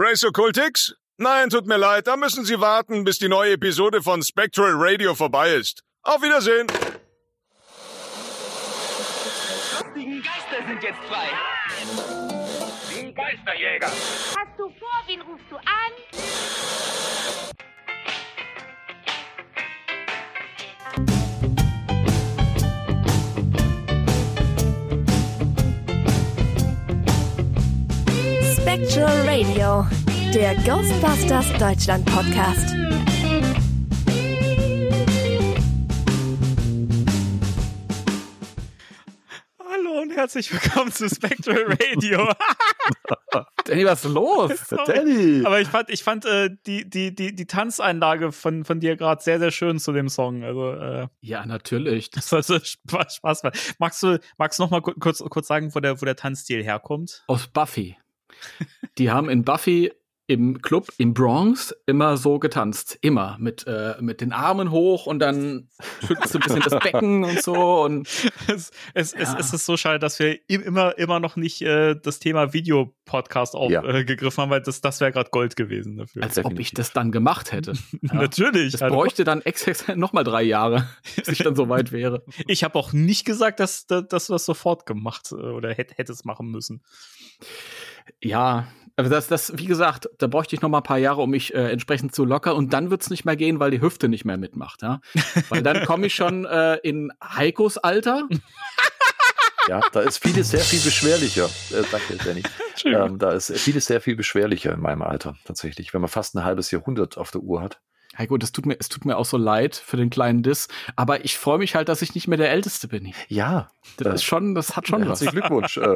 Race Occultix? Nein, tut mir leid, da müssen Sie warten, bis die neue Episode von Spectral Radio vorbei ist. Auf Wiedersehen! Die Geister sind jetzt frei. Die Geisterjäger. Hast du vor, wen rufst du an? Spectral Radio, der Ghostbusters Deutschland Podcast. Hallo und herzlich willkommen zu Spectral Radio. Danny, was ist los? Sorry. Aber ich fand, ich fand äh, die, die, die, die Tanzeinlage von, von dir gerade sehr, sehr schön zu dem Song. Also, äh, Ja, natürlich. das war so Spaß. Magst du, magst du noch mal ku- kurz, kurz sagen, wo der, wo der Tanzstil herkommt? Aus Buffy. Die haben in Buffy im Club im Bronx immer so getanzt. Immer. Mit, äh, mit den Armen hoch und dann schüttelst du ein bisschen das Becken und so. Und es, es, es, Ja. es ist so schade, dass wir im- immer, immer noch nicht äh, das Thema Videopodcast Ja. aufgegriffen äh, gegriffen haben, weil das, das wäre gerade Gold gewesen dafür. als ob ich das dann gemacht hätte. Ja. Natürlich. Das also- bräuchte dann exakt noch mal drei Jahre, bis ich dann so weit wäre. Ich habe auch nicht gesagt, dass, dass, du das sofort gemacht äh, oder hätt, hättest machen müssen. Ja, aber das, das, wie gesagt, da bräuchte ich noch mal ein paar Jahre, um mich äh, entsprechend zu lockern und dann wird's nicht mehr gehen, weil die Hüfte nicht mehr mitmacht, ja. Weil dann komme ich schon äh, in Heikos Alter. Ja, da ist vieles sehr viel beschwerlicher. Äh, danke, Danny. Ähm, da ist vieles sehr viel beschwerlicher in meinem Alter, tatsächlich, wenn man fast ein halbes Jahrhundert auf der Uhr hat. Heiko, das tut mir, es tut mir auch so leid für den kleinen Diss, aber ich freue mich halt, dass ich nicht mehr der Älteste bin. Ja, Das ist schon, das hat schon was. herzlichen Glückwunsch.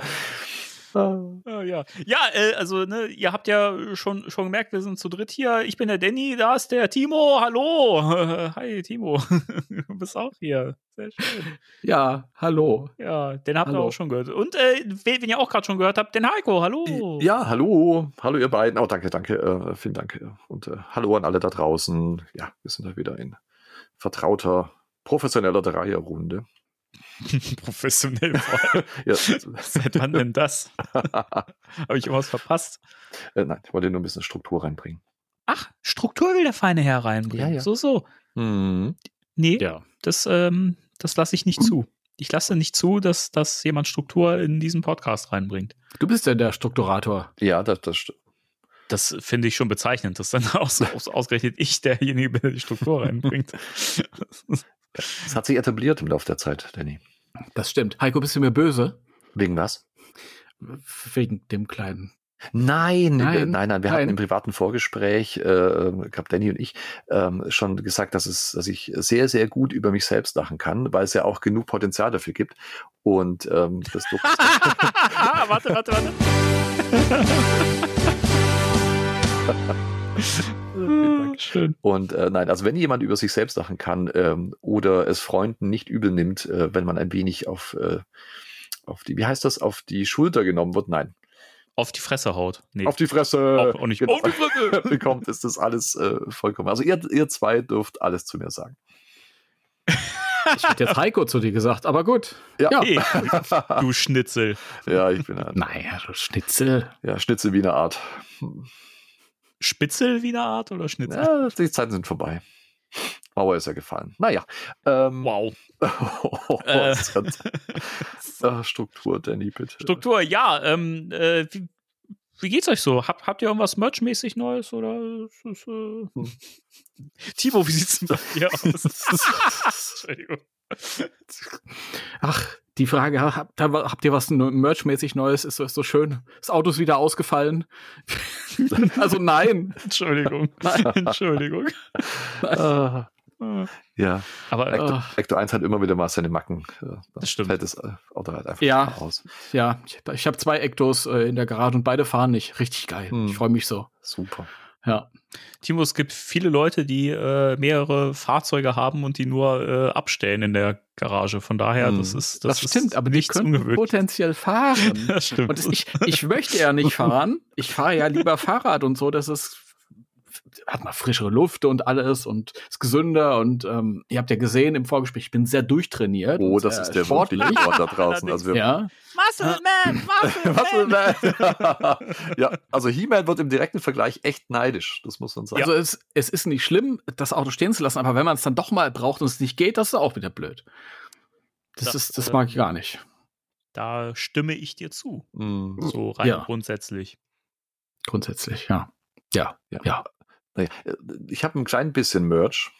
äh. Ah, ja, ja äh, also ne, ihr habt ja schon, schon gemerkt, wir sind zu dritt hier. Ich bin der Danny, da ist der Timo. Hallo. Hi, Timo. Du bist auch hier. Sehr schön. Ja, hallo. Ja, den habt ihr Hallo. auch schon gehört. Und äh, wen, wen ihr auch gerade schon gehört habt, den Heiko. Hallo. Ja, hallo. Hallo, ihr beiden. Oh, danke, danke. Äh, vielen Dank. Und äh, hallo an alle da draußen. Ja, wir sind da wieder in vertrauter, professioneller Dreierrunde. Professionell. Ja, Seit wann denn das? Habe ich irgendwas verpasst? äh, nein, ich wollte nur ein bisschen Struktur reinbringen. Ach, Struktur will der Feine hereinbringen. Ja, ja. So, so. Mhm. Nee, Ja. das, ähm, das lasse ich nicht zu. Ich lasse nicht zu, dass, dass jemand Struktur in diesen Podcast reinbringt. Du bist ja der Strukturator. Ja, das, das st- Das finde ich schon bezeichnend, dass dann aus, aus, ausgerechnet ich derjenige bin, der die Struktur reinbringt. das hat sich etabliert im Laufe der Zeit, Danny. Das stimmt. Heiko, bist du mir böse? Wegen was? Wegen dem kleinen. Nein, Nein, äh, nein, nein. Wir nein. hatten im privaten Vorgespräch, äh, ich glaube Danny und ich, ähm, schon gesagt, dass es, dass ich sehr, sehr gut über mich selbst lachen kann, weil es ja auch genug Potenzial dafür gibt. Und ähm, das warte, warte, warte. Schön. Und äh, nein, also wenn jemand über sich selbst lachen kann ähm, oder es Freunden nicht übel nimmt, äh, wenn man ein wenig auf, äh, auf die, wie heißt das, auf die Schulter genommen wird, nein, Auf die Fresse haut. Nee. auf die Fresse Auch- auch nicht. genau, Auf die Fresse! bekommt, ist das alles äh, vollkommen. Also ihr, ihr zwei dürft alles zu mir sagen. Ich hätte jetzt Heiko zu dir gesagt, aber gut. Ja, Ja. Hey, du Schnitzel. ja ich bin ein Naja, du Schnitzel. ja, Schnitzel wie eine Art. Spitzel wie eine Art oder Schnitzel? Ja, die Zeiten sind vorbei. Mauer ist ja gefallen. Naja. Ähm, Wow. oh, Äh. Ah, Struktur, Danny, bitte. Struktur, ja. Ähm, äh, wie, wie geht's euch so? Habt, habt ihr irgendwas Merch-mäßig Neues oder? ist äh... Timo, wie sieht's denn bei dir aus? Entschuldigung. Ach, die Frage, habt, habt ihr was merchmäßig Neues? Ist so, ist so schön. Das Auto ist wieder ausgefallen. also nein. Entschuldigung. Entschuldigung. Ah, Äh, ja. Aber Ecto. Ecto 1 hat immer wieder mal seine Macken. Ja, da Das stimmt. Fällt das äh, Auto halt einfach Ja. mal aus. Ja, ich, habe zwei Ectos äh, in der Garage und beide fahren nicht. Richtig geil. Hm. Ich freue mich so. Super. Ja. Timo, es gibt viele Leute, die äh, mehrere Fahrzeuge haben und die nur äh, abstellen in der Garage. Von daher, Hm. das ist Das, ist stimmt, aber die nichts können potenziell fahren. Das stimmt. Und das, ich, ich möchte ja nicht fahren. Ich fahre ja lieber Fahrrad und so. Das ist hat man frischere Luft und alles und ist gesünder und ähm, ihr habt ja gesehen im Vorgespräch, ich bin sehr durchtrainiert. Oh, das ist der sportlich. wirkliche Ort da draußen. Also wir, Ja, Muscle Man, Muscle Man. ja, also He-Man wird im direkten Vergleich echt neidisch, das muss man sagen. also es, es ist nicht schlimm, das Auto stehen zu lassen, aber wenn man es dann doch mal braucht und es nicht geht, das ist auch wieder blöd. Das, Das, ist, das äh, mag ich gar nicht. Da stimme ich dir zu. Mm, So rein Ja. grundsätzlich. Grundsätzlich, ja. Ja, Ja. ja. Naja, äh, ich habe ein klein bisschen Merch.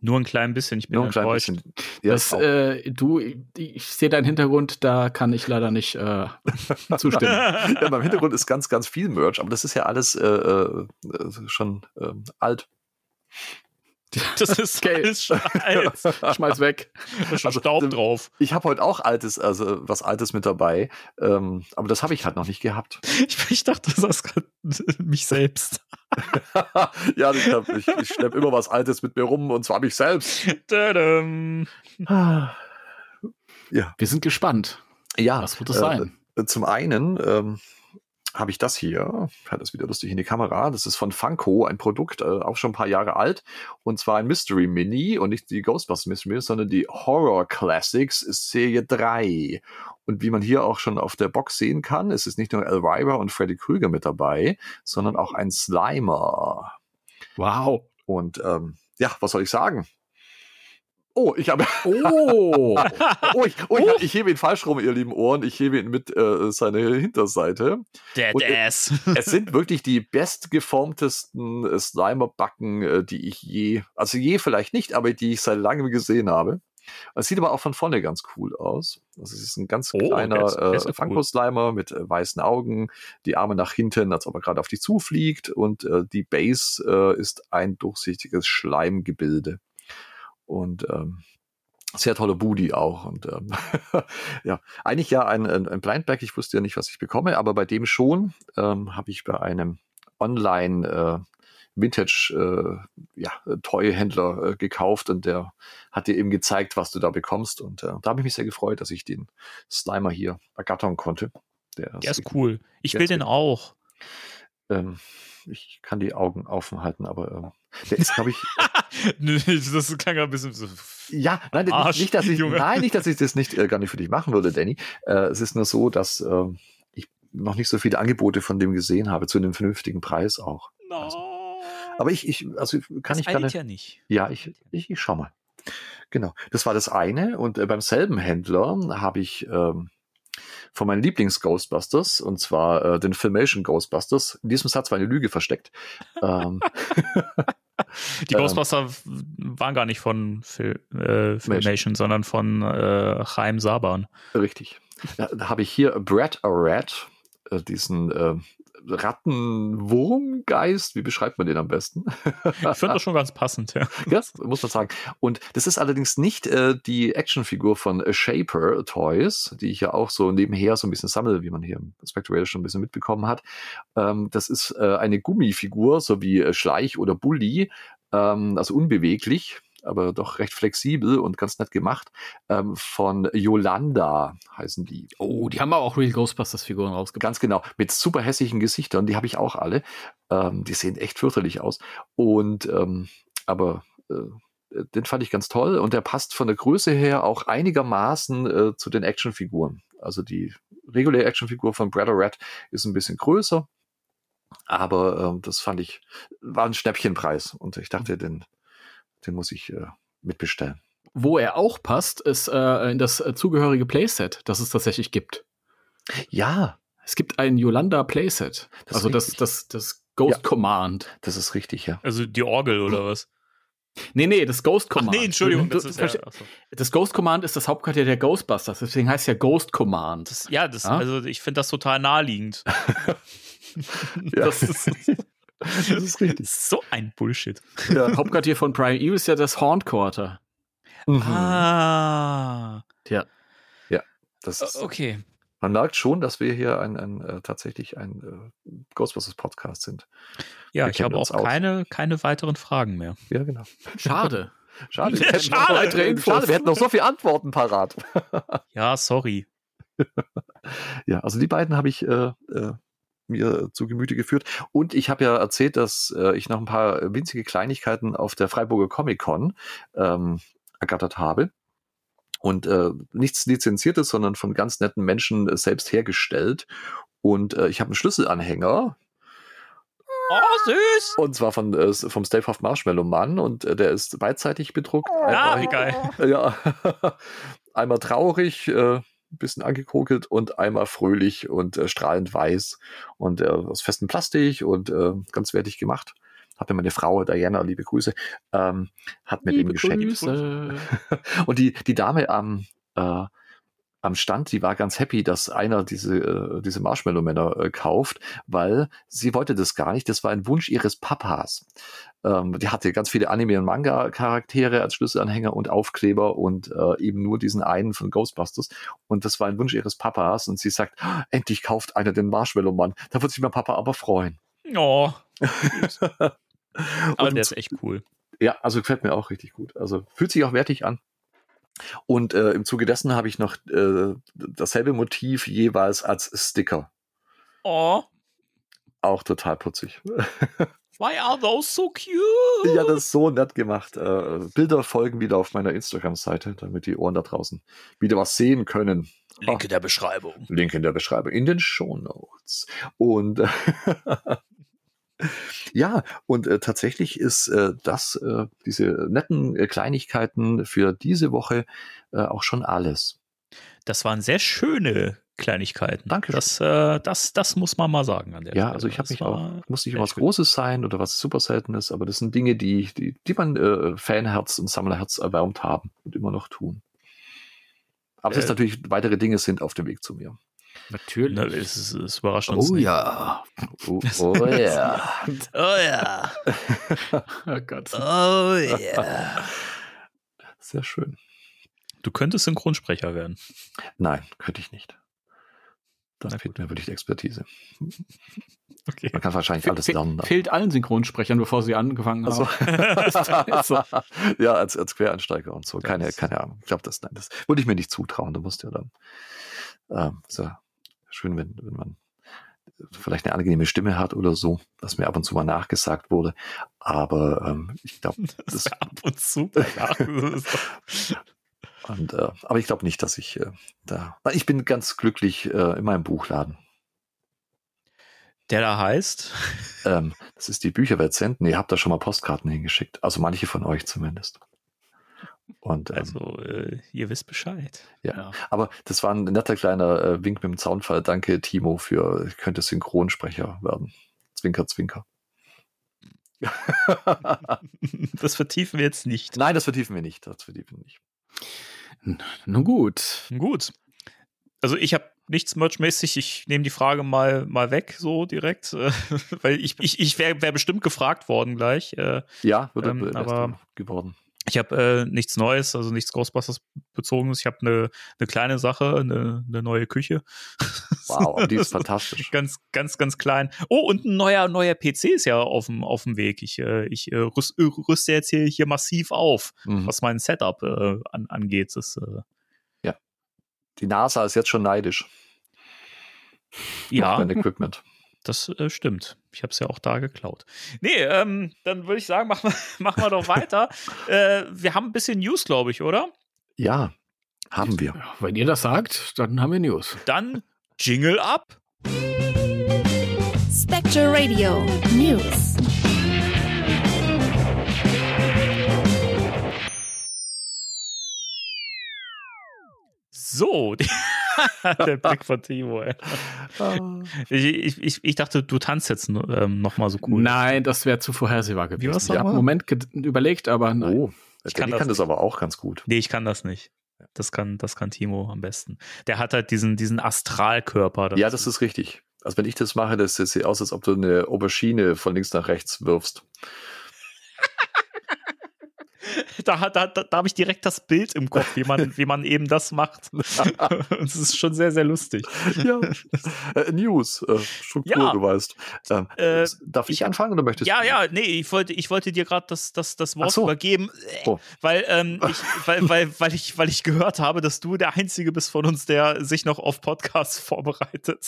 Nur ein klein bisschen, ich bin Nur ein klein bisschen. Ja, das, äh, du, ich, ich sehe deinen Hintergrund, da kann ich leider nicht äh, zustimmen. ja, beim Hintergrund ist ganz, ganz viel Merch, aber das ist ja alles äh, äh, schon ähm, alt. Das ist Okay. alles. Da Schmeiß weg. ist schon Also, Staub ähm, drauf. Ich habe heute auch altes, also was Altes mit dabei, ähm, aber das habe ich halt noch nicht gehabt. Ich, ich dachte, du sagst gerade mich selbst. ja, ich, hab- ich, ich schleppe immer was Altes mit mir rum und zwar mich selbst. Tadam. Ja, Wir sind gespannt. ja. Was wird es äh, sein? äh, Zum einen ähm, habe ich das hier, ich halte das wieder lustig in die Kamera. Das ist von Funko, ein Produkt, äh, auch schon ein paar Jahre alt. Und zwar ein Mystery Mini und nicht die Ghostbusters Mystery Mini, sondern die Horror Classics Serie 3. Und wie man hier auch schon auf der Box sehen kann, ist es nicht nur Elvira und Freddy Krüger mit dabei, sondern auch ein Slimer. Wow. Und ähm, ja, was soll ich sagen? Oh, ich habe. Oh. Oh, ich, oh, ich, ich hebe ihn falsch rum, ihr lieben Ohren. Ich hebe ihn mit äh, seine Hinterseite. Dead Und, äh, Ass. Es sind wirklich die bestgeformtesten äh, Slimer-Backen, äh, die ich je, also je vielleicht nicht, aber die ich seit langem gesehen habe. Es sieht aber auch von vorne ganz cool aus. Also es ist ein ganz Oh, kleiner äh, Funko-Slimer mit äh, weißen Augen, die Arme nach hinten, als ob er gerade auf dich zufliegt und äh, die Base äh, ist ein durchsichtiges Schleimgebilde. Und ähm, sehr toller Booty auch. Und ähm, ja, eigentlich ja ein, ein, Blindback. Ich wusste ja nicht, was ich bekomme, aber bei dem schon ähm, habe ich bei einem Online äh, Vintage äh, ja, Toy-Händler äh, gekauft und der hat dir eben gezeigt, was du da bekommst. Und äh, da habe ich mich sehr gefreut, dass ich den Slimer hier ergattern konnte. Der, Der ist cool. Ich will den auch. Ähm, ich kann die Augen offen halten, aber ähm, der ist, glaube ich, das klang ein bisschen so. Ja, nein, nicht, Arsch, nicht, dass ich, Junge. nein, nicht, dass ich das nicht äh, gar nicht für dich machen würde, Danny. Äh, es ist nur so, dass äh, ich noch nicht so viele Angebote von dem gesehen habe, zu einem vernünftigen Preis auch. No. Aber ich, ich also kann das ich gerne. ja nicht. Ja, ich, ich, ich schau mal. Genau, das war das eine. Und äh, beim selben Händler habe ich ähm, von meinen Lieblings-Ghostbusters, und zwar äh, den Filmation Ghostbusters. In diesem Satz war eine Lüge versteckt. ähm, Die Ähm. Ghostbuster waren gar nicht von Fil äh, Filmation, sondern von äh, Chaim Saban. Richtig. Da, da habe ich hier Brad a Rat, äh, diesen äh, Rattenwurmgeist. Wie beschreibt man den am besten? Ich finde das schon ganz passend, ja. ja, muss man sagen. Und das ist allerdings nicht äh, die Actionfigur von äh, Shaper Toys, die ich ja auch so nebenher so ein bisschen sammle, wie man hier im Spectral schon ein bisschen mitbekommen hat. Ähm, das ist äh, eine Gummifigur, so wie Schleich oder Bully, ähm, also unbeweglich, aber doch recht flexibel und ganz nett gemacht. Ähm, von Yolanda heißen die. Oh, die haben aber auch Real Ghostbusters-Figuren rausgebracht. Ganz genau, mit super hässlichen Gesichtern, die habe ich auch alle. Ähm, die sehen echt fürchterlich aus. Und ähm, aber äh, den fand ich ganz toll und der passt von der Größe her auch einigermaßen äh, zu den Actionfiguren. Also die reguläre Actionfigur von Brad Rat ist ein bisschen größer, aber ähm, das fand ich, war ein Schnäppchenpreis und ich dachte, den, den muss ich äh, mitbestellen. Wo er auch passt, ist äh, in das äh, zugehörige Playset, das es tatsächlich gibt. Ja, Es gibt ein Yolanda Playset. Das also das, das, das Ghost Ja. Command. das ist richtig, ja. Also die Orgel oder was? Nee, nee, das Ghost Ach Command. nee, Entschuldigung. Das ist ja, das Ghost Command ist das Hauptquartier der Ghostbusters, deswegen heißt es ja Ghost Command. das, ja, das, Ah. also ich finde das total naheliegend. ja. Das ist das ist richtig. so ein Bullshit. Ja. Hauptquartier von Prime Evil ist ja das Horn Quarter. Mhm. Ah. Ja. Das ist, Okay. Man merkt schon, dass wir hier ein, ein äh, tatsächlich ein äh, Ghostbusters Podcast sind. Ja, Wir ich habe auch keine, keine weiteren Fragen mehr. Ja, genau. Schade. Schade. Ja, Wir hätten noch schade. weitere Infos. Schade, wir hätten noch so viele Antworten parat. Ja, sorry. Ja, also die beiden habe ich äh, äh, mir zu Gemüte geführt. Und ich habe ja erzählt, dass äh, ich noch ein paar winzige Kleinigkeiten auf der Freiburger Comic Con ähm, ergattert habe. Und äh, nichts Lizenziertes, sondern von ganz netten Menschen äh, selbst hergestellt. Und äh, ich habe einen Schlüsselanhänger, Oh, süß! und zwar von, äh, vom Stay of Marshmallow Mann und äh, der ist beidseitig bedruckt. Ah, Einmal- wie geil. Ja, einmal traurig, äh, ein bisschen angekokelt und einmal fröhlich und äh, strahlend weiß und äh, aus festem Plastik und äh, ganz wertig gemacht. Hat mir meine Frau, Diana, liebe Grüße, ähm, hat mir den geschenkt. Grüße. Und die, die Dame am, äh, am Stand, die war ganz happy, dass einer diese, äh, diese Marshmallow-Männer äh, kauft, weil sie wollte das gar nicht. Das war ein Wunsch ihres Papas. Ähm, die hatte ganz viele Anime- und Manga-Charaktere als Schlüsselanhänger und Aufkleber und äh, eben nur diesen einen von Ghostbusters. Und das war ein Wunsch ihres Papas. Und sie sagt, "Ah, endlich kauft einer den Marshmallow-Mann. Da wird sich mein Papa aber freuen. Oh, aber Und der ist echt cool. ja, also gefällt mir auch richtig gut. Also fühlt sich auch wertig an. Und äh, im Zuge dessen habe ich noch äh, dasselbe Motiv jeweils als Sticker. Oh, Auch total putzig. why are those so cute? ja, das ist so nett gemacht. Äh, Bilder folgen wieder auf meiner Instagram-Seite, damit die Ohren da draußen wieder was sehen können. Link in der Beschreibung. Link in der Beschreibung, in den Show Notes. Und ja, und äh, tatsächlich ist äh, das, äh, diese netten äh, Kleinigkeiten für diese Woche äh, auch schon alles. Das waren sehr schöne Kleinigkeiten. Dankeschön. Das, äh, das, das muss man mal sagen an der Ja, Stelle. also ich habe mich auch, muss nicht immer was. Großes sein oder was super Seltenes, aber das sind Dinge, die, die, die man äh, Fanherz und Sammlerherz erwärmt haben und immer noch tun. Aber es ist Äh. natürlich, weitere Dinge sind auf dem Weg zu mir. Natürlich. Na, es, ist- es überrascht uns oh nicht. ja. Oh, oh ja. Oh ja. Oh Gott. Oh ja. Sehr schön. Du könntest Synchronsprecher werden. Nein, könnte ich nicht. Da Na fehlt mir wirklich die Expertise. Okay. Man kann wahrscheinlich Fe alles lernen. dann. fehlt allen Synchronsprechern, bevor sie angefangen haben. Also, ja, als, als Quereinsteiger und so. Keine, keine Ahnung. Ich glaube, das, nein, das würde ich mir nicht zutrauen. Du musst ja dann, ähm, ja schön, wenn, wenn man vielleicht eine angenehme Stimme hat oder so, was mir ab und zu mal nachgesagt wurde. Aber ähm, ich glaube, Das das, ist ab und zu. Und, äh, aber ich glaube nicht, dass ich äh, da. Ich bin ganz glücklich äh, in meinem Buchladen. Der da heißt. Ähm, das ist die Bücherwelt Senden. Ihr habt da schon mal Postkarten hingeschickt. Also manche von euch zumindest. Und ähm, Also, äh, ihr wisst Bescheid. Ja. Aber das war ein netter kleiner äh, Wink mit dem Zaunfall. Danke, Timo, für ich könnte Synchronsprecher werden. Zwinker, zwinker. Das vertiefen wir jetzt nicht. Nein, das vertiefen wir nicht. Das vertiefen wir nicht. Nun gut. Gut. Also ich habe nichts merchmäßig. Ich nehme die Frage mal mal weg so direkt, äh, weil ich ich, ich wäre wär bestimmt gefragt worden gleich. Äh, Ja, würde Ähm, aber- geworden. Ich habe äh, nichts Neues, also nichts Ghostbusters bezogenes. Ich habe eine eine kleine Sache, eine, eine neue Küche. Wow, die ist fantastisch. Ganz, ganz, ganz klein. Oh, und ein neuer, neuer PC ist ja auf dem, auf dem Weg. Ich, äh, ich äh, rüst, äh, rüste jetzt hier, hier massiv auf, Mhm. was mein Setup äh, an, angeht. Das, äh, Die NASA ist jetzt schon neidisch. auf ja, Dein Equipment. Das äh, stimmt. Ich habe es ja auch da geklaut. Nee, ähm, dann würde ich sagen, machen wir, machen wir doch weiter. äh, wir haben ein bisschen News, glaube ich, oder? Ja, haben wir. Ja, wenn ihr das sagt, dann haben wir News. Dann Jingle ab. Spectre Radio News. So, der Blick von Timo. Ey. Ich, ich, ich, ich dachte, du tanzt jetzt ähm, noch mal so cool. Nein, das wäre zu vorhersehbar gewesen. war's ich habe nochmal? einen Moment überlegt, aber nein. Oh, Ich kann kann, das das aber auch ganz gut. Nee, ich kann das nicht. Das kann, das kann Timo am besten. Der hat halt diesen, diesen Astralkörper. Ja, das ist richtig. Also wenn ich das mache, das sieht aus, als ob du eine Aubergine von links nach rechts wirfst. da, da, da, da habe ich direkt das Bild im Kopf, wie man, wie man eben das macht. Und es ist schon sehr, sehr lustig. ja. Äh, News, äh, Struktur, Ja. du weißt. Ähm, Äh, darf ich anfangen oder möchtest Ja, du? ja, nee, ich wollte, ich wollte dir gerade das, das, das Wort so. übergeben, Oh. weil, ähm, ich, weil, weil, weil, ich, weil ich gehört habe, dass du der Einzige bist von uns, der sich noch auf Podcasts vorbereitet.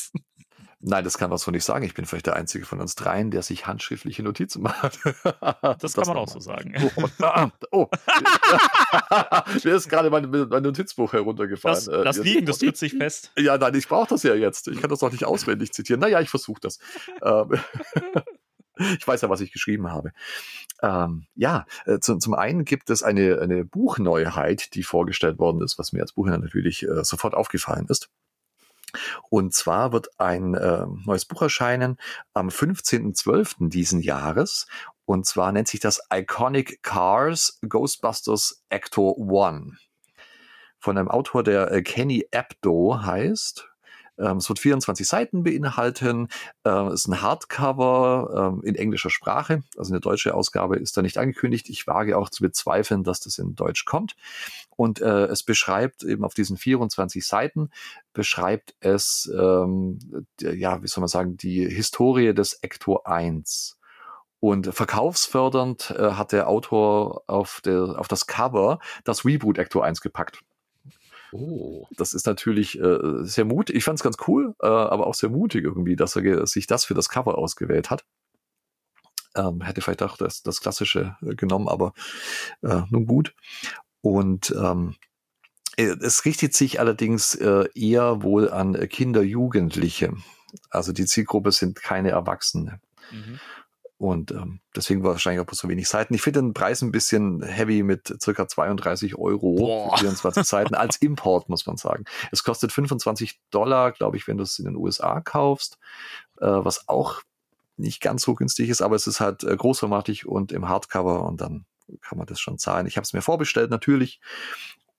Nein, das kann man so nicht sagen. Ich bin vielleicht der Einzige von uns dreien, der sich handschriftliche Notizen macht. Das, kann man auch so sagen. Oh, ah, oh. mir ist gerade mein, mein Notizbuch heruntergefallen. Das, Äh, das jetzt- liegen, das tritt sich fest. Ja, nein, ich brauche das ja jetzt. Ich kann das doch nicht auswendig zitieren. Naja, ich versuche das. Ähm, ich weiß ja, was ich geschrieben habe. Ähm, ja, äh, zum, zum einen gibt es eine, eine Buchneuheit, die vorgestellt worden ist, was mir als Buchhändler natürlich äh, sofort aufgefallen ist. Und zwar wird ein äh, neues Buch erscheinen am 15.12. diesen Jahres. Und zwar nennt sich das Iconic Cars Ghostbusters Actor One. Von einem Autor, der äh, Kenny Abdo heißt. Ähm, es wird 24 Seiten beinhalten. Äh, es ist ein Hardcover ähm, in englischer Sprache. Also eine deutsche Ausgabe ist da nicht angekündigt. Ich wage auch zu bezweifeln, dass das in Deutsch kommt. Und äh, es beschreibt eben auf diesen 24 Seiten, beschreibt es, ähm, ja, wie soll man sagen, die Historie des Ecto 1. Und verkaufsfördernd äh, hat der Autor auf, der, auf das Cover das Reboot Ecto 1 gepackt. Oh. Das ist natürlich äh, sehr mutig. Ich fand es ganz cool, äh, aber auch sehr mutig irgendwie, dass er sich das für das Cover ausgewählt hat. Ähm, hätte vielleicht auch das, das Klassische äh, genommen, aber äh, nun gut. Und ähm, äh, es richtet sich allerdings äh, eher wohl an äh, Kinder, Jugendliche. Also die Zielgruppe sind keine Erwachsene. Mhm. Und ähm, deswegen war wahrscheinlich auch so wenig Seiten. Ich finde den Preis ein bisschen heavy mit circa 32 Euro Boah. für 24 Seiten als Import, muss man sagen. Es kostet 25 Dollar, glaube ich, wenn du es in den USA kaufst, äh, was auch nicht ganz so günstig ist, aber es ist halt äh, großformatig und im Hardcover und dann kann man das schon zahlen. Ich habe es mir vorbestellt, natürlich.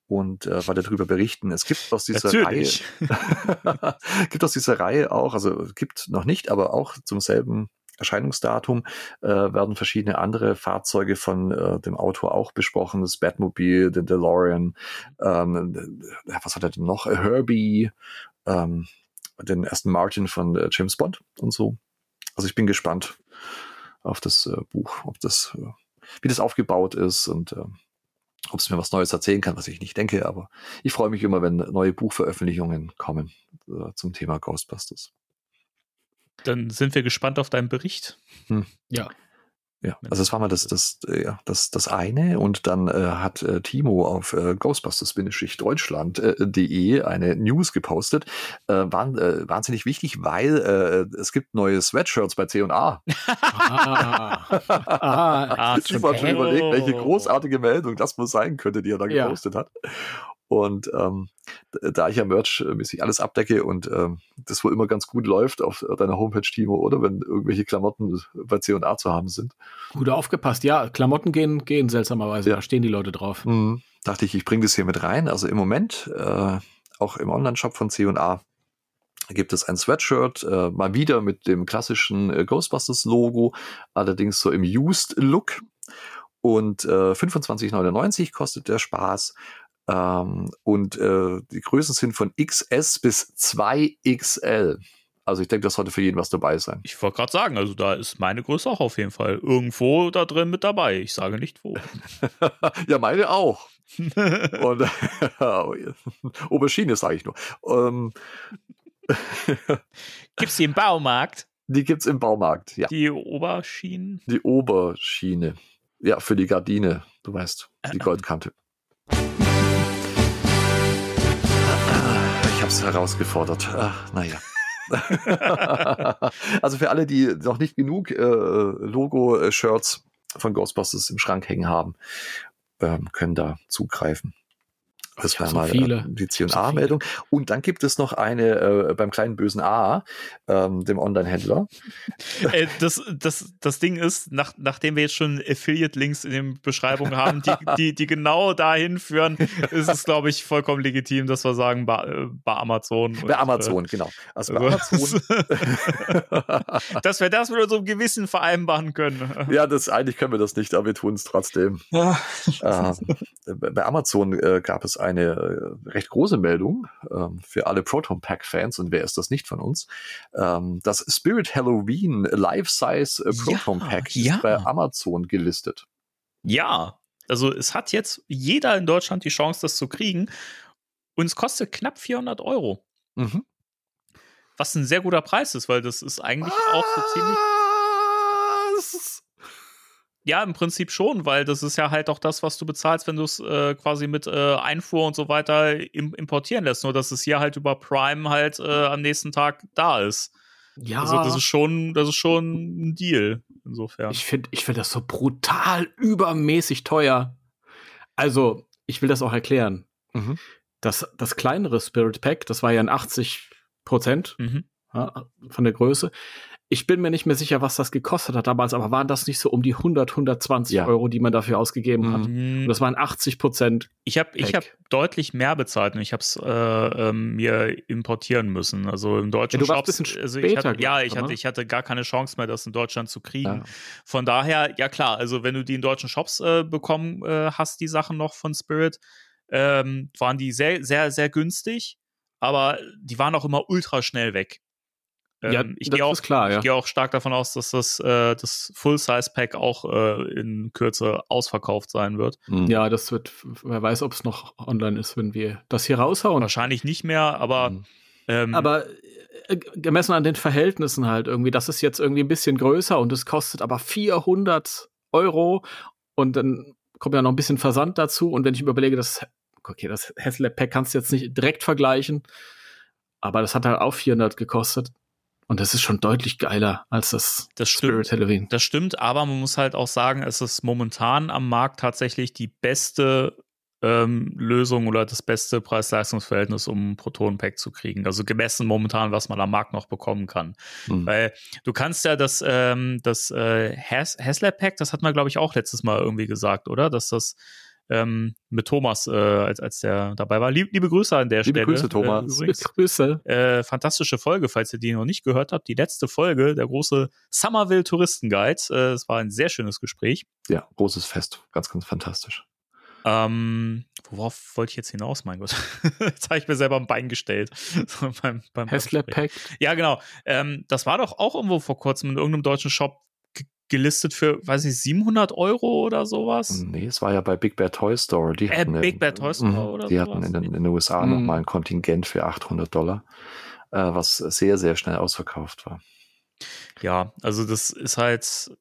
Und äh, werde darüber berichten. Es gibt aus dieser Natürlich. Reihe gibt aus dieser Reihe auch, also gibt noch nicht, aber auch zum selben Erscheinungsdatum äh, werden verschiedene andere Fahrzeuge von äh, dem Autor auch besprochen. Das Batmobile, den DeLorean, ähm, äh, was hat er denn noch? Herbie, ähm, den ersten Martin von äh, James Bond und so. Also ich bin gespannt auf das äh, Buch, ob das, äh, wie das aufgebaut ist und ob es mir was Neues erzählen kann, was ich nicht denke, aber ich freue mich immer, wenn neue Buchveröffentlichungen kommen äh, zum Thema Ghostbusters. Dann sind wir gespannt auf deinen Bericht. Ja. Ja, also das war mal das, das, äh, ja, das, das eine und dann äh, hat äh, Timo auf äh, Ghostbusters-Deutschland.de eine News gepostet. Äh, waren, äh, wahnsinnig wichtig, weil äh, es gibt neue Sweatshirts bei C&A. Ah. ah, Ich war schon überlegt, welche großartige Meldung das wohl sein könnte, die er da Ja. gepostet hat. Und ähm, da ich ja Merch-mäßig alles abdecke und ähm, das wohl immer ganz gut läuft auf deiner Homepage, Timo, oder wenn irgendwelche Klamotten bei C&A zu haben sind, gut aufgepasst. Ja, Klamotten gehen, gehen seltsamerweise. Ja. Da stehen die Leute drauf. Mhm. Dachte ich, ich bringe das hier mit rein. Also im Moment, äh, auch im Online-Shop von C&A, gibt es ein Sweatshirt, äh, mal wieder mit dem klassischen äh, Ghostbusters-Logo, allerdings so im Used-Look. Und äh, 25,99 kostet der Spaß. Ähm, und äh, die Größen sind von XS bis 2XL. Also ich denke, das sollte für jeden was dabei sein. Ich wollte gerade sagen, also da ist meine Größe auch auf jeden Fall irgendwo da drin mit dabei. Ich sage nicht wo. ja, meine auch. Und Aubergine sage ich nur. Ähm, Gibt's die im Baumarkt? die gibt's im Baumarkt, ja. Die Oberschienen? Die Oberschiene. Ja, für die Gardine, du weißt, die Goldkante. Es herausgefordert. Ach, naja. also für alle, die noch nicht genug äh, Logo-Shirts von Ghostbusters im Schrank hängen haben, ähm, können da zugreifen. Das war so mal viele. äh, die so C&A-Meldung. Und dann gibt es noch eine äh, beim kleinen bösen A, ähm, dem Online-Händler. äh, das, das, das Ding ist, nach, nachdem wir jetzt schon Affiliate-Links in den Beschreibungen haben, die, die, die genau dahin führen, ist es, glaube ich, vollkommen legitim, dass wir sagen, bei, äh, bei Amazon. Bei Amazon, genau. Also bei Amazon. dass wir das mit unserem Gewissen vereinbaren können. ja, das eigentlich können wir das nicht, aber wir tun es trotzdem. äh, bei Amazon äh, gab es eine äh, recht große Meldung ähm, für alle Proton Pack Fans und wer ist das nicht von uns? Ähm, das Spirit Halloween Life-Size äh, Proton Ja, Pack ja. ist bei Amazon gelistet. Ja, also es hat jetzt jeder in Deutschland die Chance, das zu kriegen. Und es kostet knapp 400 Euro. Mhm. was ein sehr guter Preis ist, weil das ist eigentlich auch so ziemlich. Ja, im Prinzip schon, weil das ist ja halt auch das, was du bezahlst, wenn du es äh, quasi mit äh, Einfuhr und so weiter im, importieren lässt. Nur, dass es hier halt über Prime halt äh, am nächsten Tag da ist. Ja, Also das ist schon, das ist schon ein Deal. Insofern. ich finde ich find das so brutal übermäßig teuer. Also, ich will das auch erklären. Mhm. Das, das kleinere Spirit Pack, das war ja ein 80 Prozent mhm. ja, von der Größe. Ich bin mir nicht mehr sicher, was das gekostet hat damals, aber waren das nicht so um die 100, 120 Ja. Euro, die man dafür ausgegeben hat? Mhm. Und das waren 80 Prozent. Ich habe ich hab deutlich mehr bezahlt und ich habe es äh, ähm, mir importieren müssen. Also im deutschen Ja, du warst Shops. ein bisschen also ich später, hatte, ja, ich, hatte, ich hatte gar keine Chance mehr, das in Deutschland zu kriegen. Ja. Von daher, ja klar, also wenn du die in deutschen Shops äh, bekommen äh, hast, die Sachen noch von Spirit, ähm, waren die sehr, sehr, sehr günstig, aber die waren auch immer ultra schnell weg. Ja, Ähm, ich das gehe auch, ist klar, ja. ich gehe auch stark davon aus, dass das, äh, das Full-Size-Pack auch äh, in Kürze ausverkauft sein wird. Mhm. Ja, das wird, wer weiß, ob es noch online ist, wenn wir das hier raushauen. Wahrscheinlich nicht mehr, aber Mhm. ähm, Aber äh, gemessen an den Verhältnissen halt irgendwie, das ist jetzt irgendwie ein bisschen größer und es kostet aber 400 Euro und dann kommt ja noch ein bisschen Versand dazu und wenn ich mir überlege, das, okay, das Haslab Pack kannst du jetzt nicht direkt vergleichen, aber das hat halt auch 400 gekostet und das ist schon deutlich geiler als das, Das stimmt. Spirit Halloween. Das stimmt, aber man muss halt auch sagen, es ist momentan am Markt tatsächlich die beste ähm, Lösung oder das beste Preis-Leistungs-Verhältnis, um ein Proton-Pack zu kriegen. Also gemessen momentan, was man am Markt noch bekommen kann. Mhm. Weil du kannst ja das, ähm, das äh, Has Haslab-Pack, das hat man, glaube ich, auch letztes Mal irgendwie gesagt, oder? Dass das ähm, mit Thomas, äh, als, als der dabei war. Lieb, liebe Grüße an der Liebe Stelle. Grüße, Thomas. Äh, übrigens. Grüße. Äh, fantastische Folge, falls ihr die noch nicht gehört habt. Die letzte Folge, der große Somerville Touristenguide. Äh, es war ein sehr schönes Gespräch. Ja, großes Fest. Ganz, ganz fantastisch. Ähm, worauf wollte ich jetzt hinaus, mein Gott? jetzt habe ich mir selber ein Bein gestellt. So beim, beim Haslab Pack. Ja, genau. Ähm, das war doch auch irgendwo vor kurzem in irgendeinem deutschen Shop gelistet für, weiß nicht, 700 Euro oder sowas. Nee, es war ja bei Big Bear Toy Store. Die Äh, hatten, Big Bad Toy Store Mhm. oder Die sowas. hatten in den, in den USA Mhm. nochmal ein Kontingent für 800 Dollar, äh, was sehr, sehr schnell ausverkauft war. Ja, also das ist halt,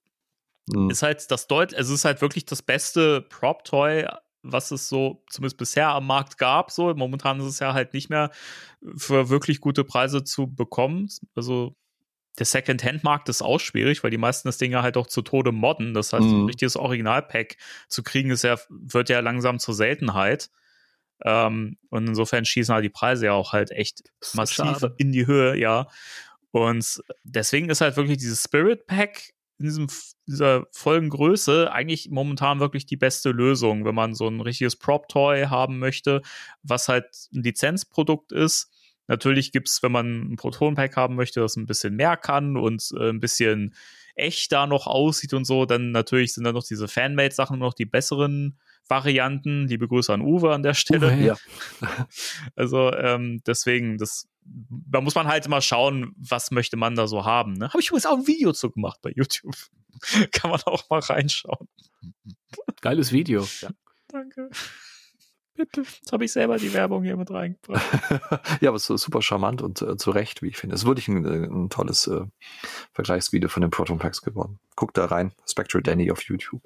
Mhm. ist halt das Deut, es ist halt wirklich das beste Prop-Toy, was es so zumindest bisher am Markt gab. So, momentan ist es ja halt nicht mehr für wirklich gute Preise zu bekommen. Also der Second-Hand-Markt ist auch schwierig, weil die meisten das Ding ja halt auch zu Tode modden. Das heißt, ein Mhm. richtiges Original-Pack zu kriegen, ist ja, wird ja langsam zur Seltenheit. Ähm, und insofern schießen halt die Preise ja auch halt echt massiv schade. in die Höhe, ja. Und deswegen ist halt wirklich dieses Spirit Pack in diesem, dieser Folgengröße eigentlich momentan wirklich die beste Lösung, wenn man so ein richtiges Prop-Toy haben möchte, was halt ein Lizenzprodukt ist. Natürlich gibt's, wenn man ein Proton-Pack haben möchte, das ein bisschen mehr kann und äh, ein bisschen echter noch aussieht und so, dann natürlich sind da noch diese Fanmade-Sachen noch die besseren Varianten. Liebe Grüße an Uwe an der Stelle. Uwe, Ja. Also ähm, deswegen, das, da muss man halt immer schauen, was möchte man da so haben. Ne? Habe ich übrigens auch ein Video zu gemacht bei YouTube. Kann man auch mal reinschauen. Geiles Video. Danke. Bitte. Jetzt habe ich selber die Werbung hier mit reingebracht. ja, aber es ist super charmant und äh, zu Recht, wie ich finde. Es ist wirklich ein, äh, ein tolles äh, Vergleichsvideo von den Proton Packs geworden. Guckt da rein. Spectral Danny auf YouTube.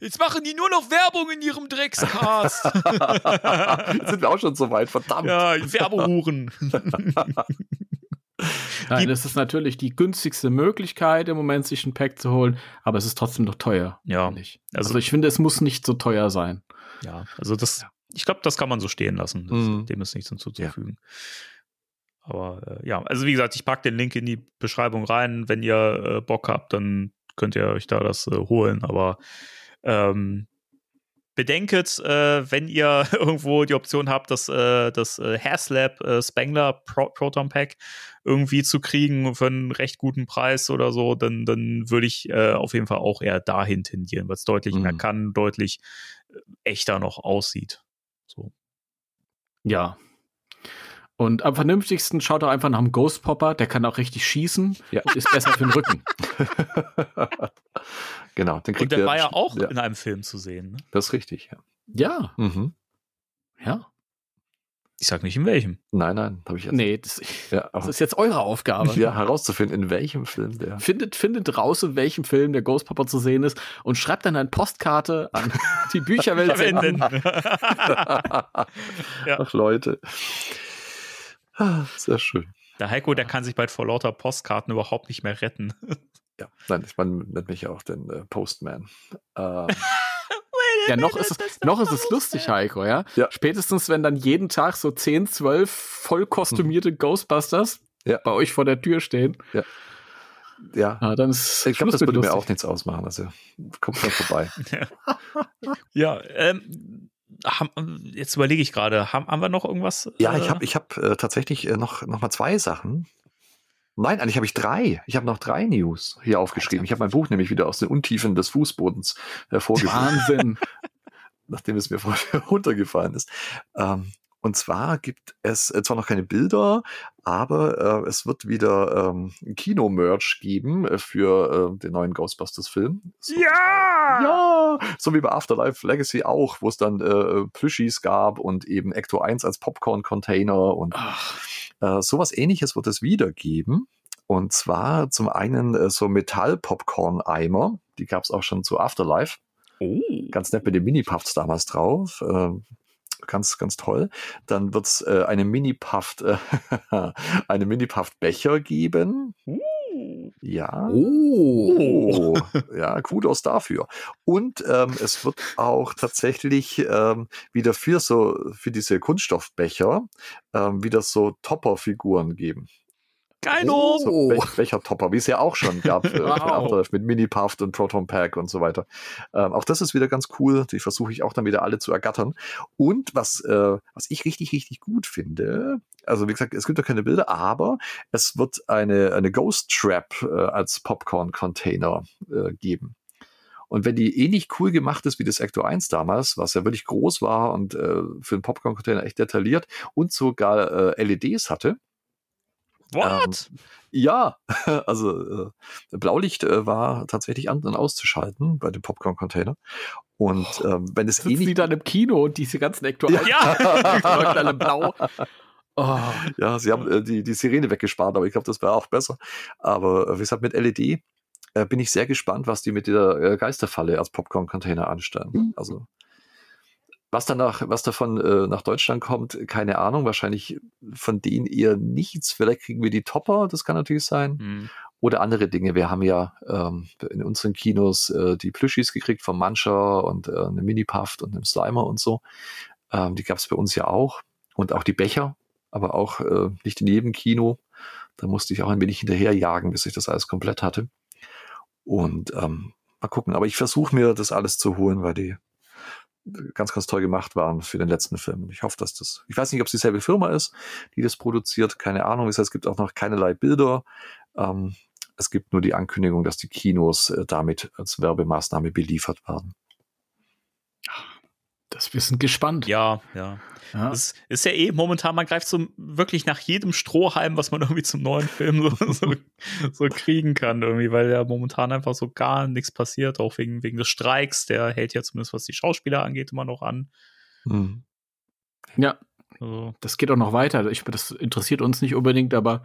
Jetzt machen die nur noch Werbung in ihrem Dreckscast. Jetzt sind wir auch schon so weit, verdammt. ja, Werbehuren. Nein, Die- das ist natürlich die günstigste Möglichkeit im Moment, sich ein Pack zu holen, aber es ist trotzdem noch teuer. Ja, also- Also, ich finde, es muss nicht so teuer sein. Ja, also das, ich glaube, das kann man so stehen lassen. Das, Mhm. Dem ist nichts hinzuzufügen. Aber äh, ja, also wie gesagt, ich packe den Link in die Beschreibung rein. Wenn ihr äh, Bock habt, dann könnt ihr euch da das äh, holen. Aber ähm, bedenket, äh, wenn ihr irgendwo die Option habt, das, äh, das äh, Haslab äh, Spangler Pro Proton Pack irgendwie zu kriegen für einen recht guten Preis oder so, dann, dann würde ich äh, auf jeden Fall auch eher dahin tendieren, weil es deutlich mehr Mhm. kann, deutlich äh, echter noch aussieht. So. Ja. Und am vernünftigsten schaut doch einfach nach dem Ghost Popper, der kann auch richtig schießen Ja. und ist besser für den Rücken. genau, den Und kriegt der ihr- war ja auch Ja, in einem Film zu sehen. Ne? das ist richtig, ja. Ja, Mhm. ja. Ich sag nicht in welchem. Nein, nein, habe ich jetzt. Nee, das, Ja, das ist jetzt eure Aufgabe. ja, herauszufinden, in welchem Film der. Findet, findet raus, in welchem Film der Ghost Papa zu sehen ist und schreibt dann eine Postkarte an die Bücherwelt. Verwenden. Ach, Leute. Ah, Sehr schön. Der Heiko, der kann sich bald vor lauter Postkarten überhaupt nicht mehr retten. Ja, nein, ich man nennt mich ja auch den äh, Postman. Ähm, Ja, noch ist, es, noch ist es lustig, Heiko, ja? Ja. Spätestens, wenn dann jeden Tag so 10, 12 voll kostümierte Ghostbusters Ja. bei euch vor der Tür stehen, ja, ja, dann ist ich glaube, das würde mir auch nichts ausmachen. Also kommt mal vorbei. Ja, ähm, jetzt überlege ich gerade, haben, haben wir noch irgendwas? Ja, äh, ich habe ich hab, äh, tatsächlich äh, noch, noch mal zwei Sachen. Nein, eigentlich habe ich drei. Ich habe noch drei News hier aufgeschrieben. Ich habe mein Buch nämlich wieder aus den Untiefen des Fußbodens hervorgeholt, Wahnsinn. nachdem es mir vorher runtergefallen ist. Ähm, und zwar gibt es äh, zwar noch keine Bilder, aber äh, es wird wieder ähm, Kino-Merch geben äh, für äh, den neuen Ghostbusters-Film. So, Ja! ja, so wie bei Afterlife Legacy auch, wo es dann äh, Plüschis gab und eben Ecto 1 als Popcorn-Container und Ach, äh, sowas ähnliches wird es wieder geben. Und zwar zum einen äh, so Metall-Popcorn-Eimer, die gab es auch schon zu Afterlife. Oh. Ganz nett mit den Mini-Puffs damals drauf. Äh, ganz, ganz toll. Dann wird es äh, eine Mini-Puffed, äh, eine Mini-Puffed-Becher geben. Ja. oh. Oh, ja, Kudos dafür. Und ähm, es wird auch tatsächlich ähm, wieder für so für diese Kunststoffbecher ähm, wieder so Topper-Figuren geben. Geilo! So Be Becher-Topper, wie es ja auch schon gab äh, Wow. mit Mini-Puffed und Proton Pack und so weiter. Ähm, auch das ist wieder ganz cool. Die versuche ich auch dann wieder alle zu ergattern. Und was, äh, was ich richtig, richtig gut finde, also wie gesagt, es gibt ja keine Bilder, aber es wird eine, eine Ghost Trap äh, als Popcorn-Container äh, geben. Und wenn die ähnlich cool gemacht ist wie das Ecto 1 damals, was ja wirklich groß war und äh, für einen Popcorn-Container echt detailliert und sogar äh, LEDs hatte, What? ja, also äh, Blaulicht äh, war tatsächlich an und auszuschalten bei dem Popcorn-Container. Und ähm, wenn es Sitzen die ähnlich, dann im Kino und diese ganzen Ektor Ja. alle blau. Oh, ja, sie haben äh, die, die Sirene weggespart, aber ich glaube, das wäre auch besser. Aber äh, wie gesagt, mit LED äh, bin ich sehr gespannt, was die mit der äh, Geisterfalle als Popcorn-Container anstellen. Also was danach, was davon äh, nach Deutschland kommt, keine Ahnung. Wahrscheinlich von denen eher nichts. Vielleicht kriegen wir die Topper, das kann natürlich sein. Hm. oder andere Dinge. Wir haben ja ähm, in unseren Kinos äh, die Plüschis gekriegt vom Mancher und äh, eine Mini-Puff und einem Slimer und so. Ähm, die gab es bei uns ja auch. Und auch die Becher, aber auch äh, nicht in jedem Kino. Da musste ich auch ein wenig hinterherjagen, bis ich das alles komplett hatte. Und ähm, mal gucken. Aber ich versuche mir das alles zu holen, weil die ganz, ganz toll gemacht waren für den letzten Film. Ich hoffe, dass das, ich weiß nicht, ob es dieselbe Firma ist, die das produziert, keine Ahnung. Es gibt auch noch keinerlei Bilder. Ähm, es gibt nur die Ankündigung, dass die Kinos äh, damit als Werbemaßnahme beliefert werden. Das wir sind gespannt. Ja, ja. Ja. Es ist ja eh momentan, man greift so wirklich nach jedem Strohhalm, was man irgendwie zum neuen Film so, so, so kriegen kann, irgendwie, weil ja momentan einfach so gar nichts passiert, auch wegen, wegen des Streiks. Der hält ja zumindest, was die Schauspieler angeht, immer noch an. Hm. ja, Also, das geht auch noch weiter. Ich, das interessiert uns nicht unbedingt, aber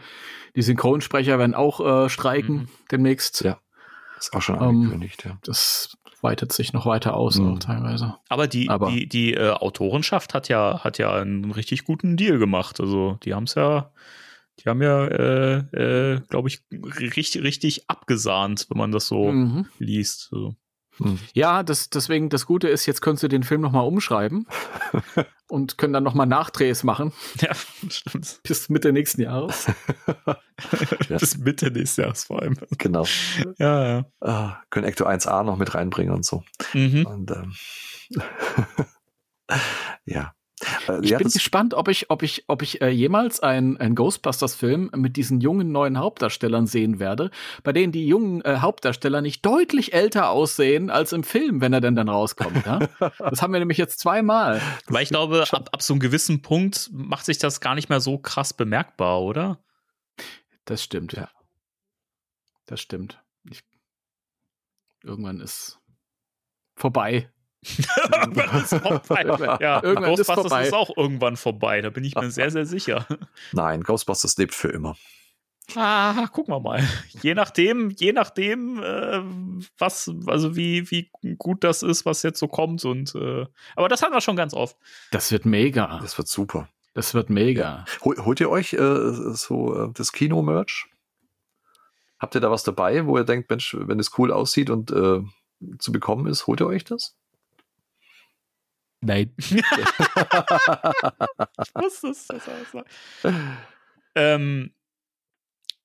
die Synchronsprecher werden auch äh, streiken Mhm. demnächst. Ja. Ist auch schon Ähm, angekündigt, ja. Das weitet sich noch weiter aus, Mhm. auch teilweise. aber die, Aber- die, die äh, Autorenschaft hat ja, hat ja einen richtig guten Deal gemacht. Also, die haben es ja, die haben ja, äh, äh, glaube ich, richtig, richtig abgesahnt, wenn man das so Mhm. liest. So. Hm. Ja, das, deswegen, das Gute ist, jetzt könntest du den Film nochmal umschreiben und können dann nochmal Nachdrehs machen Ja, stimmt. bis Mitte nächsten Jahres. Ja. Bis Mitte nächstes Jahres vor allem. Genau. Ja, ja. Ah, können Ecto 1a noch mit reinbringen und so. Mhm. Und ähm, ja. Äh, Ich ja, bin gespannt, ob ich, ob ich, ob ich äh, jemals einen ein Ghostbusters-Film mit diesen jungen neuen Hauptdarstellern sehen werde, bei denen die jungen äh, Hauptdarsteller nicht deutlich älter aussehen als im Film, wenn er denn dann rauskommt. Ja? Das haben wir nämlich jetzt zweimal. Weil ich glaube, ab, ab so einem gewissen Punkt macht sich das gar nicht mehr so krass bemerkbar, oder? Das stimmt, ja. Das stimmt. Ich, irgendwann ist vorbei. irgendwann ist vorbei. Ja, Irgendwann ist Ghostbusters vorbei. ist auch irgendwann vorbei, da bin ich mir sehr, sehr sicher. Nein, Ghostbusters lebt für immer. Ah, gucken wir mal. Je nachdem, je nachdem, äh, was, also wie, wie gut das ist, was jetzt so kommt und äh, aber das hatten wir schon ganz oft. Das wird mega. Das wird super. Das wird mega. Hol, holt ihr euch äh, so äh, das Kino-Merch? Habt ihr da was dabei, wo ihr denkt, Mensch, wenn es cool aussieht und äh, zu bekommen ist, holt ihr euch das? Nein. Was ist das? das ähm,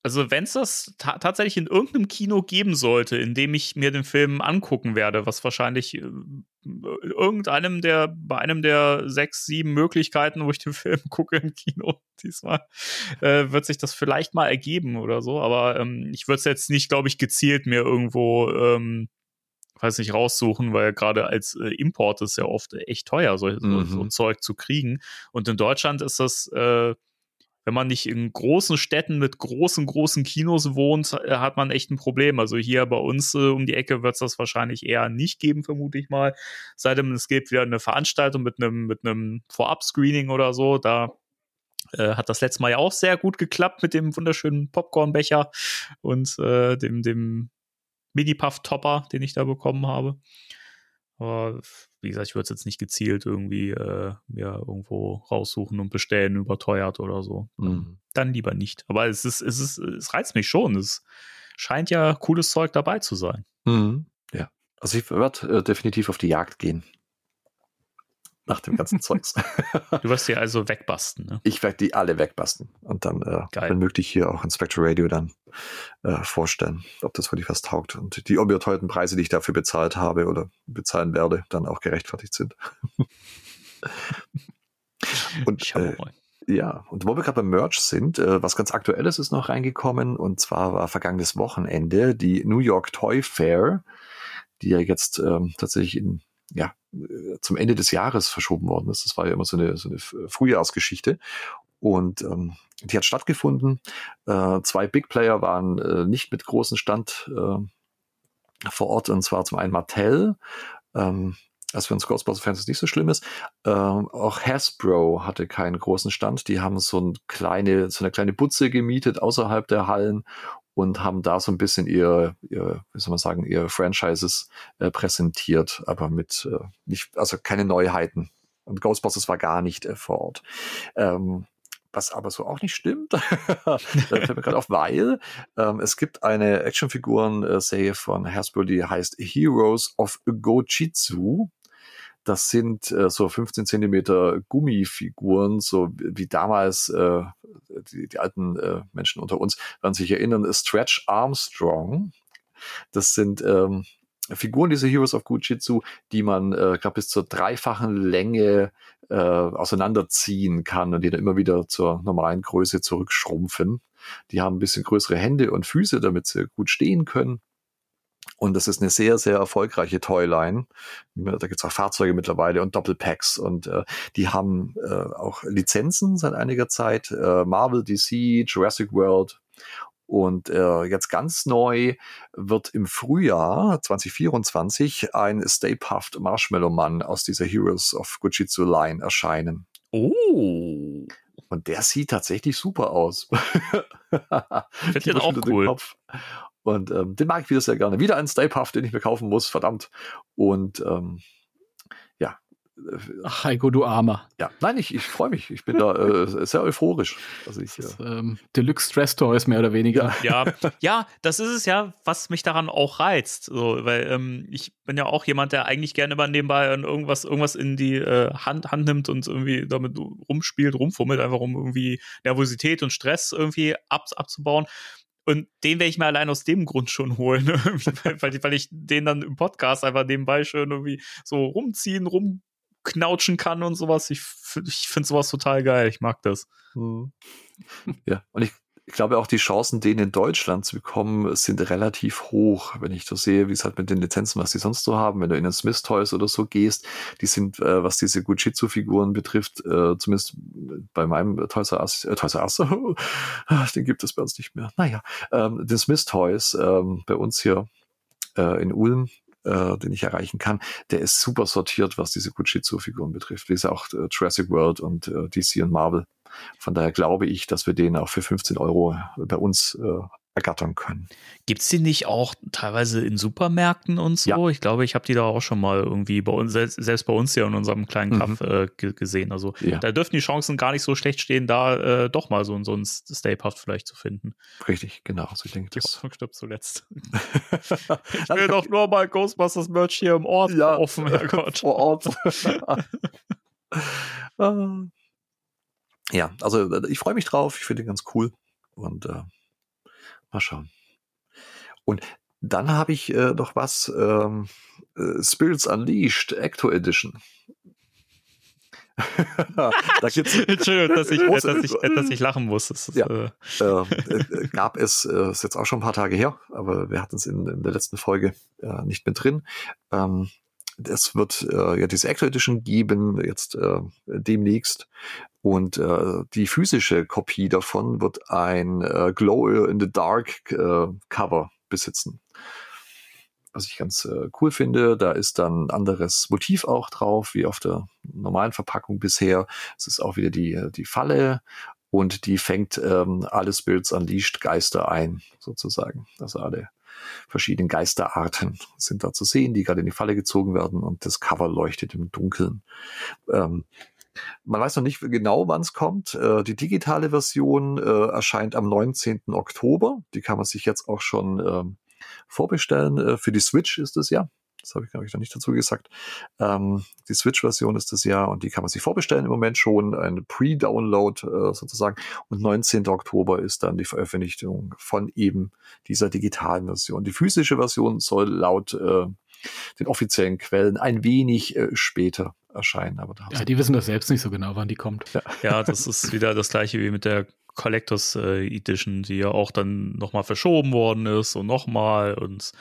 also wenn es das ta tatsächlich in irgendeinem Kino geben sollte, in dem ich mir den Film angucken werde, was wahrscheinlich äh, irgendeinem der, bei einem der sechs, sieben Möglichkeiten, wo ich den Film gucke im Kino diesmal, äh, wird sich das vielleicht mal ergeben oder so. Aber ähm, ich würde es jetzt nicht, glaube ich, gezielt mir irgendwo ähm, weiß nicht, raussuchen, weil gerade als äh, Import ist ja oft echt teuer, so, so, Mhm. so Zeug zu kriegen. Und in Deutschland ist das, äh, wenn man nicht in großen Städten mit großen, großen Kinos wohnt, äh, hat man echt ein Problem. Also hier bei uns äh, um die Ecke wird es das wahrscheinlich eher nicht geben, vermute ich mal. Seitdem es gibt wieder eine Veranstaltung mit einem mit einem Vorab-Screening oder so, da äh, hat das letzte Mal ja auch sehr gut geklappt mit dem wunderschönen Popcornbecher und äh, dem, dem Mini-Puff-Topper, den ich da bekommen habe. Aber wie gesagt, ich würde es jetzt nicht gezielt irgendwie äh, mir irgendwo raussuchen und bestellen, überteuert oder so. Mhm. Dann lieber nicht. Aber es ist, es ist, es reizt mich schon. Es scheint ja cooles Zeug dabei zu sein. Mhm. Ja. Also ich werde äh, definitiv auf die Jagd gehen. Nach dem ganzen Zeugs. Du wirst dir also wegbasten, ne? Ich werde die alle wegbasten und dann, äh, Geil. wenn möglich, hier auch in Spectre Radio dann äh, vorstellen, ob das wirklich was taugt und die überteuerten Preise, die ich dafür bezahlt habe oder bezahlen werde, dann auch gerechtfertigt sind. und äh, ja, und wo wir gerade beim Merch sind, äh, was ganz aktuelles ist noch reingekommen und zwar war vergangenes Wochenende die New York Toy Fair, die ja jetzt ähm, tatsächlich in ja, zum Ende des Jahres verschoben worden ist. Das war ja immer so eine, so eine Frühjahrsgeschichte. Und ähm, die hat stattgefunden. Äh, zwei Big Player waren äh, nicht mit großen Stand äh, vor Ort, und zwar zum einen Mattel, ähm, was für uns Ghostbusters-Fans nicht so schlimm ist. Ähm, auch Hasbro hatte keinen großen Stand. Die haben so, ein kleine, so eine kleine Butze gemietet außerhalb der Hallen und haben da so ein bisschen ihr, ihr wie soll man sagen, ihr Franchises äh, präsentiert, aber mit äh, nicht, also keine Neuheiten. Und Ghostbusters war gar nicht äh, vor Ort. Ähm, was aber so auch nicht stimmt, da fällt mir gerade auf, weil ähm, es gibt eine Actionfiguren-Serie von Hasbro, die heißt Heroes of Gojitsu. Das sind äh, so 15 Zentimeter Gummifiguren, so wie damals äh, die, die alten äh, Menschen unter uns werden sich erinnern, Stretch Armstrong. Das sind ähm, Figuren dieser Heroes of Gujitsu, die man äh, glaube bis zur dreifachen Länge äh, auseinanderziehen kann und die dann immer wieder zur normalen Größe zurückschrumpfen. Die haben ein bisschen größere Hände und Füße, damit sie gut stehen können. Und das ist eine sehr, sehr erfolgreiche Toyline. Da gibt's auch Fahrzeuge mittlerweile und Doppelpacks. Und äh, die haben äh, auch Lizenzen seit einiger Zeit. Äh, Marvel, DC, Jurassic World. Und äh, jetzt ganz neu wird im Frühjahr 2024 ein Stay Puft Marshmallow Mann aus dieser Heroes of Gujitsu Line erscheinen. Oh. Und der sieht tatsächlich super aus. Find Die den auch cool. Kopf. Und ähm, den mag ich wieder sehr gerne. Wieder ein Stay Puft, den ich mir kaufen muss, verdammt. Und ähm, ja, Ach, Heiko, du Armer. ja, nein, ich, ich freue mich. Ich bin da äh, sehr euphorisch. Also ich, Das, äh, ähm, Deluxe Stress Toys mehr oder weniger. Ja, ja, das ist es ja, was mich daran auch reizt. So, weil ähm, ich bin ja auch jemand, der eigentlich gerne immer nebenbei irgendwas, irgendwas in die äh, Hand, Hand nimmt und irgendwie damit rumspielt, rumfummelt, einfach um irgendwie Nervosität und Stress irgendwie ab, abzubauen. Und den werde ich mir allein aus dem Grund schon holen, weil, weil ich den dann im Podcast einfach nebenbei schön irgendwie so rumziehen, rumknautschen kann und sowas. Ich, ich finde sowas total geil. Ich mag das. hm. ja, und ich, ich glaube auch die Chancen, den in Deutschland zu bekommen, sind relativ hoch, wenn ich das sehe, wie es halt mit den Lizenzen, was die sonst so haben. Wenn du in den Smith Toys oder so gehst, die sind, äh, was diese Gujitsu-Figuren betrifft, äh, zumindest bei meinem Toys R Us, äh, den gibt es bei uns nicht mehr. Naja, ähm, den Smith Toys ähm, bei uns hier äh, in Ulm äh, den ich erreichen kann, der ist super sortiert, was diese Gujitsu-Figuren betrifft. Wie gesagt, auch äh, Jurassic World und äh, DC und Marvel. Von daher glaube ich, dass wir den auch für 15 Euro bei uns äh, ergattern können. Gibt es die nicht auch teilweise in Supermärkten und so? Ja. Ich glaube, ich habe die da auch schon mal irgendwie bei uns, selbst, bei uns hier in unserem kleinen Kaff äh, ge- gesehen. Also Ja. da dürften die Chancen gar nicht so schlecht stehen, da äh, doch mal so, so ein Stay-Puft vielleicht zu finden. Richtig, genau. So ich denke, das. Stirbt zuletzt. Ich will doch nur mal Ghostbusters Merch hier im Ort Ja. offen, Herrgott. vor Ort. Äh, ja, also äh, ich freue mich drauf. Ich finde ihn ganz cool. Und äh, mal schauen. Und dann habe ich äh, noch was, ähm, äh, Spirits Unleashed, Ecto Edition. da gibt's, Entschuldigung, dass ich, dass ich, dass ich lachen muss. Das ist, Ja. äh, äh, äh, gab es, äh, ist jetzt auch schon ein paar Tage her, aber wir hatten es in, in der letzten Folge äh, nicht mit drin. Ähm, es wird äh, ja diese Actor Edition geben, jetzt äh, demnächst. Und äh, die physische Kopie davon wird ein äh, Glow in the Dark äh, Cover besitzen. Was ich ganz äh, cool finde, da ist dann ein anderes Motiv auch drauf, wie auf der normalen Verpackung bisher. Es ist auch wieder die, die Falle und die fängt ähm, alle Spirits Unleashed Geister ein, sozusagen. Also alle verschiedenen Geisterarten sind da zu sehen, die gerade in die Falle gezogen werden und das Cover leuchtet im Dunkeln. Ähm, man weiß noch nicht genau, wann es kommt. Äh, die digitale Version äh, erscheint am 19. Oktober. Die kann man sich jetzt auch schon ähm, vorbestellen. Äh, für die Switch ist es ja. Das habe ich, glaube ich, noch nicht dazu gesagt. Ähm, die Switch-Version ist das ja und die kann man sich vorbestellen im Moment schon. Ein Pre-Download äh, sozusagen. Und 19. Oktober ist dann die Veröffentlichung von eben dieser digitalen Version. Die physische Version soll laut äh, den offiziellen Quellen ein wenig äh, später erscheinen. Aber da haben Ja, die wissen das selbst nicht so genau, wann die kommt. Ja, das ist wieder das gleiche wie mit der Collectors äh, Edition, die ja auch dann nochmal verschoben worden ist und nochmal und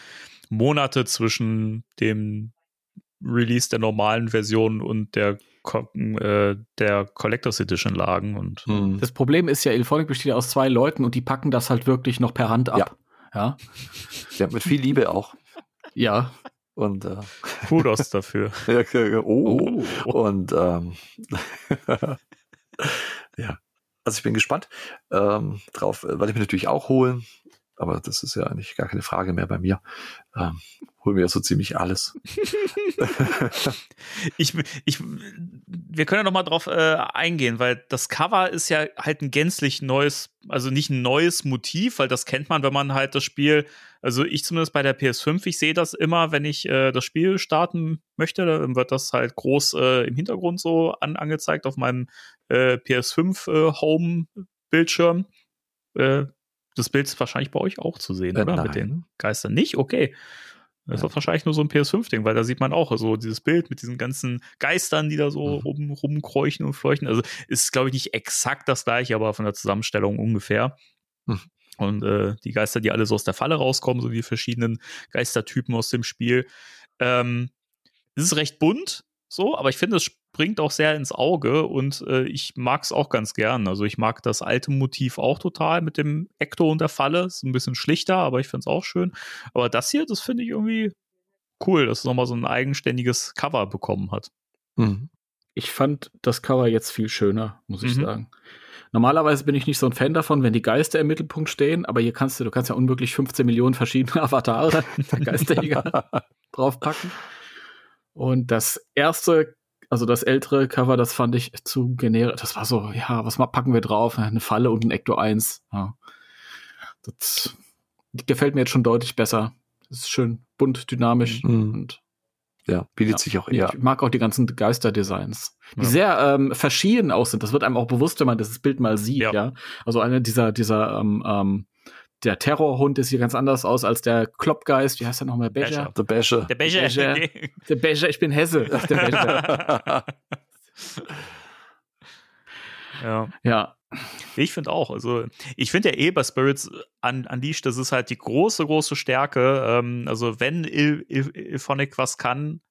Monate zwischen dem Release der normalen Version und der, Co äh, der Collectors Edition lagen und Hm. Das Problem ist ja, Ilphonic besteht ja aus zwei Leuten und die packen das halt wirklich noch per Hand ab. Ja. Ja, mit viel Liebe auch. Ja. Und äh, Kudos dafür. ja, okay, oh. Und ähm, ja, also ich bin gespannt ähm, drauf, äh, werde ich mir natürlich auch holen. Aber das ist ja eigentlich gar keine Frage mehr bei mir. Ähm, hol mir ja so ziemlich alles. Ich, ich, wir können ja noch mal drauf äh, eingehen, weil das Cover ist ja halt ein gänzlich neues, also nicht ein neues Motiv, weil das kennt man, wenn man halt das Spiel, also ich zumindest bei der PS5, ich sehe das immer, wenn ich äh, das Spiel starten möchte, dann wird das halt groß äh, im Hintergrund so an, angezeigt auf meinem äh, PS5 äh, Home-Bildschirm. Äh, das Bild ist wahrscheinlich bei euch auch zu sehen, Äh, oder? nein. Mit den Geistern nicht? Okay. Das ist wahrscheinlich nur so ein PS5-Ding, weil da sieht man auch so dieses Bild mit diesen ganzen Geistern, die da so Mhm. rum, rumkräuchen und fleuchten. Also ist, glaube ich, nicht exakt das gleiche, aber von der Zusammenstellung ungefähr. Mhm. Und äh, die Geister, die alle so aus der Falle rauskommen, so die verschiedenen Geistertypen aus dem Spiel. Ähm, es ist recht bunt, so, aber ich finde, es springt auch sehr ins Auge und äh, ich mag es auch ganz gern. Also ich mag das alte Motiv auch total mit dem Ekto und der Falle. Ist ein bisschen schlichter, aber ich finde es auch schön. Aber das hier, das finde ich irgendwie cool, dass es nochmal so ein eigenständiges Cover bekommen hat. Mhm. Ich fand das Cover jetzt viel schöner, muss ich Mhm. sagen. Normalerweise bin ich nicht so ein Fan davon, wenn die Geister im Mittelpunkt stehen, aber hier kannst du, du kannst ja unmöglich 15 Millionen verschiedene Avatare der Geisterjäger draufpacken. Und das erste, also das ältere Cover, das fand ich zu generisch. Das war so, ja, was ma- packen wir drauf? Eine Falle und ein Ecto 1. Ja. Das gefällt mir jetzt schon deutlich besser. Das ist schön bunt, dynamisch Mhm. und Ja, bietet Ja. sich auch ich eher. mag auch die ganzen Geisterdesigns, die Ja. sehr ähm, verschieden aus sind. Das wird einem auch bewusst, wenn man das Bild mal sieht, Ja. ja. Also einer dieser, dieser, ähm, ähm, der Terrorhund ist hier ganz anders aus als der Kloppgeist. Wie heißt der nochmal? Becher? Becher. Der Becher. Der Becher. Becher. Der Becher, ich bin Hesse. Ach, der Becher. ja. ja. Ich finde auch. Also, ich finde ja eh bei Spirits un Unleashed, das ist halt die große, große Stärke. Ähm, also, wenn Il Il Ilphonic was kann,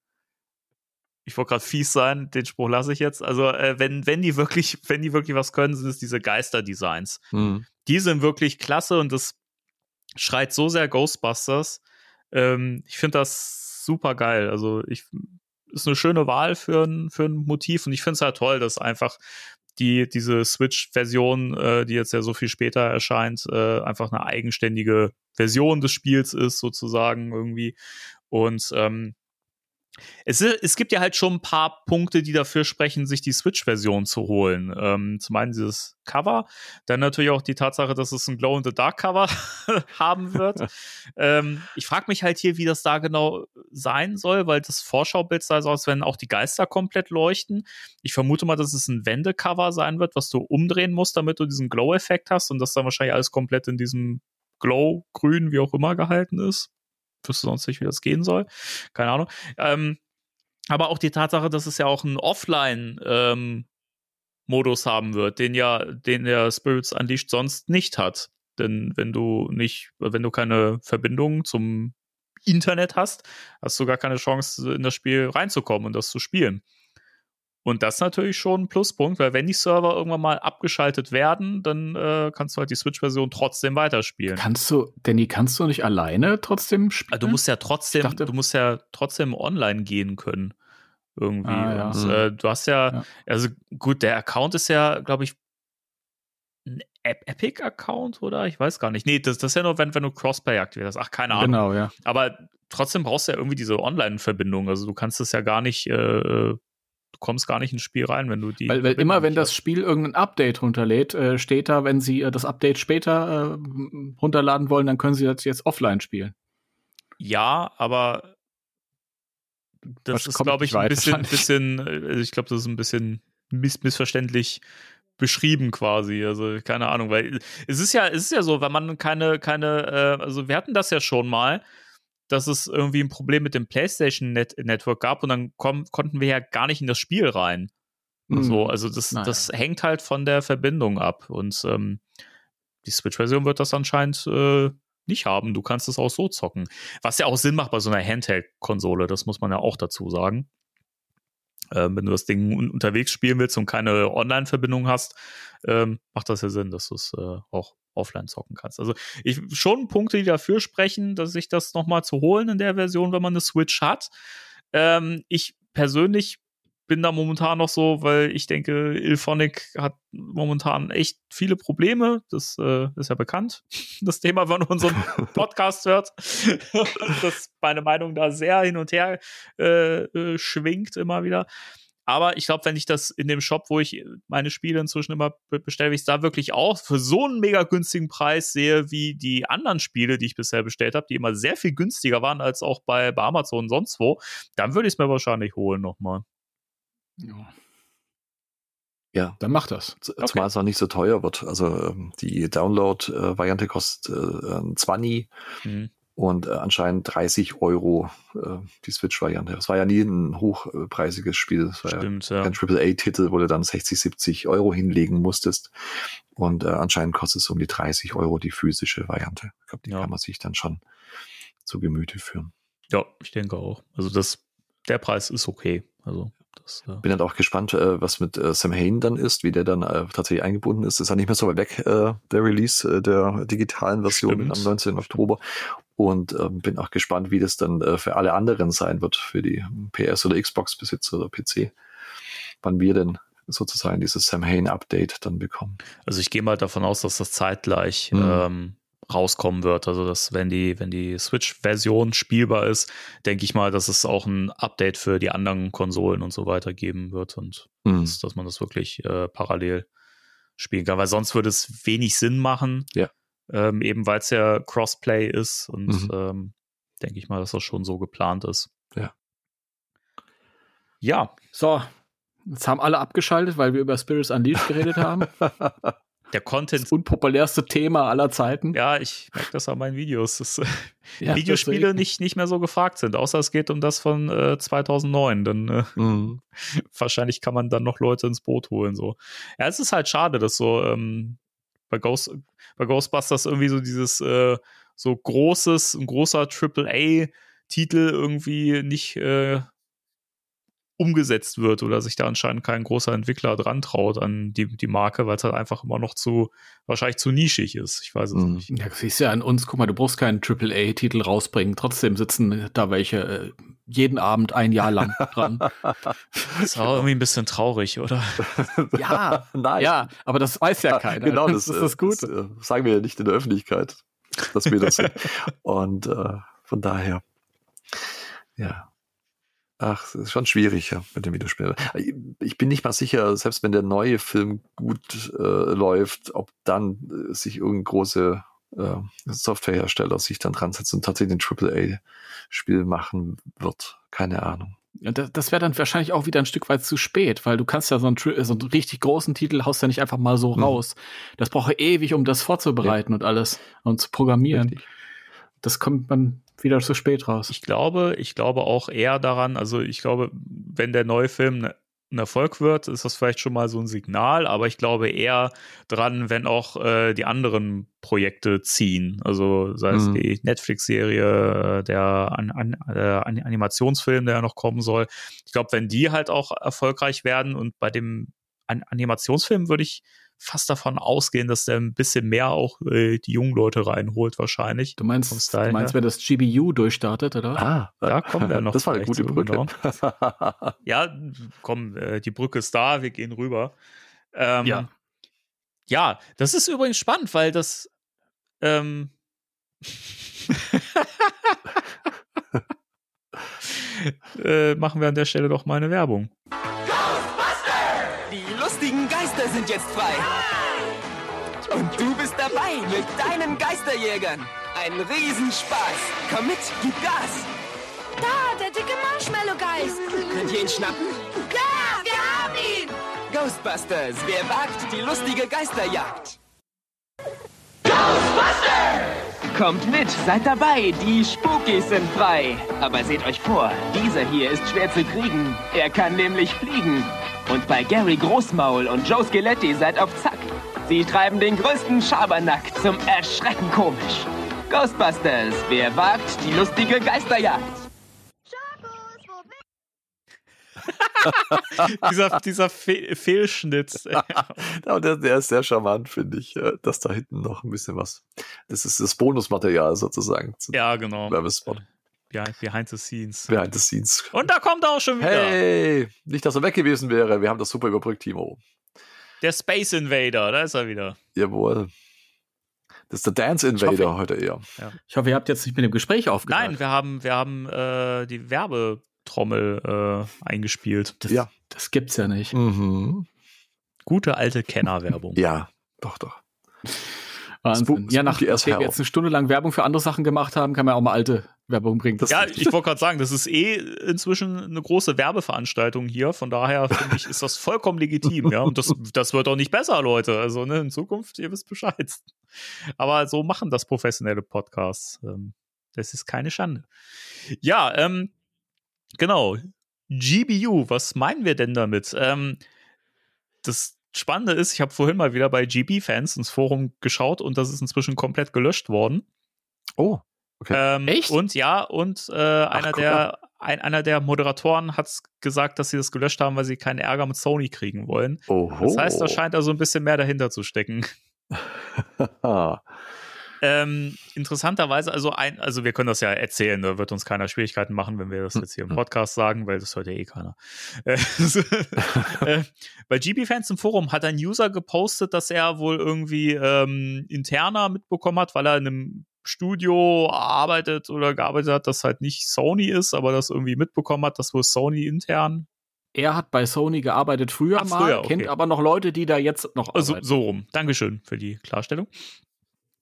ich wollte gerade fies sein, den Spruch lasse ich jetzt. Also, äh, wenn, wenn die wirklich, wenn die wirklich was können, sind es diese Geisterdesigns. Mhm. Die sind wirklich klasse und das schreit so sehr Ghostbusters. Ähm, ich finde das super geil. Also ich ist eine schöne Wahl für ein, für ein Motiv und ich finde es halt toll, dass einfach die, diese Switch-Version, äh, die jetzt ja so viel später erscheint, äh, einfach eine eigenständige Version des Spiels ist, sozusagen irgendwie. Und ähm, es, es gibt ja halt schon ein paar Punkte, die dafür sprechen, sich die Switch-Version zu holen. Ähm, zum einen dieses Cover, dann natürlich auch die Tatsache, dass es ein Glow-in-the-Dark-Cover haben wird. ähm, ich frage mich halt hier, wie das da genau sein soll, weil das Vorschaubild sah so aus, wenn auch die Geister komplett leuchten. Ich vermute mal, dass es ein Wendecover sein wird, was du umdrehen musst, damit du diesen Glow-Effekt hast und das dann wahrscheinlich alles komplett in diesem Glow-Grün, wie auch immer, gehalten ist wüsste sonst nicht, wie das gehen soll. Keine Ahnung. Ähm, aber auch die Tatsache, dass es ja auch einen Offline ähm, Modus haben wird, den ja, den der Spirits Unleashed sonst nicht hat. Denn wenn du nicht, wenn du keine Verbindung zum Internet hast, hast du gar keine Chance, in das Spiel reinzukommen und das zu spielen. Und das ist natürlich schon ein Pluspunkt, weil wenn die Server irgendwann mal abgeschaltet werden, dann äh, kannst du halt die Switch-Version trotzdem weiterspielen. Kannst du, Danny, kannst du nicht alleine trotzdem spielen? Also du musst ja trotzdem, dachte, du musst ja trotzdem online gehen können. Irgendwie. Ah, ja. Und äh, du hast ja, ja, also gut, der Account ist ja, glaube ich, ein Epic-Account oder? Ich weiß gar nicht. Nee, das, das ist ja nur, wenn, wenn du Crossplay aktivierst. Ach, keine Ahnung. Genau, ja. Aber trotzdem brauchst du ja irgendwie diese Online-Verbindung. Also du kannst es ja gar nicht äh, du kommst gar nicht ins Spiel rein, wenn du die. Weil, weil immer, wenn das Spiel irgendein Update runterlädt, äh, steht da, wenn sie äh, das Update später äh, runterladen wollen, dann können sie das jetzt offline spielen. Ja, aber das ist, glaube ich, ein bisschen, bisschen äh, ich glaube, das ist ein bisschen miss missverständlich beschrieben quasi. Also keine Ahnung, weil es ist ja, es ist ja so, wenn man keine, keine, äh, also wir hatten das ja schon mal, dass es irgendwie ein Problem mit dem PlayStation Net Network gab und dann konnten wir ja gar nicht in das Spiel rein. Mhm. So, also das, naja. das hängt halt von der Verbindung ab und ähm, die Switch-Version wird das anscheinend äh, nicht haben. Du kannst es auch so zocken. Was ja auch Sinn macht bei so einer Handheld-Konsole, das muss man ja auch dazu sagen. Ähm, wenn du das Ding un unterwegs spielen willst und keine Online-Verbindung hast, ähm, macht das ja Sinn, dass du es äh, auch offline zocken kannst. Also ich schon Punkte, die dafür sprechen, dass sich das nochmal zu holen in der Version, wenn man eine Switch hat. Ähm, ich persönlich bin da momentan noch so, weil ich denke, Ilphonic hat momentan echt viele Probleme. Das äh, ist ja bekannt, das Thema, wenn man unseren Podcast hört, dass meine Meinung da sehr hin und her äh, äh, schwingt immer wieder. Aber ich glaube, wenn ich das in dem Shop, wo ich meine Spiele inzwischen immer bestelle, ich da wirklich auch für so einen mega günstigen Preis sehe, wie die anderen Spiele, die ich bisher bestellt habe, die immer sehr viel günstiger waren als auch bei, bei Amazon und sonst wo, dann würde ich es mir wahrscheinlich holen nochmal. Ja. Ja. Dann macht das. Zumal okay. es auch nicht so teuer wird. Also ähm, die Download-Variante kostet äh, 20. Mhm und äh, anscheinend 30 Euro äh, die Switch-Variante. Das war ja nie ein hochpreisiges Spiel. Das war Stimmt, ja, kein AAA-Titel, wo du dann 60, 70 Euro hinlegen musstest. Und äh, anscheinend kostet es um die 30 Euro die physische Variante. Ich glaube, die ja. kann man sich dann schon zu Gemüte führen. Ja, ich denke auch. Also das, der Preis ist okay. Also das, ja. Bin dann auch gespannt, äh, was mit äh, Sam Hain dann ist, wie der dann äh, tatsächlich eingebunden ist. Ist ja nicht mehr so weit weg, der Release der digitalen Version Stimmt. am 19. Oktober. Und ähm, bin auch gespannt, wie das dann für alle anderen sein wird, für die PS- oder Xbox-Besitzer oder PC. Wann wir denn sozusagen dieses Sam Hain-Update dann bekommen. Also ich gehe mal davon aus, dass das zeitgleich mhm. ähm, rauskommen wird. Also dass wenn die, wenn die Switch-Version spielbar ist, denke ich mal, dass es auch ein Update für die anderen Konsolen und so weiter geben wird und mhm. dass, dass, man das wirklich äh, parallel spielen kann. Weil sonst würde es wenig Sinn machen. Ja ähm, eben weil es ja Crossplay ist und mhm. ähm, denke ich mal, dass das schon so geplant ist. Ja. Ja. So, jetzt haben alle abgeschaltet, weil wir über Spirits Unleashed geredet haben. Der Content. Das unpopulärste Thema aller Zeiten. Ja, ich merke das an meinen Videos, dass äh, ja, Videospiele nicht, nicht mehr so gefragt sind, außer es geht um das von äh, 2009. Dann äh, mhm. wahrscheinlich kann man dann noch Leute ins Boot holen. So. Ja, es ist halt schade, dass so ähm, bei, Ghost, bei Ghostbusters irgendwie so dieses äh, so großes, ein großer AAA-Titel irgendwie nicht, äh, umgesetzt wird oder sich da anscheinend kein großer Entwickler dran traut an die, die Marke, weil es halt einfach immer noch zu, wahrscheinlich zu nischig ist. Ich weiß es Mhm. nicht. Ja, das ist ja an uns, guck mal, du brauchst keinen AAA-Titel rausbringen. Trotzdem sitzen da welche äh, jeden Abend ein Jahr lang dran. Das ist auch irgendwie ein bisschen traurig, oder? ja, Nein. ja, aber das weiß ja keiner. Genau, das, das ist das äh, gut. Das, äh, sagen wir ja nicht in der Öffentlichkeit, dass wir das sind. Und äh, von daher, ja. Ach, es ist schon schwierig ja, mit dem Videospiel. Ich- bin nicht mal sicher, selbst wenn der neue Film gut äh, läuft, ob dann äh, sich irgendein große äh, Softwarehersteller sich dann dran setzt und tatsächlich ein AAA-Spiel machen wird. Keine Ahnung. Ja, das, das wäre dann wahrscheinlich auch wieder ein Stück weit zu spät, weil du kannst ja so einen, so einen richtig großen Titel haust ja nicht einfach mal so Mhm. raus. Das braucht ja ewig, um das vorzubereiten und alles und zu programmieren. Richtig. Das kommt man wieder zu spät raus. Ich glaube, ich glaube auch eher daran, also ich glaube, wenn der neue Film ne- ein Erfolg wird, ist das vielleicht schon mal so ein Signal, aber ich glaube eher dran, wenn auch äh, die anderen Projekte ziehen. Also sei es Mhm. die Netflix-Serie, äh, der an, an, äh, An- Animationsfilm, der ja noch kommen soll. Ich glaube, wenn die halt auch erfolgreich werden und bei dem an Animationsfilm würde ich fast davon ausgehen, dass der ein bisschen mehr auch äh, die jungen Leute reinholt wahrscheinlich. Du meinst, Style du meinst, her. wenn das GBU durchstartet, oder? Ah, Da kommen wir noch Das war eine gute Brücke. Ja, komm, äh, die Brücke ist da, wir gehen rüber. Ähm, Ja. Ja, das ist übrigens spannend, weil das ähm, äh, machen wir an der Stelle doch mal eine Werbung. Geister sind jetzt frei. Und du bist dabei mit deinen Geisterjägern. Ein Riesenspaß. Komm mit, gib Gas. Da, der dicke Marshmallow-Geist. Könnt ihr ihn schnappen? Ja, wir haben ihn. Ghostbusters, wer wagt die lustige Geisterjagd? Kommt mit, seid dabei, die Spookies sind frei. Aber seht euch vor, dieser hier ist schwer zu kriegen. Er kann nämlich fliegen. Und bei Gary Großmaul und Joe Skeletti seid auf Zack. Sie treiben den größten Schabernack zum Erschrecken komisch. Ghostbusters, wer wagt die lustige Geisterjagd? Dieser dieser Fe Fehlschnitt. Ja, der, der ist sehr charmant, finde ich, äh, dass da hinten noch ein bisschen was. Das ist das Bonusmaterial sozusagen. zu ja, genau. Werbespot. Behind, behind the scenes. Behind the scenes. Und da kommt er auch schon wieder. Hey, nicht, dass er weg gewesen wäre. Wir haben das super überbrückt, Timo. Der Space Invader, da ist er wieder. Jawohl. Das ist der Dance Invader heute eher. Ich hoffe, ihr habt jetzt nicht mit dem Gespräch aufgehört. Nein, wir haben, wir haben äh, die Werbetrommel äh, eingespielt. das, Ja. das gibt's ja nicht. Mhm. Gute alte Kennerwerbung. Ja, doch, doch. Wahnsinn. Spook- ja, nach, nachdem wir jetzt eine Stunde lang Werbung für andere Sachen gemacht haben, kann man auch mal alte Werbung bringen. Das- Ja, ich wollte gerade sagen, das ist eh inzwischen eine große Werbeveranstaltung hier. Von daher finde ich, ist das vollkommen legitim. Ja, und das, das wird auch nicht besser, Leute. Also ne, in Zukunft, ihr wisst Bescheid. Aber so machen das professionelle Podcasts. Ähm, das ist keine Schande. Ja, ähm, genau. GBU, was meinen wir denn damit? Ähm, das Spannende ist, ich habe vorhin mal wieder bei GB-Fans ins Forum geschaut und das ist inzwischen komplett gelöscht worden. Oh, okay. Ähm, Echt? Und ja, und äh, einer, guck der, ein, einer der Moderatoren hat gesagt, dass sie das gelöscht haben, weil sie keinen Ärger mit Sony kriegen wollen. Oho. Das heißt, da scheint also ein bisschen mehr dahinter zu stecken. Ähm, interessanterweise, also ein, also wir können das ja erzählen, da wird uns keiner Schwierigkeiten machen, wenn wir das jetzt hier im Podcast sagen, weil das hört ja eh keiner. Äh, äh, bei GB-Fans im Forum hat ein User gepostet, dass er wohl irgendwie ähm, interner mitbekommen hat, weil er in einem Studio arbeitet oder gearbeitet hat, das halt nicht Sony ist, aber das irgendwie mitbekommen hat, dass wohl Sony intern Er hat bei Sony gearbeitet früher Ach, mal, früher, okay. kennt aber noch Leute, die da jetzt noch Also arbeiten. so rum. Dankeschön für die Klarstellung.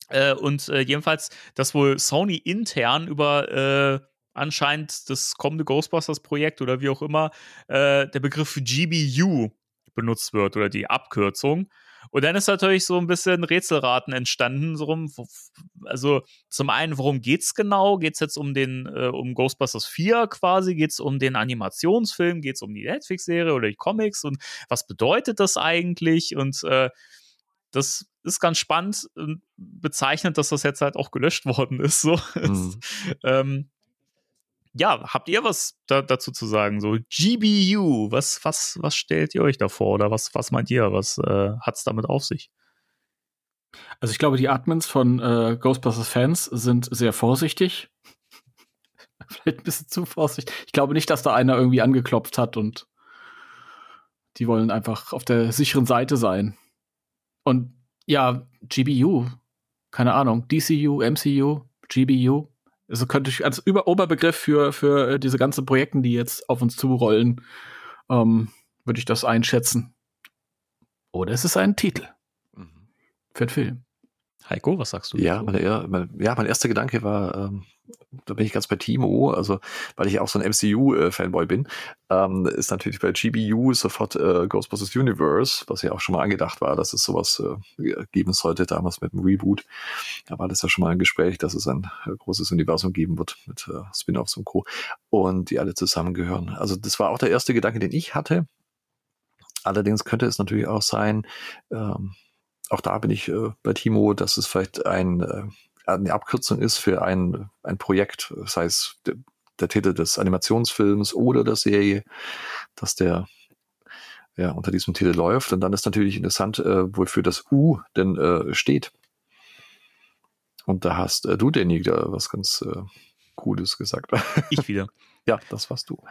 Äh, und äh, jedenfalls, dass wohl Sony intern über äh, anscheinend das kommende Ghostbusters-Projekt oder wie auch immer äh, der Begriff GBU benutzt wird oder die Abkürzung. Und dann ist natürlich so ein bisschen Rätselraten entstanden. So rum, also zum einen, worum geht's genau? Geht's jetzt um den, äh, um Ghostbusters 4 quasi? Geht's um den Animationsfilm? Geht's um die Netflix-Serie oder die Comics? Und was bedeutet das eigentlich? Und äh, das ist ganz spannend und bezeichnet, dass das jetzt halt auch gelöscht worden ist. So. Mhm. ähm, ja, habt ihr was da, dazu zu sagen? So GBU, was, was, was stellt ihr euch da vor oder was, was meint ihr? Was äh, hat es damit auf sich? Also ich glaube, die Admins von äh, Ghostbusters Fans sind sehr vorsichtig. Vielleicht ein bisschen zu vorsichtig. Ich glaube nicht, dass da einer irgendwie angeklopft hat und die wollen einfach auf der sicheren Seite sein. Und ja, GBU, keine Ahnung, DCU, MCU, GBU. Also könnte ich als Über Oberbegriff für, für äh, diese ganzen Projekten, die jetzt auf uns zurollen, ähm, würde ich das einschätzen. Oder es ist ein Titel Mhm. für den Film. Heiko, was sagst du? Ja, mein, ja, mein erster Gedanke war, ähm, da bin ich ganz bei Timo, also weil ich auch so ein MCU-Fanboy bin, ähm, ist natürlich bei GBU sofort äh, Ghostbusters Universe, was ja auch schon mal angedacht war, dass es sowas äh, geben sollte, damals mit dem Reboot. Da war das ja schon mal ein Gespräch, dass es ein äh, großes Universum geben wird mit äh, Spin-offs und Co. Und die alle zusammengehören. Also das war auch der erste Gedanke, den ich hatte. Allerdings könnte es natürlich auch sein, ähm, auch da bin ich äh, bei Timo, dass es vielleicht ein, äh, eine Abkürzung ist für ein, ein Projekt, sei es de, der Titel des Animationsfilms oder der Serie, dass der ja unter diesem Titel läuft. Und dann ist natürlich interessant, äh, wofür das U denn äh, steht. Und da hast äh, du, Danny, da was ganz äh, Cooles gesagt. Ich wieder. ja, das warst du.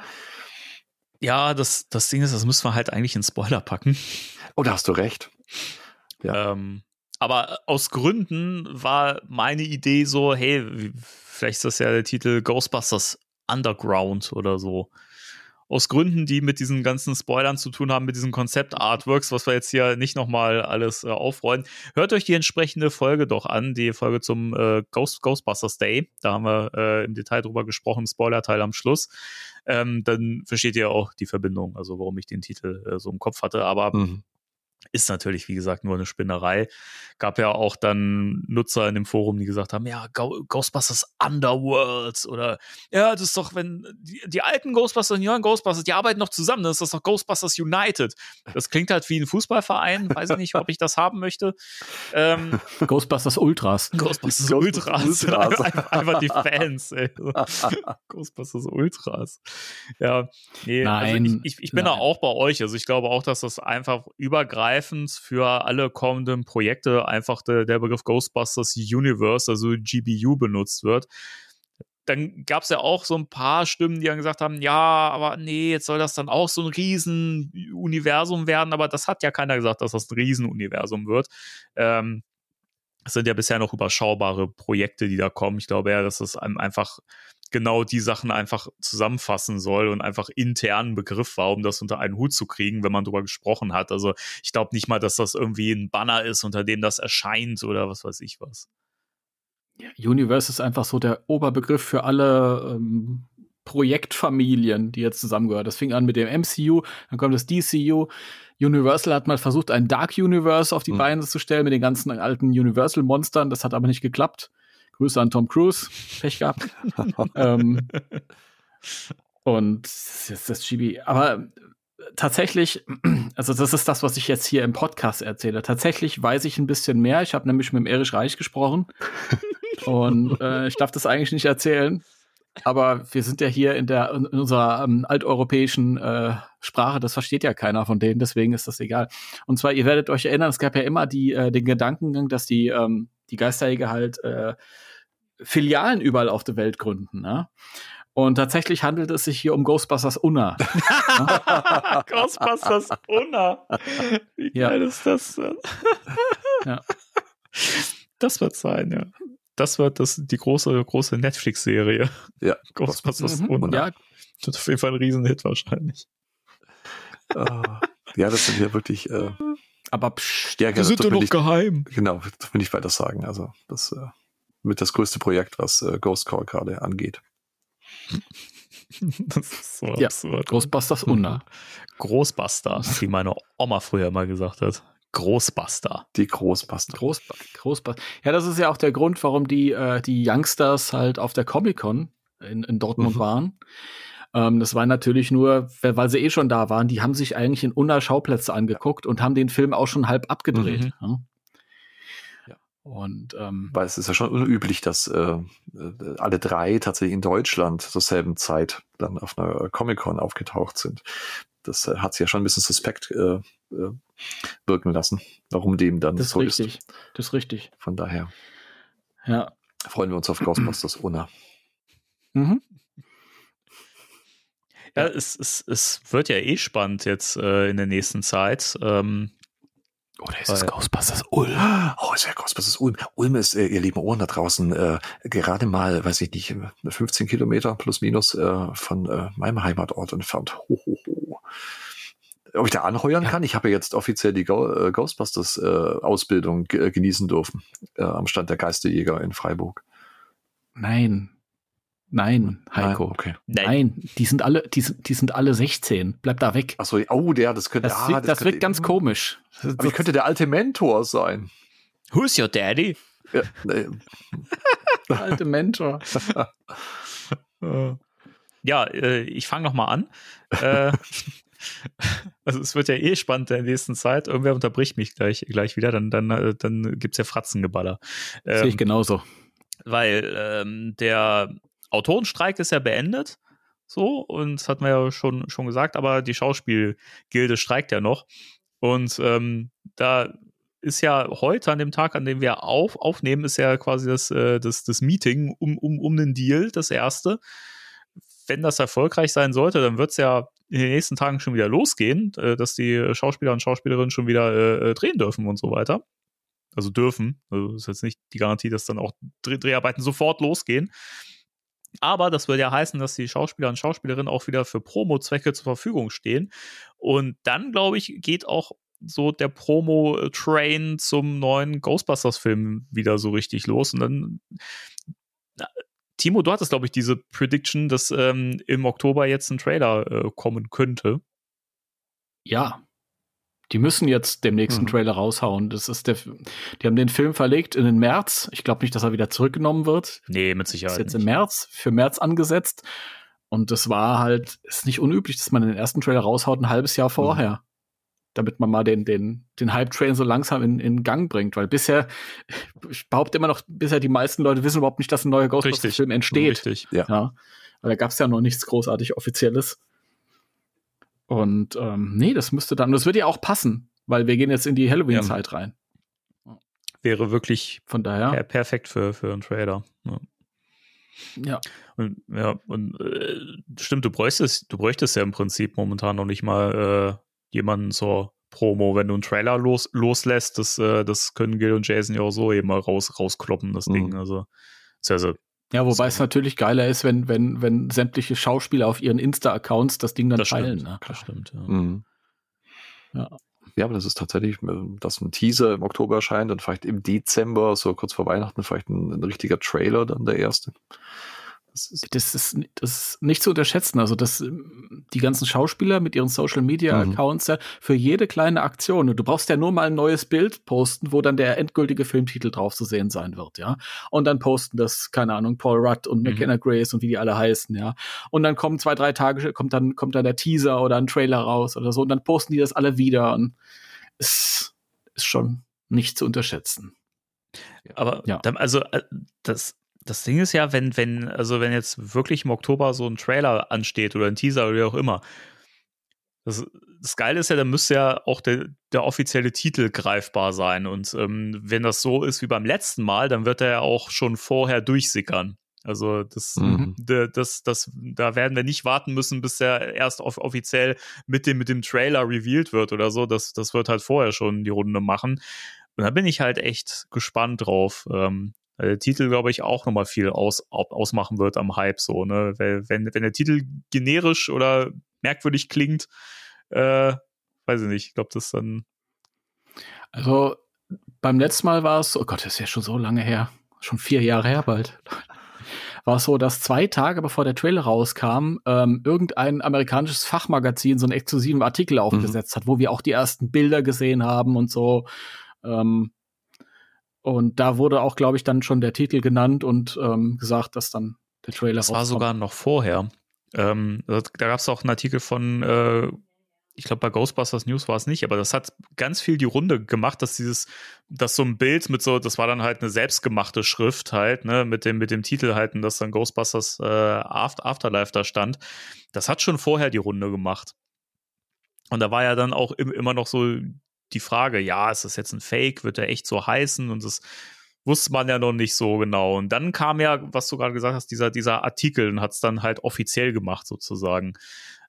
Ja, das, das Ding ist, das müssen wir halt eigentlich in Spoiler packen. Oh, da hast du recht. Ja. Ähm, aber aus Gründen war meine Idee so, hey, vielleicht ist das ja der Titel Ghostbusters Underground oder so. Aus Gründen, die mit diesen ganzen Spoilern zu tun haben, mit diesen Konzept-Artworks, was wir jetzt hier nicht nochmal alles äh, aufrollen. Hört euch die entsprechende Folge doch an, die Folge zum äh, Ghost, Ghostbusters Day. Da haben wir äh, im Detail drüber gesprochen, Spoiler-Teil am Schluss. Ähm, dann versteht ihr auch die Verbindung, also warum ich den Titel äh, so im Kopf hatte. Aber Mhm. Ist natürlich, wie gesagt, nur eine Spinnerei. Gab ja auch dann Nutzer in dem Forum, die gesagt haben, ja, Ghostbusters Underworlds oder ja, das ist doch, wenn die, die alten Ghostbusters und die neuen Ghostbusters, die arbeiten noch zusammen, dann ist das doch Ghostbusters United. Das klingt halt wie ein Fußballverein, weiß ich nicht, ob ich das haben möchte. Ähm, Ghostbusters Ultras. Ghostbusters Ghostbusters Ultras. Ultras. einfach, einfach die Fans, ey. Ghostbusters Ultras. Ja, nee, also Nein, ich, ich, ich bin da nein. auch bei euch. Also ich glaube auch, dass das einfach übergreifend für alle kommenden Projekte einfach der, der Begriff Ghostbusters Universe, also GBU, benutzt wird. Dann gab es ja auch so ein paar Stimmen, die dann gesagt haben, ja, aber nee, jetzt soll das dann auch so ein Riesenuniversum werden, aber das hat ja keiner gesagt, dass das ein Riesenuniversum wird. Ähm, es sind ja bisher noch überschaubare Projekte, die da kommen. Ich glaube ja, dass einem einfach genau die Sachen einfach zusammenfassen soll und einfach internen Begriff war, um das unter einen Hut zu kriegen, wenn man drüber gesprochen hat. Also ich glaube nicht mal, dass das irgendwie ein Banner ist, unter dem das erscheint oder was weiß ich was. Universe ist einfach so der Oberbegriff für alle ähm, Projektfamilien, die jetzt zusammengehören. Das fing an mit dem MCU, dann kommt das DCU. Universal hat mal versucht, ein Dark Universe auf die Mhm. Beine zu stellen mit den ganzen alten Universal-Monstern. Das hat aber nicht geklappt. Grüße an Tom Cruise. Pech gehabt. ähm, und ist das GB. Aber tatsächlich, also das ist das, was ich jetzt hier im Podcast erzähle. Tatsächlich weiß ich ein bisschen mehr. Ich habe nämlich mit dem Erich Reich gesprochen. und äh, ich darf das eigentlich nicht erzählen. Aber wir sind ja hier in der in unserer ähm, alteuropäischen äh, Sprache, das versteht ja keiner von denen, deswegen ist das egal. Und zwar, ihr werdet euch erinnern, es gab ja immer die, äh, den Gedankengang, dass die, ähm, die Geisterjäger halt äh, Filialen überall auf der Welt gründen. Ne? Und tatsächlich handelt es sich hier um Ghostbusters Unna. Ghostbusters Unna. Wie Ja. geil ist das denn? Ja. Das wird sein, ja. Das wird das, die große, große Netflix-Serie. Ja. Ghostbusters Mhm. Unna. Ja, Das wird auf jeden Fall ein Riesenhit wahrscheinlich. Ah, ja, das sind ja wirklich äh, aber psch, ja, Wir sind doch noch ich, geheim. genau, das will ich weiter sagen. Also das äh, mit das größte Projekt, was äh, Ghost Call gerade angeht. Das ist so Ja. absurd. Ghostbusters Unna. Großbuster, wie meine Oma früher immer gesagt hat. Großbuster. Die Großbuster. Groß, Großbusters. Ja, das ist ja auch der Grund, warum die, äh, die Youngsters halt auf der Comic-Con in, in Dortmund Mhm. waren. Ähm, das war natürlich nur, weil weil sie eh schon da waren, die haben sich eigentlich in Unna Schauplätze angeguckt und haben den Film auch schon halb abgedreht. Mhm. Ja. Und ähm, Weil es ist ja schon unüblich, dass äh, äh, alle drei tatsächlich in Deutschland zur selben Zeit dann auf einer Comic-Con aufgetaucht sind. Das äh, hat sich ja schon ein bisschen suspekt äh, äh, wirken lassen, warum dem dann das ist so richtig. ist. Das ist richtig. Von daher Ja. freuen wir uns auf Ghostbusters Una. Mhm. Ja, es, es, es wird ja eh spannend jetzt äh, in der nächsten Zeit. Ähm, Oder ist es es Ghostbusters Ulm? Oh, ist ja Ghostbusters Ulm. Ulm ist, äh, ihr lieben Ohren da draußen, äh, gerade mal, weiß ich nicht, 15 Kilometer plus minus äh, von äh, meinem Heimatort entfernt. Ho, ho, ho. Ob ich da anheuern kann? Ich habe ja jetzt offiziell die Go äh, Ghostbusters äh, genießen dürfen äh, am Stand der Geisterjäger in Freiburg. Nein. Nein, Heiko. Nein, okay. Nein, die sind alle, die, sind- die sind alle 16. Bleib da weg. Achso, oh, der, das könnte, Das, ah, wird- das könnte- wird ganz komisch. Das, Aber ich könnte der alte Mentor sein. Who's your daddy? Ja, nee. der alte Mentor. Ja, äh, ich fange noch mal an. äh, also es wird ja eh spannend in der nächsten Zeit. Irgendwer unterbricht mich gleich, gleich wieder, dann, dann, äh, dann gibt's ja Fratzengeballer. Sehe Ähm, ich genauso. weil ähm, der Autorenstreik ist ja beendet. So, und das hatten wir ja schon, schon gesagt, aber die Schauspielgilde streikt ja noch. Und ähm, da ist ja heute, an dem Tag, an dem wir auf, aufnehmen, ist ja quasi das, äh, das, das Meeting um, um, um den Deal, das erste. Wenn das erfolgreich sein sollte, dann wird es ja in den nächsten Tagen schon wieder losgehen, äh, dass die Schauspieler und Schauspielerinnen schon wieder äh, äh, drehen dürfen und so weiter. Also dürfen. Also ist jetzt nicht die Garantie, dass dann auch Dreh Dreharbeiten sofort losgehen. Aber das würde ja heißen, dass die Schauspieler und Schauspielerinnen auch wieder für Promo-Zwecke zur Verfügung stehen. Und dann, glaube ich, geht auch so der Promo-Train zum neuen Ghostbusters-Film wieder so richtig los. Und dann, na, Timo, du hattest, glaube ich, diese Prediction, dass ähm, im Oktober jetzt ein Trailer äh, kommen könnte. Ja. Die müssen jetzt dem nächsten Mhm. Trailer raushauen. Das ist der, die haben den Film verlegt in den März. Ich glaube nicht, dass er wieder zurückgenommen wird. Nee, mit ist Sicherheit. jetzt nicht. im März, für März angesetzt. Und das war halt, ist nicht unüblich, dass man den ersten Trailer raushaut ein halbes Jahr vorher. Damit man mal den, den, den Hype-Train so langsam in, in Gang bringt. Weil bisher, ich behaupte immer noch, bisher die meisten Leute wissen überhaupt nicht, dass ein neuer Ghostbusters-Film entsteht. Richtig. Ja. Ja. Weil da gab es ja noch nichts großartig Offizielles. Und ähm, nee, das müsste dann, das würde ja auch passen, weil wir gehen jetzt in die Halloween-Zeit rein. Wäre wirklich Von daher, per perfekt für, für einen Trailer. Ja. ja. Und, ja, und äh, stimmt, du bräuchtest, du bräuchtest ja im Prinzip momentan noch nicht mal äh, jemanden zur Promo, wenn du einen Trailer los, loslässt, das, äh, das können Gil und Jason ja auch so eben mal raus, rauskloppen, das Mhm. Ding. Also, ist ja wobei es natürlich geiler ist, wenn, wenn, wenn sämtliche Schauspieler auf ihren Insta-Accounts das Ding dann das teilen. stimmt. Ne? Das stimmt, ja. Mhm. Ja. Ja, aber das ist tatsächlich, äh, dass ein Teaser im Oktober erscheint und vielleicht im Dezember, so kurz vor Weihnachten, vielleicht ein, ein richtiger Trailer, dann der erste. Das ist, Das ist, das ist nicht zu unterschätzen. Also, dass ähm, die ganzen Schauspieler mit ihren Social Media Mhm. Accounts ja für jede kleine Aktion, und du brauchst ja nur mal ein neues Bild posten, wo dann der endgültige Filmtitel drauf zu sehen sein wird, ja. Und dann posten das, keine Ahnung, Paul Rudd und Mhm. McKenna Grace und wie die alle heißen, ja. Und dann kommen zwei, drei Tage, kommt dann, kommt dann der Teaser oder ein Trailer raus oder so, und dann posten die das alle wieder. Und es ist schon nicht zu unterschätzen. Aber Ja. also äh, das, das Ding ist ja, wenn, wenn, also wenn jetzt wirklich im Oktober so ein Trailer ansteht oder ein Teaser oder wie auch immer, das, das Geile ist ja, dann müsste ja auch der, der offizielle Titel greifbar sein. Und ähm, wenn das so ist wie beim letzten Mal, dann wird er ja auch schon vorher durchsickern. Also das, Mhm. de- das, das, da werden wir nicht warten müssen, bis der erst off offiziell mit dem, mit dem Trailer revealed wird oder so. Das, das wird halt vorher schon die Runde machen. Und da bin ich halt echt gespannt drauf. Ähm, weil der Titel, glaube ich, auch nochmal viel aus, au- ausmachen wird am Hype so, ne? Weil, wenn, wenn der Titel generisch oder merkwürdig klingt, äh, weiß ich nicht, ich glaube, das dann. Also beim letzten Mal war es, oh Gott, das ist ja schon so lange her, schon vier Jahre her bald, war es so, dass zwei Tage bevor der Trailer rauskam, ähm, irgendein amerikanisches Fachmagazin so einen exklusiven Artikel aufgesetzt hat, wo wir auch die ersten Bilder gesehen haben und so. Ähm, und da wurde auch, glaube ich, dann schon der Titel genannt und ähm, gesagt, dass dann der Trailer Das war rauskommt. sogar noch vorher. Ähm, da gab es auch einen Artikel von äh, ich glaube, bei Ghostbusters News war es nicht, aber das hat ganz viel die Runde gemacht, dass dieses, dass so ein Bild mit so, das war dann halt eine selbstgemachte Schrift halt, ne, mit dem, mit dem Titel halt, und dass dann Ghostbusters äh, After, Afterlife da stand. Das hat schon vorher die Runde gemacht. Und da war ja dann auch im, immer noch so die Frage, ja, ist das jetzt ein Fake? Wird der echt so heißen? Und das wusste man ja noch nicht so genau. Und dann kam ja, was du gerade gesagt hast, dieser, dieser Artikel und hat es dann halt offiziell gemacht sozusagen.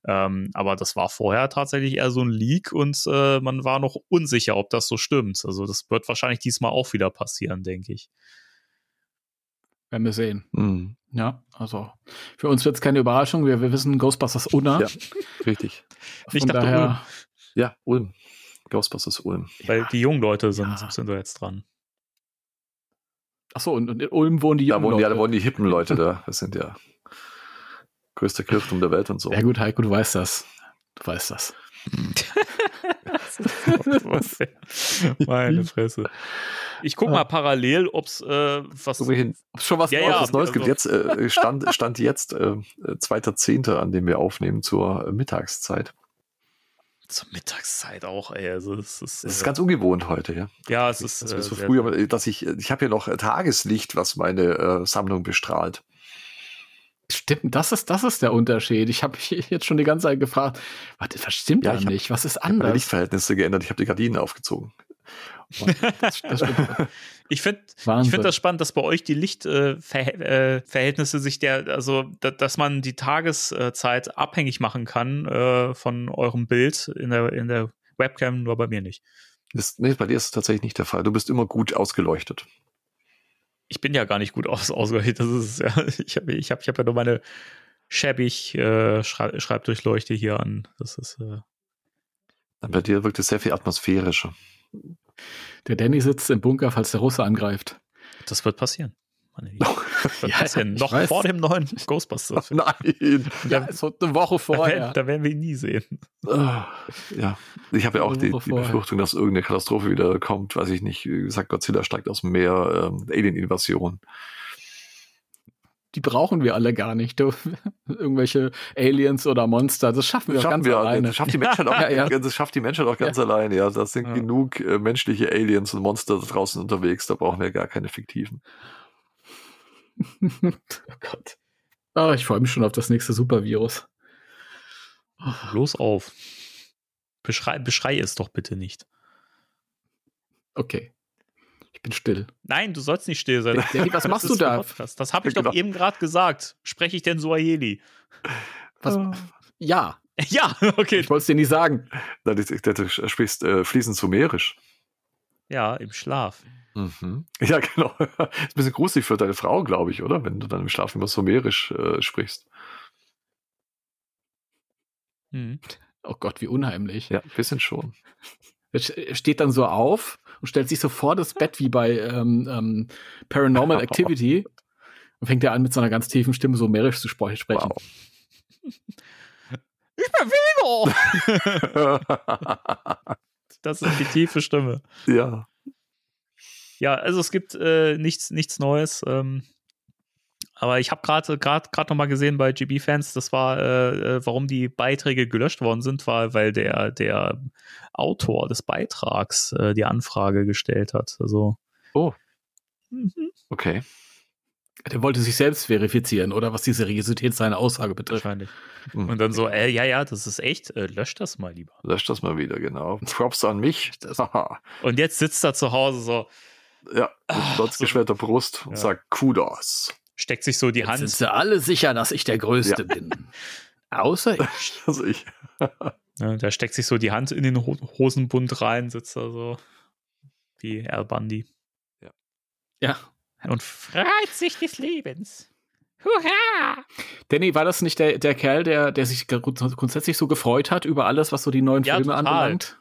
Ähm, aber das war vorher tatsächlich eher so ein Leak und äh, man war noch unsicher, ob das so stimmt. Also das wird wahrscheinlich diesmal auch wieder passieren, denke ich. Werden wir sehen. Mhm. Ja, also für uns wird es keine Überraschung. Wir, wir wissen Ghostbusters Unna. Ja, richtig. Ich Von dachte, daher, Ja, Ulm. Ghostbusters Ulm. Weil die jungen Leute sind, Ja. sind da jetzt dran. achso, und, und in Ulm wohnen die Da jungen wohnen, ja, Leute. da wohnen die hippen Leute da. Das sind ja größter Kirchturm der Welt und so. Ja gut, Heiko, du weißt das. Du weißt das. Meine Fresse. Ich guck mal parallel, ob's äh, was. Ob schon was Ja, Neues ja, was Neues also- gibt. Jetzt äh, stand, stand jetzt äh, 2.10., an dem wir aufnehmen zur Mittagszeit. Zur Mittagszeit auch, ey. Also das ist, Das ist äh, ganz ungewohnt heute, ja. ja, es ist. Das Äh, ist so sehr- früh, aber, äh, dass ich, ich habe ja noch äh, Tageslicht, was meine äh, Sammlung bestrahlt. Stimmt, das ist, das ist der Unterschied. Ich habe mich jetzt schon die ganze Zeit gefragt, was, was stimmt Ja, da nicht? Was ist Ich habe anders? Lichtverhältnisse geändert, ich habe die Gardinen aufgezogen. Das, das. Ich finde find das spannend, dass bei euch die Lichtverhältnisse äh, sich der, also da, dass man die Tageszeit abhängig machen kann äh, von eurem Bild in der, in der Webcam, nur bei mir nicht. Das, nee, bei dir ist es tatsächlich nicht der Fall. Du bist immer gut ausgeleuchtet. Ich bin ja gar nicht gut aus, ausgerichtet. Das ist ja, ich habe ich hab, ich hab ja nur meine schäbig äh, Schrei Schreibdurchleuchte hier an. Das ist äh, Bei dir wirkt es sehr viel atmosphärischer. Der Danny sitzt im Bunker, falls der Russe angreift. das wird passieren. Wird Ja, passieren. Noch weiß. vor dem neuen Ghostbusters. Nein! Ja, so eine Woche Da vorher. werden, da werden wir ihn nie sehen. Ah, Ja, ich habe ja auch die, die. Befürchtung, dass irgendeine Katastrophe wieder kommt. Weiß ich nicht. Wie gesagt, Godzilla steigt aus dem Meer, ähm, Alien-Invasion. Die brauchen wir alle gar nicht. Du, irgendwelche Aliens oder Monster, das schaffen wir Das doch schaffen ganz wir, alleine. das schafft die Menschheit auch, Ja, ja. Das schafft die Menschheit auch ganz alleine. Ja, das sind Ja. genug äh, menschliche Aliens und Monster da draußen unterwegs. Da brauchen wir gar keine fiktiven. oh Gott. Oh, ich freue mich schon auf das nächste Supervirus. Los auf. Beschrei, beschrei es doch bitte nicht. Okay. Ich bin still. Nein, du sollst nicht still sein. Danny, was machst du da? Podcast. Das habe ich Genau. doch eben gerade gesagt. Spreche ich denn Suaheli? Was? Ja, Ja, okay. ich wollte es dir nie sagen. Du, sprichst äh, fließend Sumerisch. Ja, im Schlaf. Mhm. Ja, genau. ist ein bisschen gruselig für deine Frau, glaube ich, oder? Wenn du dann im Schlaf über Sumerisch äh, sprichst. Hm. Oh Gott, wie unheimlich. Ja, ein bisschen schon. Sch- steht dann so auf und stellt sich so vor das Bett wie bei ähm, ähm, Paranormal Activity und fängt er an mit so einer ganz tiefen Stimme so märisch zu spre- sprechen. Wow. Ich bin Vigo! Das ist die tiefe Stimme. ja. Ja, also es gibt äh, nichts, nichts Neues. Ähm, aber ich habe gerade gerade gerade noch mal gesehen bei GB-Fans, das war, äh, äh, warum die Beiträge gelöscht worden sind, war, weil der der Autor des Beitrags äh, die Anfrage gestellt hat. Also Oh. mhm, Okay. Der wollte sich selbst verifizieren, oder was die Seriosität seiner Aussage betrifft. wahrscheinlich. Mhm. Und dann so, äh, ja, ja, das ist echt, äh, löscht das mal lieber. Lösch das mal wieder, genau. Props an mich. Haha. Und jetzt sitzt er zu Hause so, ja, Ah, mit stolz so- geschwellter Brust und Ja. sagt Kudos. Steckt sich so die Jetzt sind Hand. sie alle sicher, dass ich der Größte bin. Außer ich. Also ich. Ne, da steckt sich so die Hand in den Ho Hosenbund rein, sitzt da so wie Al Bundy. Ja. Und freut sich des Lebens. Hurra! Danny, war das nicht der, der Kerl, der, der sich grund- grundsätzlich so gefreut hat über alles, was so die neuen Ja, Filme total. anbelangt?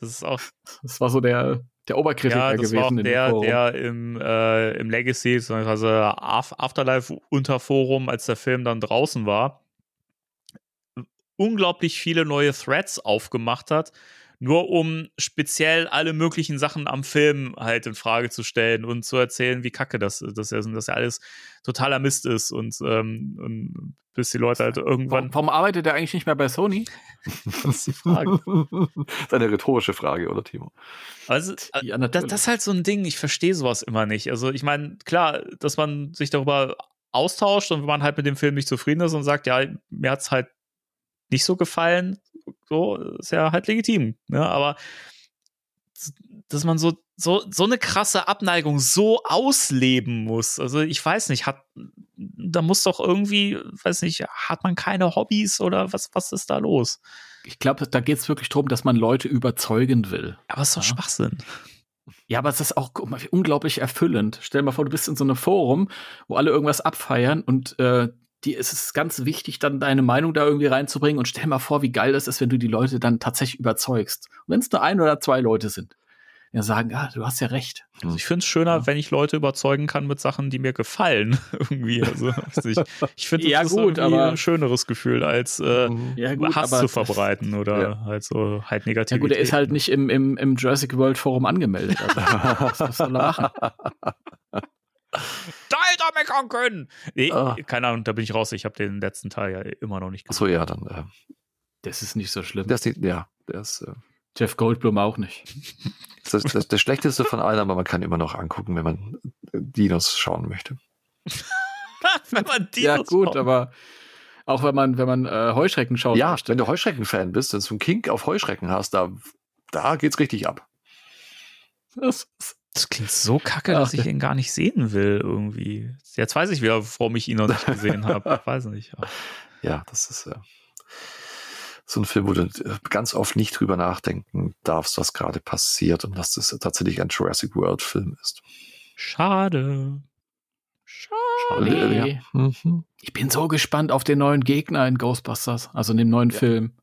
Das ist auch, Das war so der, der Oberkritiker ja, das war auch gewesen in dem der, der im, äh, im Legacy, also Af- Afterlife-Unterforum, als der Film dann draußen war, unglaublich viele neue Threads aufgemacht hat, nur um speziell alle möglichen Sachen am Film halt in Frage zu stellen und zu erzählen, wie kacke das, das ist und dass ja alles totaler Mist ist und, ähm, und bis die Leute halt irgendwann. Warum, warum arbeitet er eigentlich nicht mehr bei Sony? das ist die Frage. das ist eine rhetorische Frage, oder Timo? Also, Ja, das, natürlich. das ist halt so ein Ding, ich verstehe sowas immer nicht. Also, ich meine, klar, dass man sich darüber austauscht und wenn man halt mit dem Film nicht zufrieden ist und sagt, ja, mir hat's halt nicht so gefallen, so ist ja halt legitim. Ne? Aber dass man so, so, so eine krasse Abneigung so ausleben muss. Also ich weiß nicht, hat, da muss doch irgendwie, weiß nicht, hat man keine Hobbys oder was, was ist da los? Ich glaube, da geht es wirklich darum, dass man Leute überzeugen will. Aber es ist doch Ja. Schwachsinn. Ja, aber es ist auch unglaublich erfüllend. Stell dir mal vor, du bist in so einem Forum, wo alle irgendwas abfeiern und äh, die ist es ganz wichtig, dann deine Meinung da irgendwie reinzubringen. Und stell mal vor, wie geil das ist, wenn du die Leute dann tatsächlich überzeugst. Und wenn es nur ein oder zwei Leute sind, ja sagen, ah, du hast ja recht. Also ich finde es schöner, wenn ich Leute überzeugen kann mit Sachen, die mir gefallen. irgendwie. Also, nicht. ich finde, Ja, das gut, ist aber- ein schöneres Gefühl, als äh, Ja, gut, Hass aber zu verbreiten oder Ja. halt so halt Ja negativ. gut, er ist halt nicht im, im, im Jurassic World Forum angemeldet. Also, was, was soll er machen? da hätte er meckern können. Nee, Ah. keine Ahnung, da bin ich raus. Ich habe den letzten Teil ja immer noch nicht gesehen. Achso, ja, dann. Äh, Das ist nicht so schlimm. ist nicht, ja, der ist. Äh, Jeff Goldblum auch nicht. das, das, das schlechteste von allen, aber man kann immer noch angucken, wenn man äh, Dinos schauen möchte. Wenn man die ja so gut, schaut. aber auch wenn man, wenn man äh, Heuschrecken schaut. ja, wenn du Heuschrecken-Fan bist, wenn du einen Kink auf Heuschrecken hast, da, da geht's richtig ab. Das, Das klingt so kacke, dass ich ihn gar nicht sehen will irgendwie. Jetzt weiß ich wieder, warum ich ihn noch nicht gesehen habe. Ich weiß nicht. Ja. Ja, das ist äh, so ein Film, wo du äh, ganz oft nicht drüber nachdenken darfst, was gerade passiert und dass das tatsächlich ein Jurassic World-Film ist. Schade. Schade. Nee. Ja. Mhm. Ich bin so gespannt auf den neuen Gegner in Ghostbusters, also in dem neuen Film.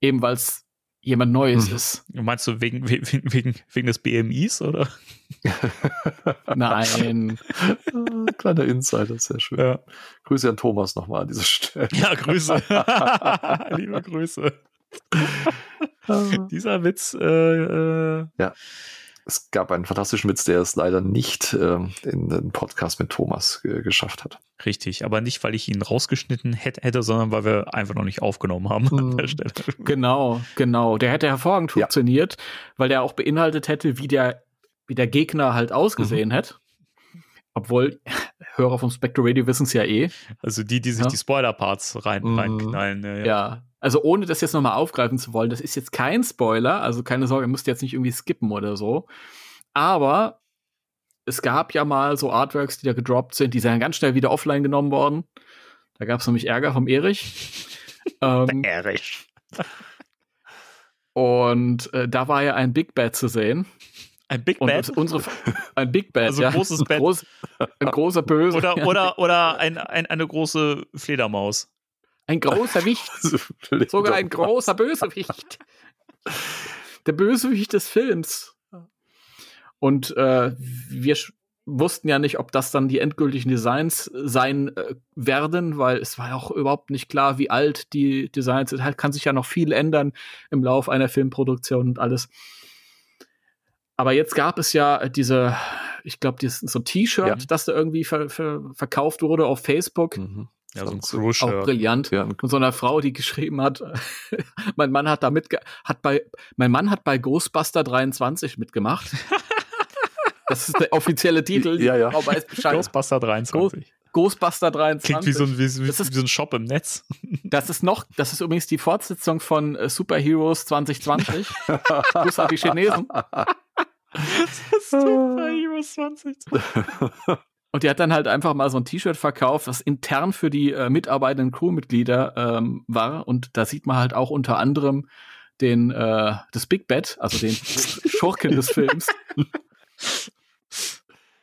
Eben weil es jemand Neues Mhm. ist. Meinst du wegen, wegen, wegen, wegen des BMIs oder? Nein. Ah, Kleiner Insider, sehr schön. Ja. Grüße an Thomas nochmal an dieser Stelle. Ja, Grüße. Liebe Grüße. Dieser Witz, äh, äh, Es gab einen fantastischen Witz, der es leider nicht ähm, in den Podcast mit Thomas äh, geschafft hat. richtig, aber nicht, weil ich ihn rausgeschnitten hätte, hätte, sondern weil wir einfach noch nicht aufgenommen haben an der Mhm. Stelle. Genau, genau. Der hätte hervorragend Ja. funktioniert, weil der auch beinhaltet hätte, wie der, wie der Gegner halt ausgesehen hätte. Obwohl, Hörer vom Spectre Radio wissen es ja eh. Also die, die sich Ja. die Spoiler-Parts rein, Mhm. reinknallen. Ja, ja. Ja. Also ohne das jetzt nochmal aufgreifen zu wollen, das ist jetzt kein Spoiler, also keine Sorge, ihr müsst jetzt nicht irgendwie skippen oder so. Aber es gab ja mal so Artworks, die da gedroppt sind, die sind dann ganz schnell wieder offline genommen worden. Da gab es nämlich Ärger vom Erich. ähm, Erich. und äh, da war ja ein Big Bad zu sehen. Ein Big Bad? unsere, ein Big Bad, Also ja. großes Bett. Groß, ein großer Böse. Oder, oder, oder ein, ein, eine große Fledermaus. Ein großer Wicht. Sogar ein großer Bösewicht. Der Bösewicht des Films. Und äh, wir wussten ja nicht, ob das dann die endgültigen Designs sein äh, werden, weil es war ja auch überhaupt nicht klar, wie alt die Designs sind. Halt kann sich ja noch viel ändern im Lauf einer Filmproduktion und alles. Aber jetzt gab es ja diese, ich glaube, so ein T-Shirt, Ja. das da irgendwie ver ver verkauft wurde auf Facebook. Mhm. Ja, so ein So- Auch brillant Ja, ein- von so einer Frau, die geschrieben hat, mein Mann hat da mitge hat bei mein Mann hat bei Ghostbuster 23 mitgemacht. Das ist der offizielle Titel. Ja, ja. Weiß Bescheid. Ghostbuster 23. Ghostbuster 23. Klingt wie so, ein, wie, wie, ist- wie so ein Shop im Netz. Das ist noch, das ist übrigens die Fortsetzung von äh, Superheroes 2020. Grüß an die Chinesen. Super Heroes 20. Und die hat dann halt einfach mal so ein T-Shirt verkauft, was intern für die äh, mitarbeitenden Crewmitglieder ähm, war. Und da sieht man halt auch unter anderem den äh, das Big Bad, also den Schurken des Films.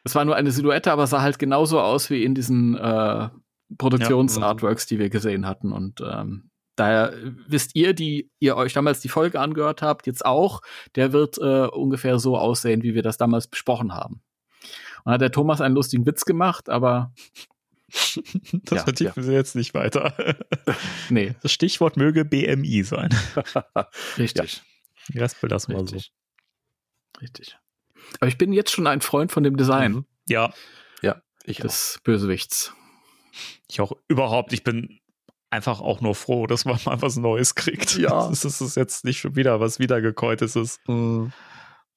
Es war nur eine Silhouette, aber sah halt genauso aus wie in diesen äh, Produktionsartworks, die wir gesehen hatten. Und ähm, daher wisst ihr, die ihr euch damals die Folge angehört habt, jetzt auch, der wird äh, ungefähr so aussehen, wie wir das damals besprochen haben. Und hat der Thomas einen lustigen Witz gemacht, aber Das Ja, vertiefen wir jetzt nicht weiter. nee, Das Stichwort möge BMI sein. richtig. Den Rest belassen wir so. Richtig. Aber ich bin jetzt schon ein Freund von dem Design Mhm. Ja, Ich auch. des Bösewichts. ich auch überhaupt. Ich bin einfach auch nur froh, dass man mal was Neues kriegt. Ja. Das ist, das ist jetzt nicht schon wieder was Wiedergekäutes ist. Mhm.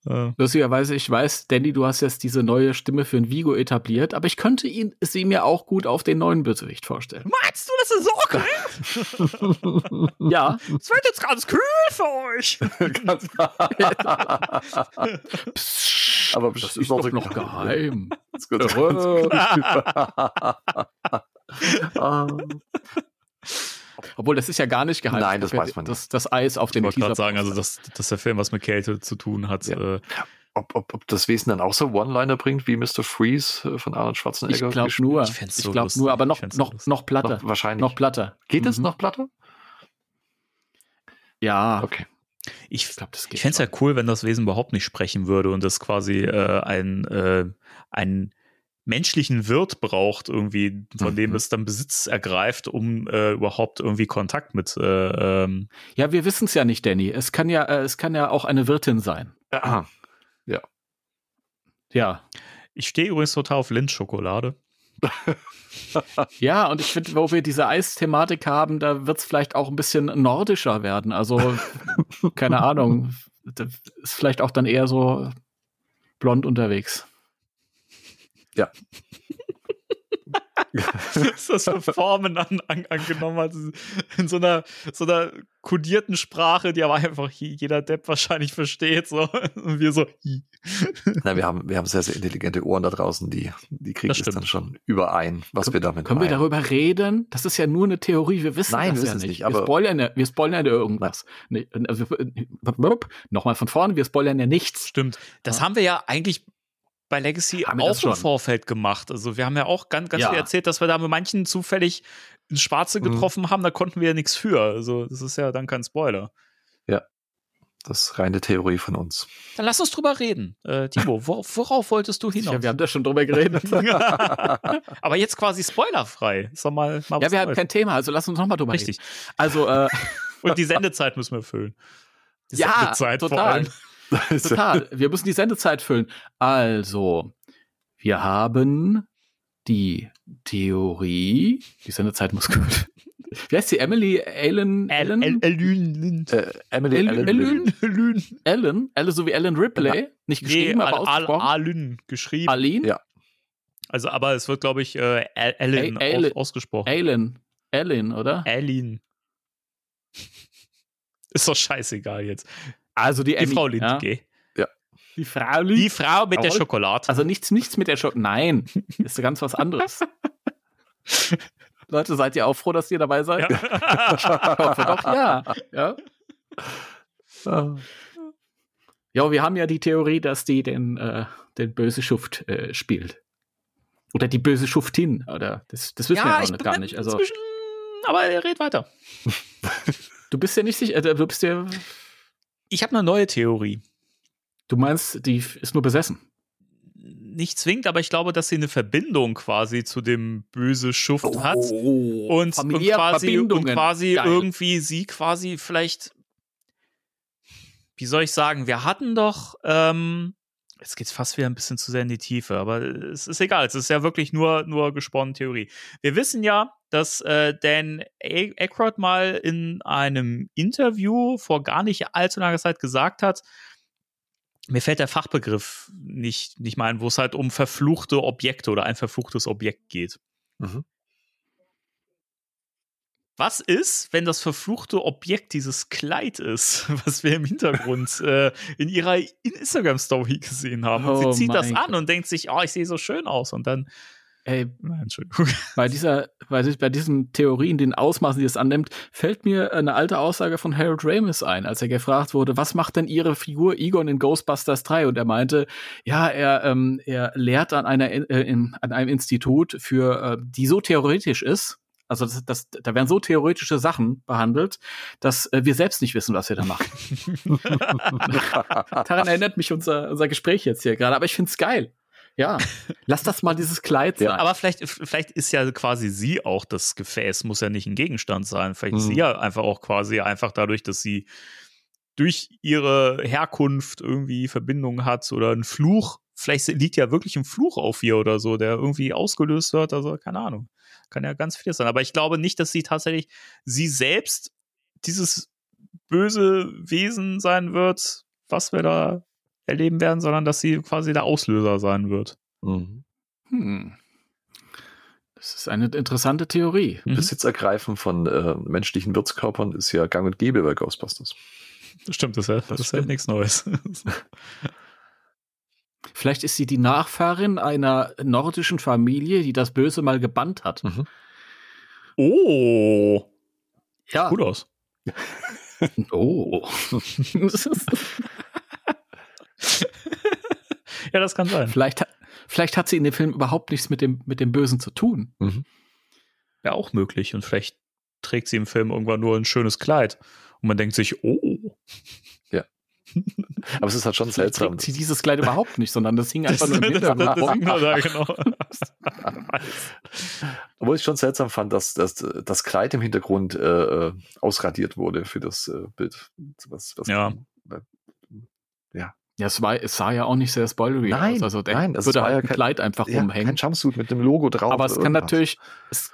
Äh, Lustigerweise, ich weiß, Danny, du hast jetzt diese neue Stimme für ein Vigo etabliert, aber ich könnte ihn, sie mir auch gut auf den neuen Bösewicht vorstellen. Meinst du, das ist okay? Ja, Es wird jetzt ganz kühl für euch. Aber das ist doch noch geheim. Ist gut. Ah. Obwohl, das ist ja gar nicht geheim. Nein, das Ich weiß man das, das Eis auf Ich den wollte gerade sagen, also dass, dass der Film was mit Kälte zu tun hat. Ja. Äh, ob, ob, ob das Wesen dann auch so One-Liner bringt wie Mr. Freeze äh, von Arnold Ich Schwarzenegger? glaube gespielt? nur. Ich fänd's so Ich glaube nur, aber Ich noch, fänd's so noch, noch platter. Noch, wahrscheinlich. Noch platter. Geht es Mhm. noch platter? Ja, Okay. ich ich glaube, das geht. ich fände es ja cool, wenn das Wesen überhaupt nicht sprechen würde und das quasi äh, ein, äh, einen menschlichen Wirt braucht, irgendwie, von dem Mhm. es dann Besitz ergreift, um äh, überhaupt irgendwie Kontakt mit äh, ähm, Ja, wir wissen es ja nicht, Danny. Es kann ja, äh, es kann ja auch eine Wirtin sein. Ja. Ja. Ich stehe übrigens total auf Lindschokolade. Ja, und ich finde, wo wir diese Eisthematik haben, da wird es vielleicht auch ein bisschen nordischer werden. Also, keine Ahnung. Das ist vielleicht auch dann eher so blond unterwegs. Ist das für Formen an, an, angenommen hat. In so einer, so einer kodierten Sprache, die aber einfach jeder Depp wahrscheinlich versteht. So. Und wir so. hi. Na, wir haben, wir haben sehr, sehr intelligente Ohren da draußen, die, die kriegen Das das, dann schon überein, was wir damit Können wir darüber reden? Das ist ja nur eine Theorie. Wir wissen Nein, das wir ja es nicht. nicht, wir, aber- spoilern ja, wir spoilern ja irgendwas. Nee, also, Nochmal von vorne, wir spoilern ja nichts. Stimmt. Das haben wir ja eigentlich bei Legacy Haben auch im? Vorfeld gemacht. Also wir haben ja auch ganz, ganz Ja. viel erzählt, dass wir da mit manchen zufällig ins Schwarze Mhm. getroffen haben, da konnten wir ja nichts für. Also das ist ja dann kein Spoiler. Das ist reine Theorie von uns. Dann lass uns drüber reden. Äh, Timo, wor worauf wolltest du hinaus? Ja, wir haben da schon drüber geredet. Aber jetzt quasi spoilerfrei. Ist doch mal, mal ja, wir haben kein Thema, also lass uns nochmal drüber Richtig. reden. Also, äh, Und die Sendezeit müssen wir füllen. Die ja, total. Total. Wir müssen die Sendezeit füllen. Also, wir haben die Theorie. Die Sendezeit muss gut. Wie heißt sie? Emily Allen? Elün. Äh, Emily El- Allen Elyn? Elün. Ellen? Elle so wie Ellen Ripley? Nicht Nee, geschrieben, aber ausgesprochen. Alün geschrieben. Aline? Ja. Also, aber es wird, glaube ich, äh, aus, ausgesprochen. Ellen. Ellen, oder? Ellen. Ist doch scheißegal jetzt. Also die, Die Emmy, Frau ja? Lindke. Die Frau Die Lindke. Frau mit der. Schokolade. Also nichts, nichts mit der Schock. Nein, ist ganz was anderes. Leute, seid ihr auch froh, dass ihr dabei seid? ja. Ich hoffe doch, ja. ja. Ja, wir haben ja die Theorie, dass die den, äh, den böse Schuft äh, spielt. Oder die böse Schuftin, oder? Das, das wissen wir ja noch gar nicht. Also, aber er redet weiter. du bist ja nicht sicher, äh, du bist ja, Ich habe eine neue Theorie. du meinst, die ist nur besessen. Nicht zwingend, aber ich glaube, dass sie eine Verbindung quasi zu dem böse Schuft hat. Oh, und, und familiäre quasi, und quasi Geil. irgendwie sie quasi vielleicht, wie soll ich sagen, wir hatten doch, ähm, jetzt geht's fast wieder ein bisschen zu sehr in die Tiefe, aber es ist egal, es ist ja wirklich nur, nur gesponnen Theorie. Wir wissen ja, dass äh, Dan Aykroyd mal in einem Interview vor gar nicht allzu langer Zeit gesagt hat, mir fällt der Fachbegriff nicht, nicht mal ein, wo es halt um verfluchte Objekte oder ein verfluchtes Objekt geht. Mhm. Was ist, wenn das verfluchte Objekt dieses Kleid ist, was wir im Hintergrund äh, in ihrer Instagram-Story gesehen haben? Und Oh sie zieht das an Gott. und denkt sich, oh, ich sehe so schön aus. Und dann, Ey, nein, Entschuldigung. bei dieser, bei, bei diesen Theorien, den Ausmaßen, die es annimmt, fällt mir eine alte Aussage von Harold Ramis ein, als er gefragt wurde, was macht denn Ihre Figur Egon in Ghostbusters 3? Und er meinte, ja, er, ähm, er lehrt an einer, äh, in, an einem Institut für, äh, die so theoretisch ist, also das, das, da werden so theoretische Sachen behandelt, dass äh, wir selbst nicht wissen, was wir da machen. Daran erinnert mich unser, unser Gespräch jetzt hier gerade, aber ich find's geil. Ja, lass das mal dieses Kleid sein. Ja, Aber vielleicht, vielleicht ist ja quasi sie auch das Gefäß, muss ja nicht ein Gegenstand sein. Vielleicht ist Mhm. sie ja einfach auch quasi einfach dadurch, dass sie durch ihre Herkunft irgendwie Verbindungen hat oder ein Fluch. Vielleicht liegt ja wirklich ein Fluch auf ihr oder so, der irgendwie ausgelöst wird. Also keine Ahnung. Kann ja ganz viel sein. Aber ich glaube nicht, dass sie tatsächlich sie selbst dieses böse Wesen sein wird, was wir da erleben werden, sondern dass sie quasi der Auslöser sein wird. Mhm. Hm. Das ist eine interessante Theorie. Mhm. Besitzergreifen von äh, menschlichen Wirtskörpern ist ja gang und gäbe bei Ghostbusters. Das stimmt, das ist ja, das ist ja nichts Neues. Vielleicht ist sie die Nachfahrin einer nordischen Familie, die das Böse mal gebannt hat. Mhm. oh, Ja. gut aus. Oh. Ja, das kann sein. vielleicht, hat- vielleicht hat sie in dem Film überhaupt nichts mit dem, mit dem Bösen zu tun. Mhm. Ja, auch möglich. Und vielleicht trägt sie im Film irgendwann nur ein schönes Kleid. Und man denkt sich, oh, Aber es ist halt schon Vielleicht seltsam. trägt sie dieses Kleid überhaupt nicht, sondern das hing einfach nur im das, Hintergrund. das, das, rum. genau da, genau. Obwohl ich schon seltsam fand, dass, dass das Kleid im Hintergrund äh, äh, ausradiert wurde für das äh, Bild. Was, was Ja. Ja, es, war, es sah ja auch nicht sehr spoilery Nein, aus. Also der nein, das würde war halt ja ein kein- Kleid einfach Ja, rumhängen. kein Jumpsuit mit dem Logo drauf. Aber es kann irgendwas. natürlich, es,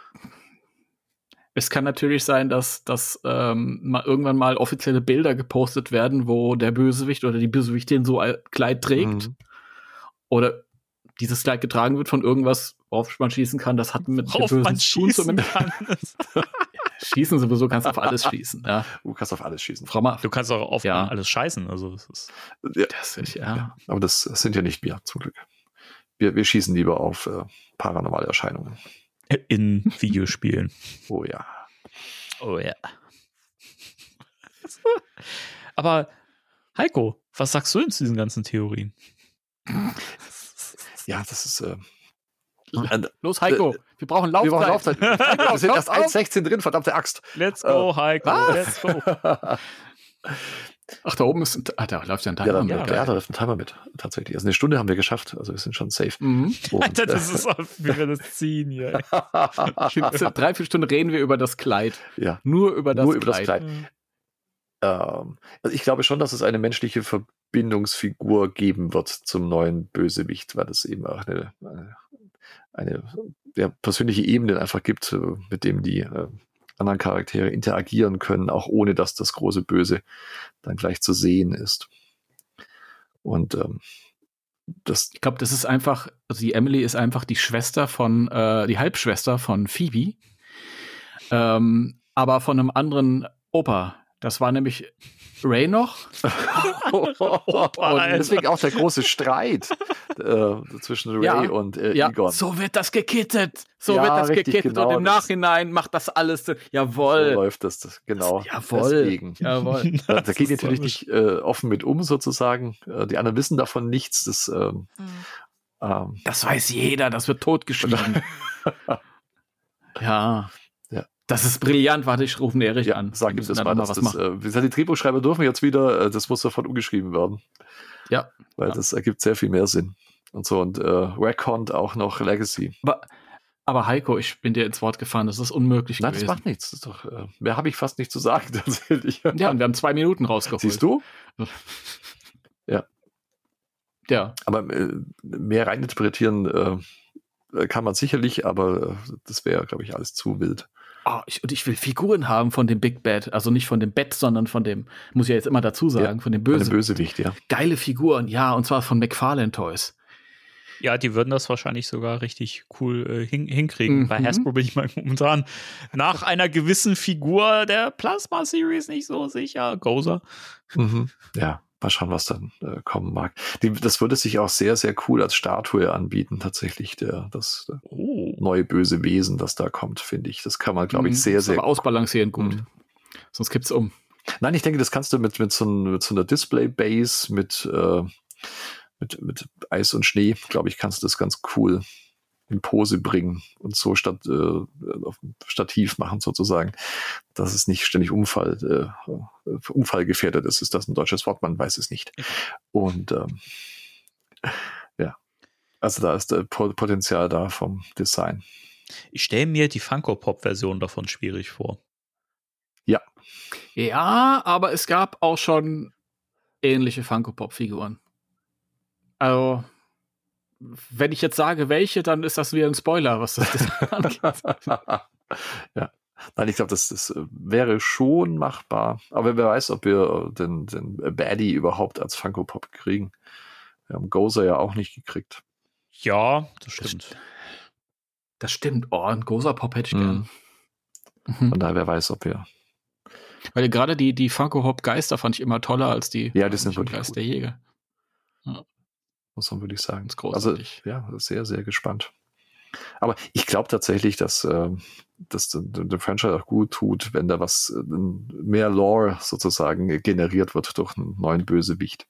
es kann natürlich sein, dass, dass ähm, mal irgendwann mal offizielle Bilder gepostet werden, wo der Bösewicht oder die Bösewichtin so ein Kleid trägt. Mhm. Oder dieses Kleid getragen wird von irgendwas, worauf man schießen kann. Das hat mit dem Worauf Bösen man zu tun schießen zumindest. kann. Schießen sowieso kannst du auf alles schießen. Ja. Du kannst auf alles schießen. Frau Ma Du kannst auch auf Ja. alles scheißen. Also, das ist, Ja, das ist, ja. aber das sind ja nicht wir, zum Glück. Wir, wir schießen lieber auf äh, paranormale Erscheinungen. In Videospielen. Oh ja. Oh ja. Aber Heiko, was sagst du denn zu diesen ganzen Theorien? Ja, das ist. Äh, Los, Heiko, wir brauchen Laufzeit. wir brauchen Laufzeit. Wir sind erst Komm, komm. 1,16 drin, verdammte Axt. Let's go, Äh, Heiko, was? let's go. Ach, da oben ist ein, ah, da läuft ja ein Ja, Timer. Ja, ja, geil. da läuft ein Timer mit, tatsächlich. Also eine Stunde haben wir geschafft, also wir sind schon safe. Mhm. Und, Alter, das ist auch, wie wir das ziehen hier. Drei, vier Stunden reden wir über das Kleid. ja, Nur über das nur über Kleid. das Kleid. Ähm, also ich glaube schon, dass es eine menschliche Verbindungsfigur geben wird zum neuen Bösewicht, weil es eben auch eine, eine, eine ja, persönliche Ebene einfach gibt, äh, mit dem die äh, anderen Charaktere interagieren können, auch ohne dass das große Böse dann gleich zu sehen ist. Und ähm, das, Ich glaube, das ist einfach, also die Emily ist einfach die Schwester von, äh, die Halbschwester von Phoebe. Ähm, aber von einem anderen Opa. Das war nämlich Ray noch. und deswegen auch der große Streit äh, zwischen Ray Ja, und äh, Ja, Egon. so wird das gekittet. So Ja, wird das richtig, gekittet. genau, und im das- Nachhinein macht das alles. so- So Jawohl. läuft das, das genau. Jawohl. Deswegen. Jawohl. Da, da Das geht natürlich nicht äh, offen mit um, sozusagen. Äh, die anderen wissen davon nichts. Das, ähm, ähm, Das weiß jeder, das wird totgeschwiegen. ja. Ja. Das ist brillant. Warte, ich rufe einen Erich ja, an. sag ihm das mal. Das, was das, äh, wie gesagt, die Drehbuchschreiber dürfen jetzt wieder, äh, das muss sofort umgeschrieben werden. Ja. Weil Ja. das ergibt sehr viel mehr Sinn. Und so, und äh, Recont auch noch Legacy. Aber, aber Heiko, ich bin dir ins Wort gefallen. Das ist unmöglich Nein, das gewesen. macht nichts. Das doch, äh, mehr habe ich fast nicht zu sagen, tatsächlich. Ja, und wir haben zwei Minuten rausgeholt. Siehst du? Ja. Aber äh, mehr reininterpretieren äh, kann man sicherlich, aber äh, das wäre, glaube ich, alles zu wild. Oh, ich, und ich will Figuren haben von dem Big Bad. Also nicht von dem Bett, sondern von dem, muss ich ja jetzt immer dazu sagen, von dem Bei Böse. dem Bösewicht, ja. Geile Figuren, ja, und zwar von McFarlane Toys. Ja, die würden das wahrscheinlich sogar richtig cool äh, hin hinkriegen. Mhm. Bei Hasbro bin ich mal momentan nach einer gewissen Figur der Plasma Series nicht so sicher. Gozer. Mhm. Ja, mal schauen, was dann äh, kommen mag. Die, das würde sich auch sehr, sehr cool als Statue anbieten, tatsächlich, der, das äh, Oh. neue böse Wesen, das da kommt, finde ich. Das kann man, glaube ich, Mhm, sehr, sehr Aber ausbalancieren gut. Mhm. Sonst kippt's um. Nein, ich denke, das kannst du mit, mit, so, mit so einer Display-Base, mit, äh, mit, mit Eis und Schnee, glaube ich, kannst du das ganz cool in Pose bringen und so statt äh, auf dem Stativ machen sozusagen, dass es nicht ständig Unfall, äh, unfallgefährdet ist. Ist das ein deutsches Wort? Man weiß es nicht. Und ähm, ja, also da ist äh, Po- Potenzial da vom Design. Ich stelle mir die Funko Pop Version davon schwierig vor. Ja, aber es gab auch schon ähnliche Funko-Pop-Figuren. Also, wenn ich jetzt sage, welche, dann ist das wieder ein Spoiler, was das angeht. ja. Nein, ich glaube, das, das wäre schon machbar. Aber wer weiß, ob wir den, den Baddie überhaupt als Funko Pop kriegen. Wir haben Gozer ja auch nicht gekriegt. Ja, das stimmt. Das, das stimmt. Oh, ein Gozer Pop hätte ich Mhm. gern. Von Mhm. daher, wer weiß, ob wir. Weil gerade die, die Funko Hop Geister fand ich immer toller als die Ja, die sind wirklich Geist der Jäger. Muss man wirklich sagen. Großartig. Also, ja, sehr, sehr gespannt. Aber ich glaube tatsächlich, dass ähm, das dem dem Franchise auch gut tut, wenn da was, äh, mehr Lore sozusagen generiert wird durch einen neuen Bösewicht.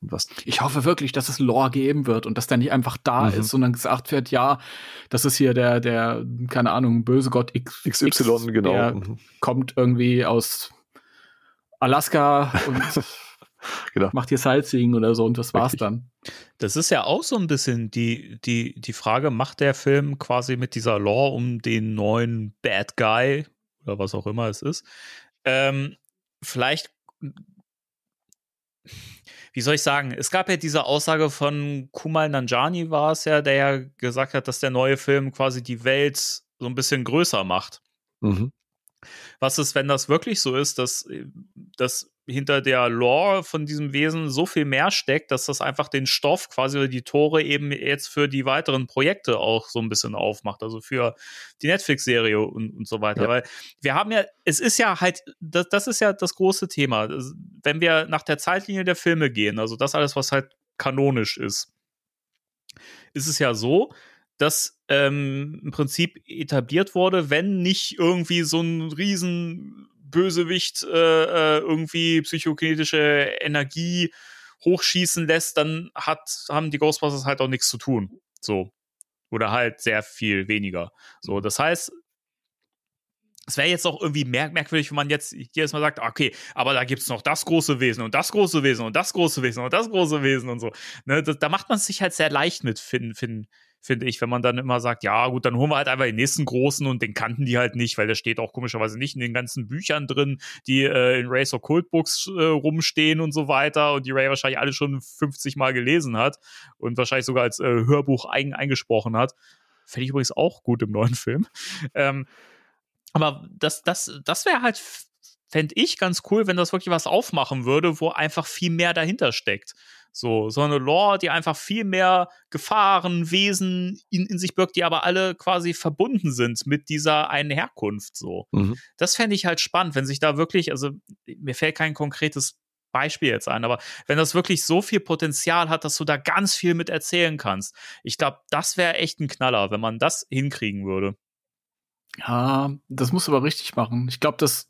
Und was, Ich hoffe wirklich, dass es Lore geben wird und dass der nicht einfach da Mhm. ist und dann gesagt wird, ja, das ist hier der, der, keine Ahnung, böse Gott X, XY, genau. Der Mhm. kommt irgendwie aus Alaska und Genau. macht hier Sightseeing oder so und das war's Richtig. dann. Das ist ja auch so ein bisschen die, die, die Frage, macht der Film quasi mit dieser Lore um den neuen Bad Guy oder was auch immer es ist, ähm, vielleicht, wie soll ich sagen, es gab ja diese Aussage von Kumal Nanjani war es ja, der ja gesagt hat, dass der neue Film quasi die Welt so ein bisschen größer macht. Mhm. Was ist, wenn das wirklich so ist, dass, dass hinter der Lore von diesem Wesen so viel mehr steckt, dass das einfach den Stoff quasi oder die Tore eben jetzt für die weiteren Projekte auch so ein bisschen aufmacht, also für die Netflix-Serie und, und so weiter. Ja. Weil wir haben ja, es ist ja halt, das, das ist ja das große Thema. Wenn wir nach der Zeitlinie der Filme gehen, also das alles, was halt kanonisch ist, ist es ja so, dass ähm, im Prinzip etabliert wurde, wenn nicht irgendwie so ein riesen Bösewicht äh, äh, irgendwie psychokinetische Energie hochschießen lässt, dann hat, haben die Ghostbusters halt auch nichts zu tun. So. Oder halt sehr viel weniger. So, das heißt, es wäre jetzt auch irgendwie merk merkwürdig, wenn man jetzt jedes Mal sagt, okay, aber da gibt es noch das große Wesen und das große Wesen und das große Wesen und das große Wesen und so. Ne, da, da macht man es sich halt sehr leicht mit, finde find, find ich, wenn man dann immer sagt, ja gut, dann holen wir halt einfach den nächsten großen und den kannten die halt nicht, weil der steht auch komischerweise nicht in den ganzen Büchern drin, die äh, in Race of Cult Books äh, rumstehen und so weiter und die Ray wahrscheinlich alle schon 50 Mal gelesen hat und wahrscheinlich sogar als äh, Hörbuch eigen eingesprochen hat. Fände ich übrigens auch gut im neuen Film. Ähm, aber das, das, das wäre halt, fände ich ganz cool, wenn das wirklich was aufmachen würde, wo einfach viel mehr dahinter steckt. So, so eine Lore, die einfach viel mehr Gefahren, Wesen in, in sich birgt, die aber alle quasi verbunden sind mit dieser einen Herkunft. So. Mhm. Das fände ich halt spannend, wenn sich da wirklich, also mir fällt kein konkretes Beispiel jetzt ein, aber wenn das wirklich so viel Potenzial hat, dass du da ganz viel mit erzählen kannst, ich glaube, das wäre echt ein Knaller, wenn man das hinkriegen würde. Ja, das musst du aber richtig machen. Ich glaube, dass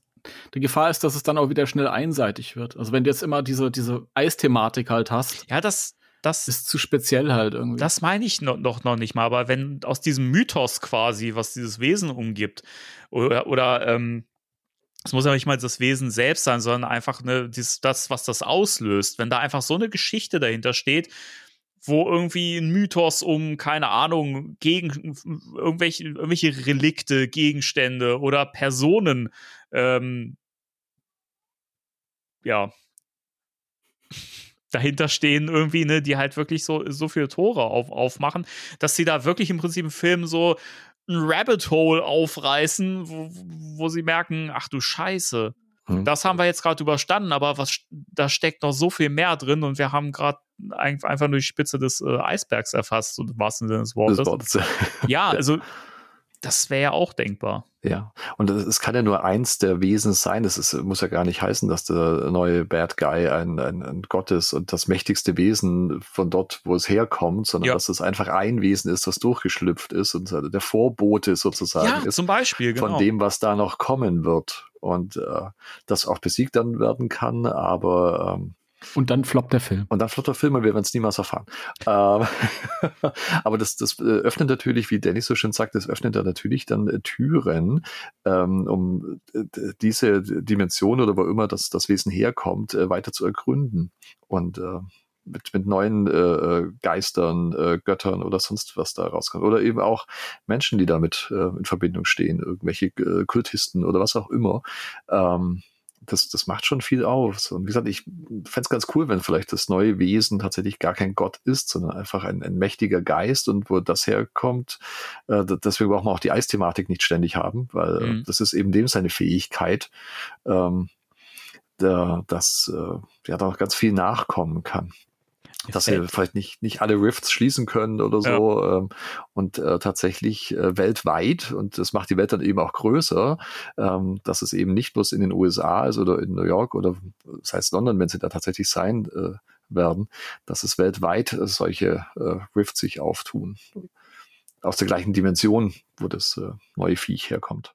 die Gefahr ist, dass es dann auch wieder schnell einseitig wird. Also wenn du jetzt immer diese, diese Eisthematik halt hast, Ja, das, das ist zu speziell halt irgendwie. Das meine ich noch, noch, noch nicht mal, aber wenn aus diesem Mythos quasi, was dieses Wesen umgibt, oder, oder ähm, es muss ja nicht mal das Wesen selbst sein, sondern einfach ne, dies, das, was das auslöst, wenn da einfach so eine Geschichte dahinter steht, wo irgendwie ein Mythos um, keine Ahnung, gegen irgendwelche, irgendwelche Relikte, Gegenstände oder Personen, ähm, ja, dahinter stehen irgendwie, ne, die halt wirklich so, so viele Tore auf, aufmachen, dass sie da wirklich im Prinzip im Film so ein Rabbit Hole aufreißen, wo, wo sie merken, ach du Scheiße, Mhm. das haben wir jetzt gerade überstanden, aber was da steckt noch so viel mehr drin und wir haben gerade ein, einfach nur die Spitze des äh, Eisbergs erfasst, und im wahrsten Sinne des Wortes. Ja, also das wäre ja auch denkbar. Ja, und es kann ja nur eins der Wesen sein. Es muss ja gar nicht heißen, dass der neue Bad Guy ein, ein, ein Gott ist und das mächtigste Wesen von dort, wo es herkommt, sondern Ja. dass es einfach ein Wesen ist, das durchgeschlüpft ist und der Vorbote sozusagen Ja, ist zum Beispiel, genau. von dem, was da noch kommen wird. Und äh, das auch besiegt dann werden kann, aber ähm, Und dann floppt der Film. und dann flotter Film und wir werden es niemals erfahren. Ähm, aber das, das äh, öffnet natürlich, wie Dennis so schön sagt, das öffnet da natürlich dann äh, Türen, ähm, um äh, diese Dimension oder wo immer das, das Wesen herkommt, äh, weiter zu ergründen. Und äh, mit, mit neuen äh, Geistern, äh, Göttern oder sonst was da rauskommt. Oder eben auch Menschen, die damit äh, in Verbindung stehen, irgendwelche äh, Kultisten oder was auch immer. Ähm, das, das macht schon viel aus. Und wie gesagt, ich fände es ganz cool, wenn vielleicht das neue Wesen tatsächlich gar kein Gott ist, sondern einfach ein, ein mächtiger Geist und wo das herkommt. Äh, deswegen brauchen wir auch die Eisthematik nicht ständig haben, weil mhm. das ist eben dem seine Fähigkeit, ähm, der, dass äh, ja da ganz viel nachkommen kann dass sie vielleicht nicht, nicht alle Rifts schließen können oder so. Ja. Ähm, und äh, tatsächlich äh, weltweit, und das macht die Welt dann eben auch größer, ähm, dass es eben nicht bloß in den USA ist oder in New York oder das heißt London, wenn sie da tatsächlich sein äh, werden, dass es weltweit solche äh, Rifts sich auftun. Aus der gleichen Dimension, wo das äh, neue Viech herkommt.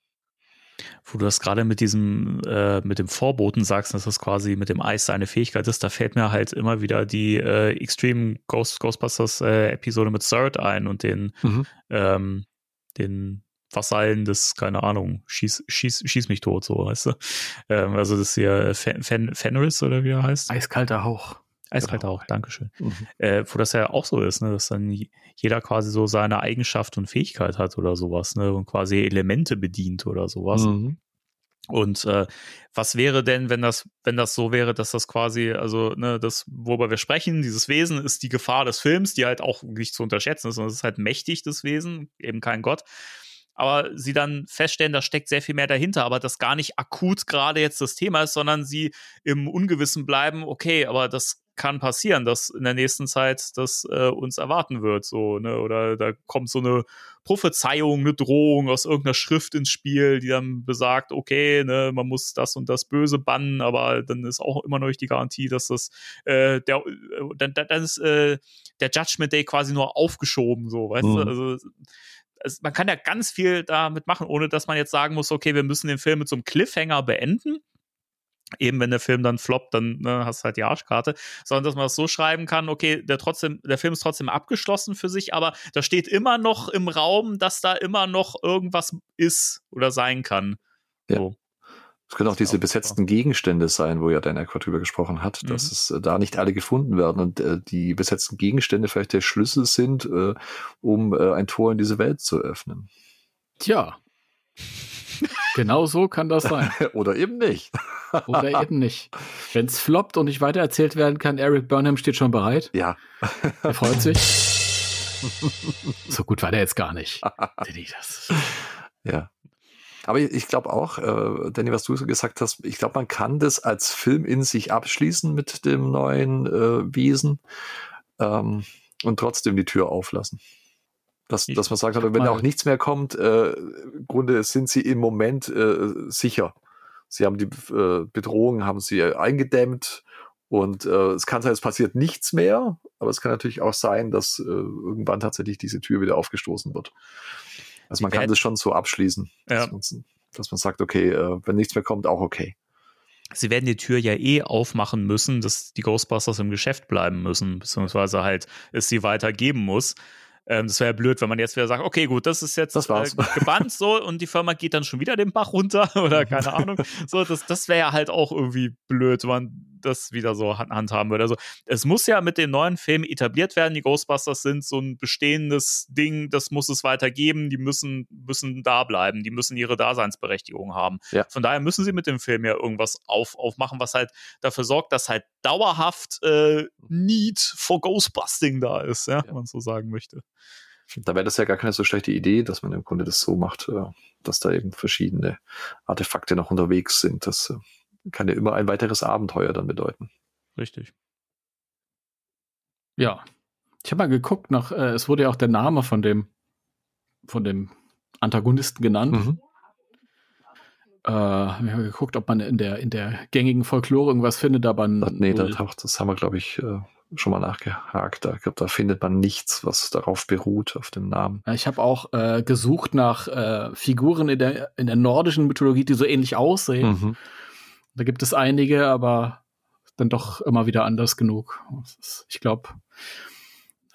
Wo du das gerade mit diesem, äh, mit dem Vorboten sagst, dass das quasi mit dem Eis seine Fähigkeit ist, da fällt mir halt immer wieder die äh, Extreme Ghost, Ghostbusters äh, Episode mit Third ein und den, mhm. ähm, den Vasallen des, keine Ahnung, schieß, schieß, schieß mich tot, so, weißt du. Ähm, also das hier Fen Fen Fenris oder wie er heißt. Eiskalter Hauch. Eiskalter genau. Hauch, Dankeschön. Mhm. Äh, wo das ja auch so ist, ne, dass dann jeder quasi so seine Eigenschaft und Fähigkeit hat oder sowas, ne, und quasi Elemente bedient oder sowas. Mhm. Und äh, was wäre denn, wenn das, wenn das so wäre, dass das quasi, also, ne, das, worüber wir sprechen, dieses Wesen ist die Gefahr des Films, die halt auch nicht zu unterschätzen ist, sondern es ist halt mächtig, das Wesen, eben kein Gott. Aber sie dann feststellen, da steckt sehr viel mehr dahinter, aber das gar nicht akut gerade jetzt das Thema ist, sondern sie im Ungewissen bleiben, okay, aber das kann passieren, dass in der nächsten Zeit das äh, uns erwarten wird, so, ne? Oder da kommt so eine Prophezeiung, eine Drohung aus irgendeiner Schrift ins Spiel, die dann besagt, okay, ne, man muss das und das Böse bannen, aber dann ist auch immer noch nicht die Garantie, dass das äh, der äh, dann, dann ist äh, der Judgment Day quasi nur aufgeschoben, so, weißt mhm. du? Also es, man kann ja ganz viel damit machen, ohne dass man jetzt sagen muss, okay, wir müssen den Film mit so einem Cliffhanger beenden eben wenn der Film dann floppt, dann ne, hast du halt die Arschkarte, sondern dass man das so schreiben kann, okay, der trotzdem, der Film ist trotzdem abgeschlossen für sich, aber da steht immer noch im Raum, dass da immer noch irgendwas ist oder sein kann. Ja. So. Es können auch diese besetzten Gegenstände sein, wo ja Dan Aykroyd drüber gesprochen hat, mhm. dass es äh, da nicht alle gefunden werden und äh, die besetzten Gegenstände vielleicht der Schlüssel sind, äh, um äh, ein Tor in diese Welt zu öffnen. Tja. Genau so kann das sein. Oder eben nicht. Oder eben nicht. Wenn es floppt und nicht weitererzählt werden kann, Eric Burnham steht schon bereit. Ja. Er freut sich. so gut war der jetzt gar nicht. ja. Aber ich glaube auch, äh, Danny, was du so gesagt hast, ich glaube, man kann das als Film in sich abschließen mit dem neuen äh, Wesen ähm, und trotzdem die Tür auflassen. Dass, dass man sagt, wenn auch nichts mehr kommt, äh, im Grunde sind sie im Moment äh, sicher. Sie haben die äh, Bedrohung, haben sie eingedämmt und äh, es kann sein, es passiert nichts mehr, aber es kann natürlich auch sein, dass äh, irgendwann tatsächlich diese Tür wieder aufgestoßen wird. Also man kann das schon so abschließen, ja. dass, man, dass, man, sagt, okay, äh, wenn nichts mehr kommt, auch okay. Sie werden die Tür ja eh aufmachen müssen, dass die Ghostbusters im Geschäft bleiben müssen, beziehungsweise halt es sie weitergeben muss. Ähm, das wäre ja blöd, wenn man jetzt wieder sagt, okay, gut, das ist jetzt das äh, gebannt so und die Firma geht dann schon wieder den Bach runter oder keine Ahnung. So, das, das wäre ja halt auch irgendwie blöd, wenn man das wieder so handhaben würde. Also es muss ja mit den neuen Filmen etabliert werden. Die Ghostbusters sind so ein bestehendes Ding, das muss es weitergeben. Die müssen, müssen da bleiben, die müssen ihre Daseinsberechtigung haben. Ja. Von daher müssen sie mit dem Film ja irgendwas auf, aufmachen, was halt dafür sorgt, dass halt dauerhaft äh, Need for Ghostbusting da ist, ja, ja. wenn man so sagen möchte. Da wäre das ja gar keine so schlechte Idee, dass man im Grunde das so macht, äh, dass da eben verschiedene Artefakte noch unterwegs sind. Das äh, kann ja immer ein weiteres Abenteuer dann bedeuten. Richtig. Ja. Ich habe mal geguckt nach, äh, es wurde ja auch der Name von dem, von dem Antagonisten genannt. Mhm. Äh, wir haben geguckt, ob man in der, in der gängigen Folklore irgendwas findet, aber. Nee, das, das haben wir, glaube ich, äh, schon mal nachgehakt. Ich glaube, da findet man nichts, was darauf beruht, auf dem Namen. Ich habe auch äh, gesucht nach äh, Figuren in der, in der nordischen Mythologie, die so ähnlich aussehen. Mhm. Da gibt es einige, aber dann doch immer wieder anders genug. ich glaube,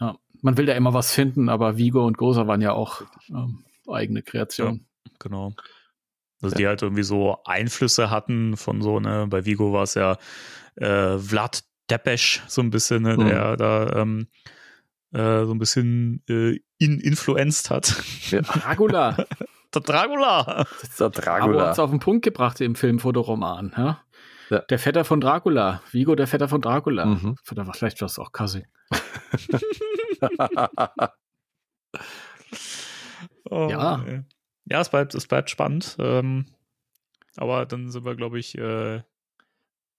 ja, man will da immer was finden, aber Vigo und Gosa waren ja auch ähm, eigene Kreationen. Ja, genau. Also ja. die halt irgendwie so Einflüsse hatten von so, ne, bei Vigo war es ja äh, Vlad Depesch so ein bisschen, ne, mhm. der da ähm, äh, so ein bisschen äh, in influenced hat. Ja. Dracula. der Dracula. Das ist der Dracula. Aber uns auf den Punkt gebracht im Film Fotoroman. Ja? Der Vetter von Dracula. Vigo, der Vetter von Dracula. Mhm. Vielleicht war es auch Cousin. Oh, Ja. ey. Ja, es bleibt, es bleibt spannend. Ähm, aber dann sind wir, glaube ich, äh,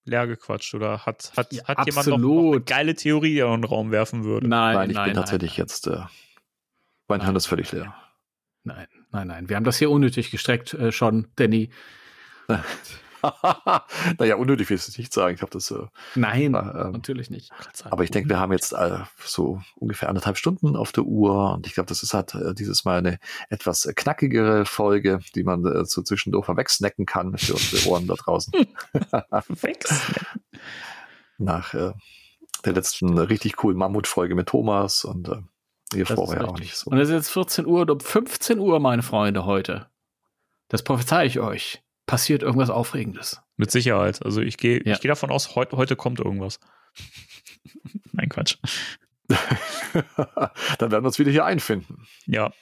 leer gequatscht. Oder hat, hat, Ja, hat jemand noch, noch eine geile Theorie, die er in den Raum werfen würde? Nein, Nein, ich nein, bin nein, tatsächlich jetzt, äh, mein Hirn ist völlig leer. Nein, nein, nein. Wir haben das hier unnötig gestreckt äh, schon, Danny. naja, unnötig will ich es nicht sagen. Ich habe das, äh, Nein, Ah, ähm, natürlich nicht. aber ich denke, wir haben jetzt äh, so ungefähr anderthalb Stunden auf der Uhr und ich glaube, das ist halt äh, dieses Mal eine etwas äh, knackigere Folge, die man äh, so zwischendurch mal wegsnacken kann für unsere Ohren da draußen. Nach äh, der letzten richtig coolen Mammutfolge mit Thomas und äh, ihr Das vorher auch nicht so. Und es ist jetzt 14 Uhr und um 15 Uhr, meine Freunde, heute. Das prophezei ich euch. Passiert irgendwas Aufregendes. Mit Sicherheit. Also ich gehe Ja. ich gehe davon aus, heute, heute kommt irgendwas. Nein, Quatsch. Dann werden wir uns wieder hier einfinden. Ja.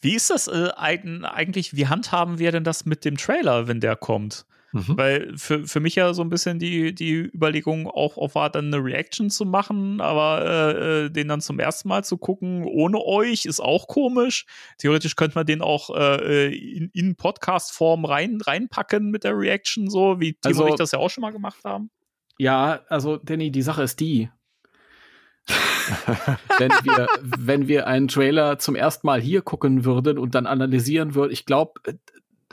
Wie ist das äh, eigen- eigentlich, wie handhaben wir denn das mit dem Trailer, wenn der kommt? Mhm. Weil für, für mich ja so ein bisschen die, die Überlegung auch, auch war, dann eine Reaction zu machen, aber äh, äh, den dann zum ersten Mal zu gucken ohne euch ist auch komisch. Theoretisch könnte man den auch äh, in, in Podcast-Form rein, reinpacken mit der Reaction, so wie Timo Also- und ich das ja auch schon mal gemacht haben. Ja, also, Danny, die Sache ist die. wenn, wir, wenn wir einen Trailer zum ersten Mal hier gucken würden und dann analysieren würden, ich glaube,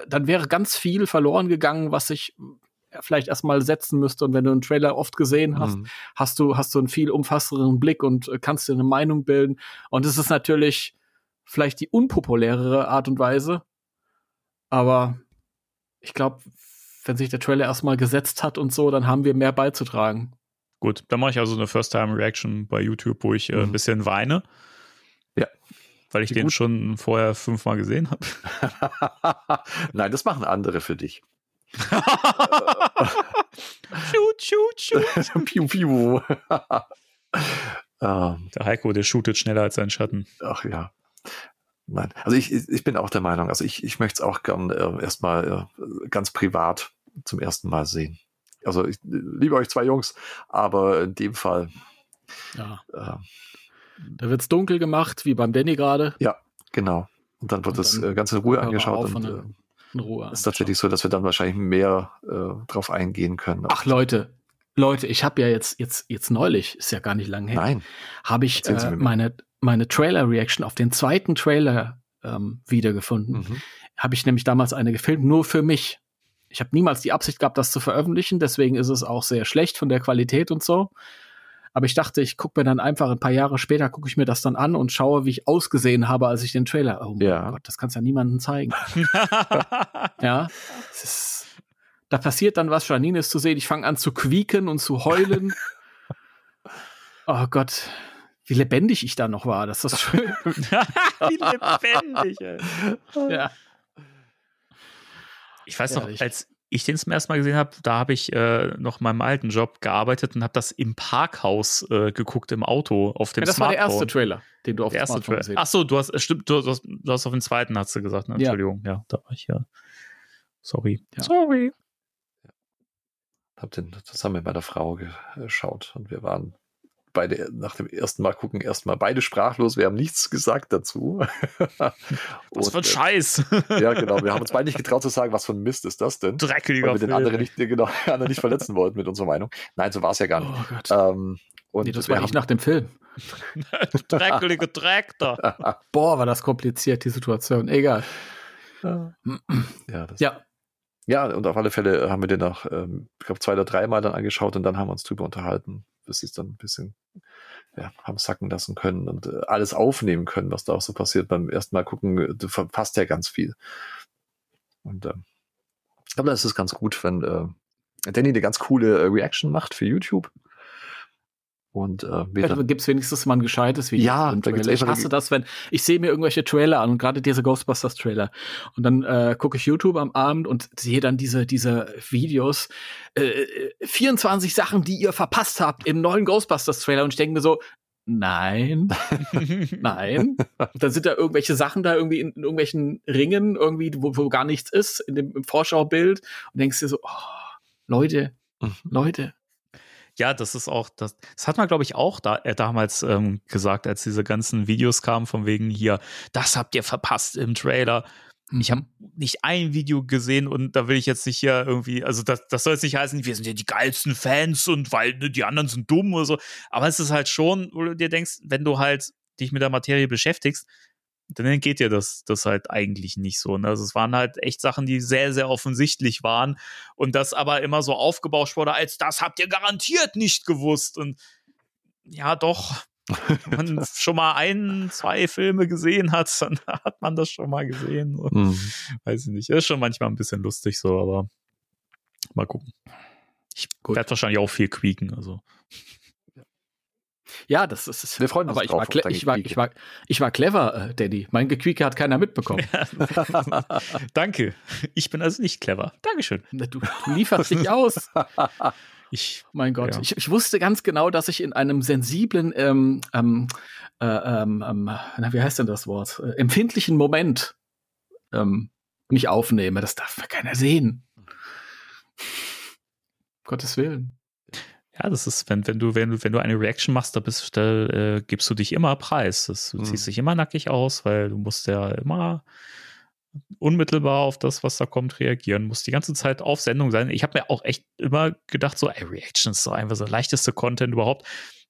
dann wäre ganz viel verloren gegangen, was ich vielleicht erstmal setzen müsste. Und wenn du einen Trailer oft gesehen hast, Mhm. hast du, hast du einen viel umfassenderen Blick und äh, kannst dir eine Meinung bilden. Und es ist natürlich vielleicht die unpopulärere Art und Weise. Aber ich glaube, wenn sich der Trailer erstmal gesetzt hat und so, dann haben wir mehr beizutragen. Gut, dann mache ich also eine First-Time-Reaction bei YouTube, wo ich äh, ein Mhm. bisschen weine. Ja. Weil ich Wie den gut. schon vorher fünfmal gesehen habe. Nein, das machen andere für dich. shoot, shoot, shoot. piu, piu. ähm, Der Heiko, der shootet schneller als sein Schatten. ach ja. Nein, also ich, ich bin auch der Meinung, also ich, ich möchte es auch gern äh, erstmal äh, ganz privat zum ersten Mal sehen. Also ich liebe euch zwei Jungs, aber in dem Fall, Ja. äh, Da wird's dunkel gemacht, wie beim Danny gerade. genau. Und dann wird Und das dann äh, ganz in Ruhe angeschaut und äh, In Ruhe. ist tatsächlich so, dass wir dann wahrscheinlich mehr äh, drauf eingehen können. Ach Leute, Leute, ich habe ja jetzt, jetzt, jetzt neulich, ist ja gar nicht lange her, Nein. habe ich äh, meine, meine Trailer-Reaction auf den zweiten Trailer ähm, wiedergefunden. Mhm. Habe ich nämlich damals eine gefilmt, nur für mich. Ich habe niemals die Absicht gehabt, das zu veröffentlichen, deswegen ist es auch sehr schlecht von der Qualität und so. Aber ich dachte, ich gucke mir dann einfach ein paar Jahre später, gucke ich mir das dann an und schaue, wie ich ausgesehen habe, als ich den Trailer. Oh mein Ja. Gott, das kannst ja niemandem zeigen. Ja, ist, da passiert dann was. Janine ist zu sehen. Ich fange an zu quieken und zu heulen. oh Gott, wie lebendig ich da noch war. Das ist schön. Wie lebendig, ey. ja. Ich weiß noch, Ehrlich. als ich den zum ersten Mal gesehen habe, da habe ich äh, noch in meinem alten Job gearbeitet und habe das im Parkhaus äh, geguckt, im Auto, auf dem ja, das war Smartphone. der erste Trailer, den du auf Der dem Smartphone Trailer. gesehen Ach so, du hast, äh, stimmt, du hast, du hast auf den zweiten, hast du gesagt, ne? Ja. Entschuldigung, ja, da war ich ja. Sorry. Ja. Sorry. Hab den zusammen mit meiner Frau geschaut und wir waren beide nach dem ersten Mal gucken erstmal beide sprachlos. Wir haben nichts gesagt dazu. Was Und, für ein äh, Scheiß. Ja, genau. Wir haben uns beide nicht getraut zu sagen, was für ein Mist ist das denn? Dreckeliger Weil wir den Film. anderen nicht, genau, den anderen nicht verletzen wollten mit unserer Meinung. Nein, so war es ja gar nicht. Oh Gott. Ähm, und nee, das war ich haben, nach dem Film. Dreckelige Dreck da. Boah, war das kompliziert, die Situation. Egal. ja, das, Ja, ja, und auf alle Fälle haben wir den noch, ähm, ich glaube, zwei oder dreimal dann angeschaut und dann haben wir uns drüber unterhalten, bis sie es dann ein bisschen ja, haben sacken lassen können und äh, alles aufnehmen können, was da auch so passiert. Beim ersten Mal gucken, äh, du verpasst ja ganz viel. Und ähm, ich glaube, das ist ganz gut, wenn äh, Danny eine ganz coole äh, Reaction macht für YouTube. Und äh, dann, gibt's wenigstens mal ein gescheites Video. Ja, da gibt's ich hasse das, wenn ich sehe mir irgendwelche Trailer an und gerade diese Ghostbusters Trailer und dann äh, gucke ich YouTube am Abend und sehe dann diese diese Videos äh, 24 Sachen, die ihr verpasst habt im neuen Ghostbusters Trailer und ich denke mir so Nein, nein. Und dann sind da irgendwelche Sachen da irgendwie in, in irgendwelchen Ringen, irgendwie, wo, wo gar nichts ist, in dem im Vorschaubild. Und denkst dir so, oh, Leute, Mhm. Leute. Ja, das ist auch, das, das hat man, glaube ich, auch da, äh, damals ähm, gesagt, als diese ganzen Videos kamen, von wegen hier, das habt ihr verpasst im Trailer. Ich habe nicht ein Video gesehen und da will ich jetzt nicht hier irgendwie, also das, das soll jetzt nicht heißen, wir sind ja die geilsten Fans und weil ne, die anderen sind dumm oder so. Aber es ist halt schon, wo du dir denkst, wenn du halt dich mit der Materie beschäftigst, dann geht dir das, das halt eigentlich nicht so. Ne? Also es waren halt echt Sachen, die sehr, sehr offensichtlich waren und das aber immer so aufgebauscht wurde, als das habt ihr garantiert nicht gewusst. Und ja, doch, wenn man schon mal ein, zwei Filme gesehen hat, dann hat man das schon mal gesehen. So. Mhm. Weiß ich nicht. Ist schon manchmal ein bisschen lustig so, aber mal gucken. Ich werde wahrscheinlich auch viel quieken. Also. Ja, das ist es. Wir freuen uns Aber ich drauf war, auf cle- dein ich, war, ich, war, ich war clever, äh, Daddy. Mein Gequieke hat keiner mitbekommen. Danke. Ich bin also nicht clever. Dankeschön. Du, du lieferst dich aus. Ich, Mein Gott, Ja. ich, ich wusste ganz genau, dass ich in einem sensiblen, ähm, ähm, äh, ähm, ähm, na, wie heißt denn das Wort? Äh, empfindlichen Moment ähm, mich aufnehme. Das darf keiner sehen. Gottes Willen. Ja, das ist, wenn, wenn du, wenn du, wenn du eine Reaction machst, da bist da, äh, gibst du dich immer preis. Das, du Mhm. ziehst dich immer nackig aus, weil du musst ja immer unmittelbar auf das, was da kommt, reagieren, musst die ganze Zeit auf Sendung sein. Ich habe mir auch echt immer gedacht, so, ey, Reaction ist so einfach so leichteste Content überhaupt.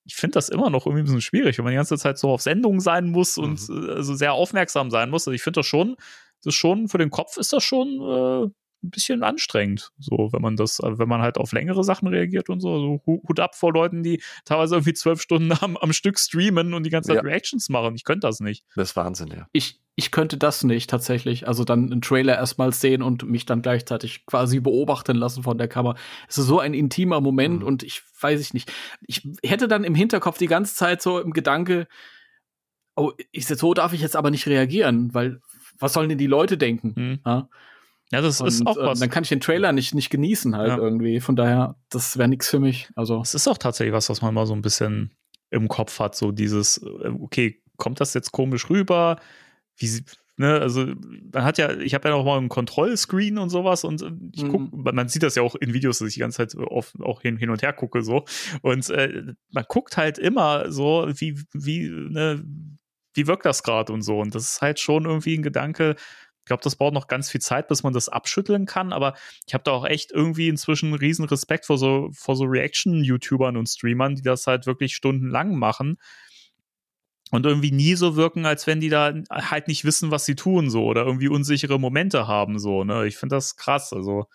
Ich finde das immer noch irgendwie ein bisschen schwierig, wenn man die ganze Zeit so auf Sendung sein muss und äh, also sehr aufmerksam sein muss. Also ich finde das schon, das schon, für den Kopf ist das schon äh, ein bisschen anstrengend, so, wenn man das, äh, wenn man halt auf längere Sachen reagiert und so. Also Hu- Hut ab vor Leuten, die teilweise irgendwie zwölf Stunden am, am Stück streamen und die ganze Zeit Ja. Reactions machen. Ich könnte das nicht. Das ist Wahnsinn, ja. Ich, ich könnte das nicht tatsächlich. Also dann einen Trailer erstmal sehen und mich dann gleichzeitig quasi beobachten lassen von der Kamera. Es ist so ein intimer Moment Mhm. und ich weiß ich nicht. Ich hätte dann im Hinterkopf die ganze Zeit so im Gedanke, oh, ich, so darf ich jetzt aber nicht reagieren, weil was sollen denn die Leute denken? Hm. Ja? Ja, das Und, ist auch äh, was. dann kann ich den Trailer nicht, nicht genießen halt Ja. irgendwie. Von daher, das wäre nichts für mich. Also Es ist auch tatsächlich was, was man mal so ein bisschen im Kopf hat, so dieses, äh, okay, kommt das jetzt komisch rüber? Wie ne, also man hat ja, ich habe ja noch mal einen Kontrollscreen und sowas und äh, ich guck, Mhm. man sieht das ja auch in Videos, dass ich die ganze Zeit oft auch hin, hin und her gucke so und äh, man guckt halt immer so, wie, wie, ne, wie wirkt das gerade und so und das ist halt schon irgendwie ein Gedanke, glaube, das braucht noch ganz viel Zeit, bis man das abschütteln kann, aber ich habe da auch echt irgendwie inzwischen riesen Respekt vor so, vor so Reaction-YouTubern und Streamern, die das halt wirklich stundenlang machen und irgendwie nie so wirken, als wenn die da halt nicht wissen, was sie tun, so oder irgendwie unsichere Momente haben, so, ne? Ich finde das krass, also.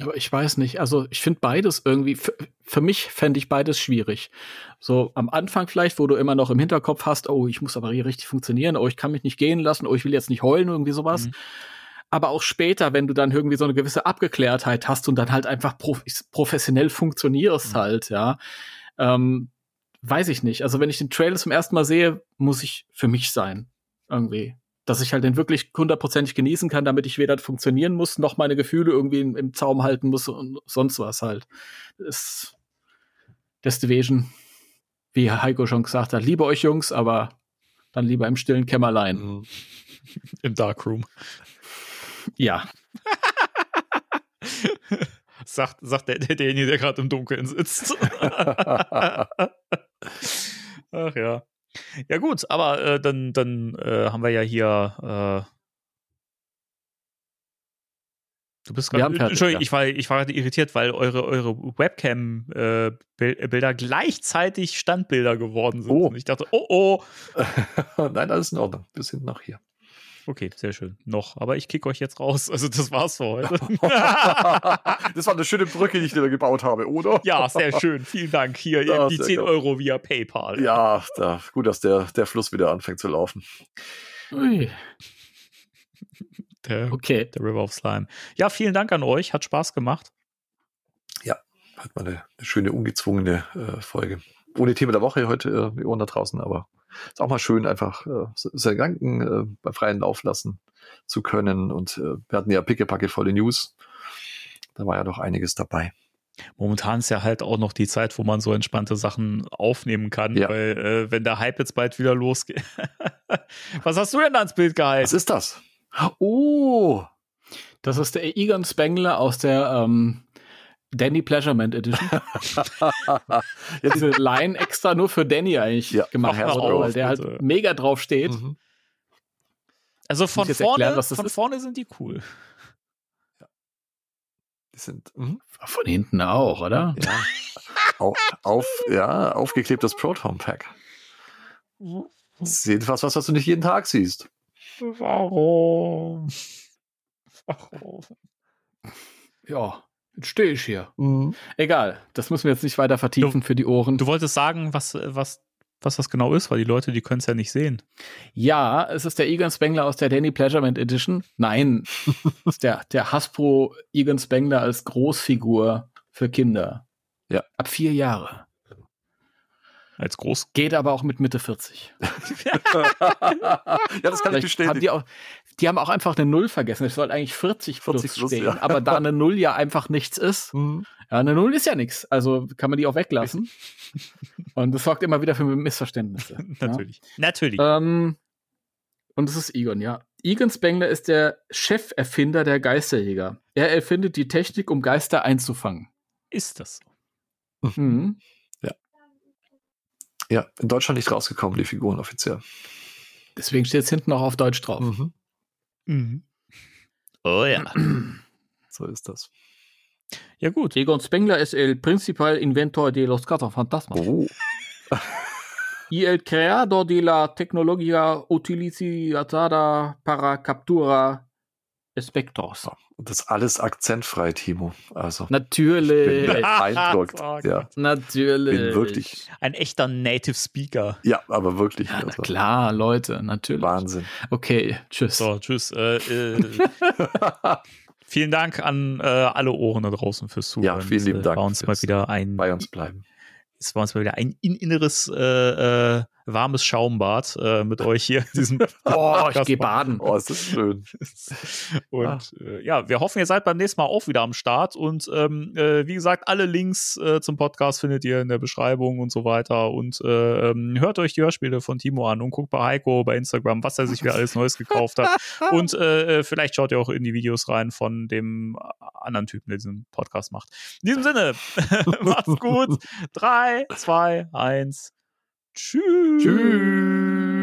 Aber ich weiß nicht. Also ich finde beides irgendwie, für, für mich fände ich beides schwierig. So am Anfang vielleicht, wo du immer noch im Hinterkopf hast, oh, ich muss aber hier richtig funktionieren, oh, ich kann mich nicht gehen lassen, oh, ich will jetzt nicht heulen, irgendwie sowas. Mhm. Aber auch später, wenn du dann irgendwie so eine gewisse Abgeklärtheit hast und dann halt einfach prof professionell funktionierst Mhm. halt, ja. Ähm, weiß ich nicht. Also wenn ich den Trailer zum ersten Mal sehe, muss ich für mich sein. Irgendwie dass ich halt den wirklich hundertprozentig genießen kann, damit ich weder funktionieren muss, noch meine Gefühle irgendwie im, im Zaum halten muss und sonst was halt. Das Destivation, wie Heiko schon gesagt hat, liebe euch Jungs, aber dann lieber im stillen Kämmerlein. Mhm. Im Darkroom. Ja. sagt, sagt der, der, derjenige, der gerade im Dunkeln sitzt. Ach ja. Ja, gut, aber äh, dann, dann äh, haben wir ja hier. Äh, du bist gerade. Entschuldigung, ja. ich war, ich war gerade irritiert, weil eure, eure Webcam-Bilder gleichzeitig Standbilder geworden sind. Oh. Und ich dachte, oh oh. Nein, alles in Ordnung. Wir sind noch hier. Okay, sehr schön. Noch. Aber ich kick euch jetzt raus. Also, das war's für heute. das war eine schöne Brücke, die ich dir gebaut habe, oder? ja, sehr schön. Vielen Dank. Hier, Ja, die sehr 10 gut. Euro via PayPal. Ja, da, gut, dass der, der Fluss wieder anfängt zu laufen. Ui. Der, Okay. der River of Slime. Ja, vielen Dank an euch. Hat Spaß gemacht. Hat mal eine, eine schöne, ungezwungene äh, Folge. Ohne Thema der Woche heute, äh, die Ohren da draußen, aber ist auch mal schön, einfach äh, so- seine Gedanken äh, bei freien Lauf lassen zu können. Und äh, wir hatten ja pickepacke volle News. Da war ja doch einiges dabei. Momentan ist ja halt auch noch die Zeit, wo man so entspannte Sachen aufnehmen kann, Ja. weil äh, wenn der Hype jetzt bald wieder losgeht. Was hast du denn ans Bild Was gehalten? ist das? Oh, Das ist der Egon Spengler aus der ähm, Danny Pleasurement Edition. Diese Line extra nur für Danny eigentlich Ja, gemacht wurde, weil der bitte. halt mega drauf steht. Mhm. Also von vorne, erklären, was das von ist? vorne sind die cool. Die sind mhm. Von hinten auch, oder? ja, auf, auf, ja, aufgeklebtes Proton Pack. Das ist jedenfalls was, was du nicht jeden Tag siehst. Warum? Warum? Ja, jetzt stehe ich hier. Mhm. Egal, das müssen wir jetzt nicht weiter vertiefen für die Ohren. Du wolltest sagen, was, was, was das genau ist, weil die Leute, die können es ja nicht sehen. Ja, es ist der Egan Spengler aus der Danny Pleasurement Edition. Nein, es ist der, der Hasbro Egan Spengler als Großfigur für Kinder. Ja. Ab vier Jahre. Als groß. Geht aber auch mit Mitte 40. ja, das kann ich Vielleicht haben bestätigen. die, auch, die haben auch einfach eine Null vergessen. Es sollte eigentlich 40 plus, 40 plus, stehen. ja. Aber da eine Null ja einfach nichts ist, Mhm. ja, eine Null ist ja nichts. Also kann man die auch weglassen. Und das sorgt immer wieder für Missverständnisse. ja. Natürlich. Natürlich. Ähm, und das ist Egon, ja. Egon Spengler ist der Cheferfinder der Geisterjäger. Er erfindet die Technik, um Geister einzufangen. ist das so? Mhm. Ja, in Deutschland nicht rausgekommen, die Figuren offiziell. Deswegen steht es hinten auch auf Deutsch drauf. Mhm. Mhm. Oh ja. So ist das. Ja, gut. Egon Spengler es el principal inventor de los cazafantasmas. Oh. Y el creador de la tecnología utilizada para captura espectros. Und das alles akzentfrei, Timo. Also, Natürlich. beeindruckt. Oh ja. Natürlich. bin wirklich, Ein echter Native Speaker. ja, aber wirklich. Ja, also, klar, Leute, natürlich. Wahnsinn. Okay, tschüss. So, tschüss. Äh, äh, vielen Dank an äh, alle Ohren da draußen fürs Zuhören. Ja, vielen lieben Es, äh, Dank War uns mal wieder ein, Bei uns bleiben. es war uns mal wieder ein in inneres äh, äh, warmes Schaumbad äh, mit euch hier. in Diesem Oh, ich gehe baden. Oh, ist das schön. Und äh, ja, wir hoffen, ihr seid beim nächsten Mal auch wieder am Start. Und ähm, äh, wie gesagt, alle Links äh, zum Podcast findet ihr in der Beschreibung und so weiter. Und äh, ähm, hört euch die Hörspiele von Timo an und guckt bei Heiko bei Instagram, was er sich wieder alles Neues gekauft hat. Und äh, vielleicht schaut ihr auch in die Videos rein von dem anderen Typen, der diesen Podcast macht. In diesem Sinne, macht's gut. Drei, zwei, eins. Tschüss. Tschüss.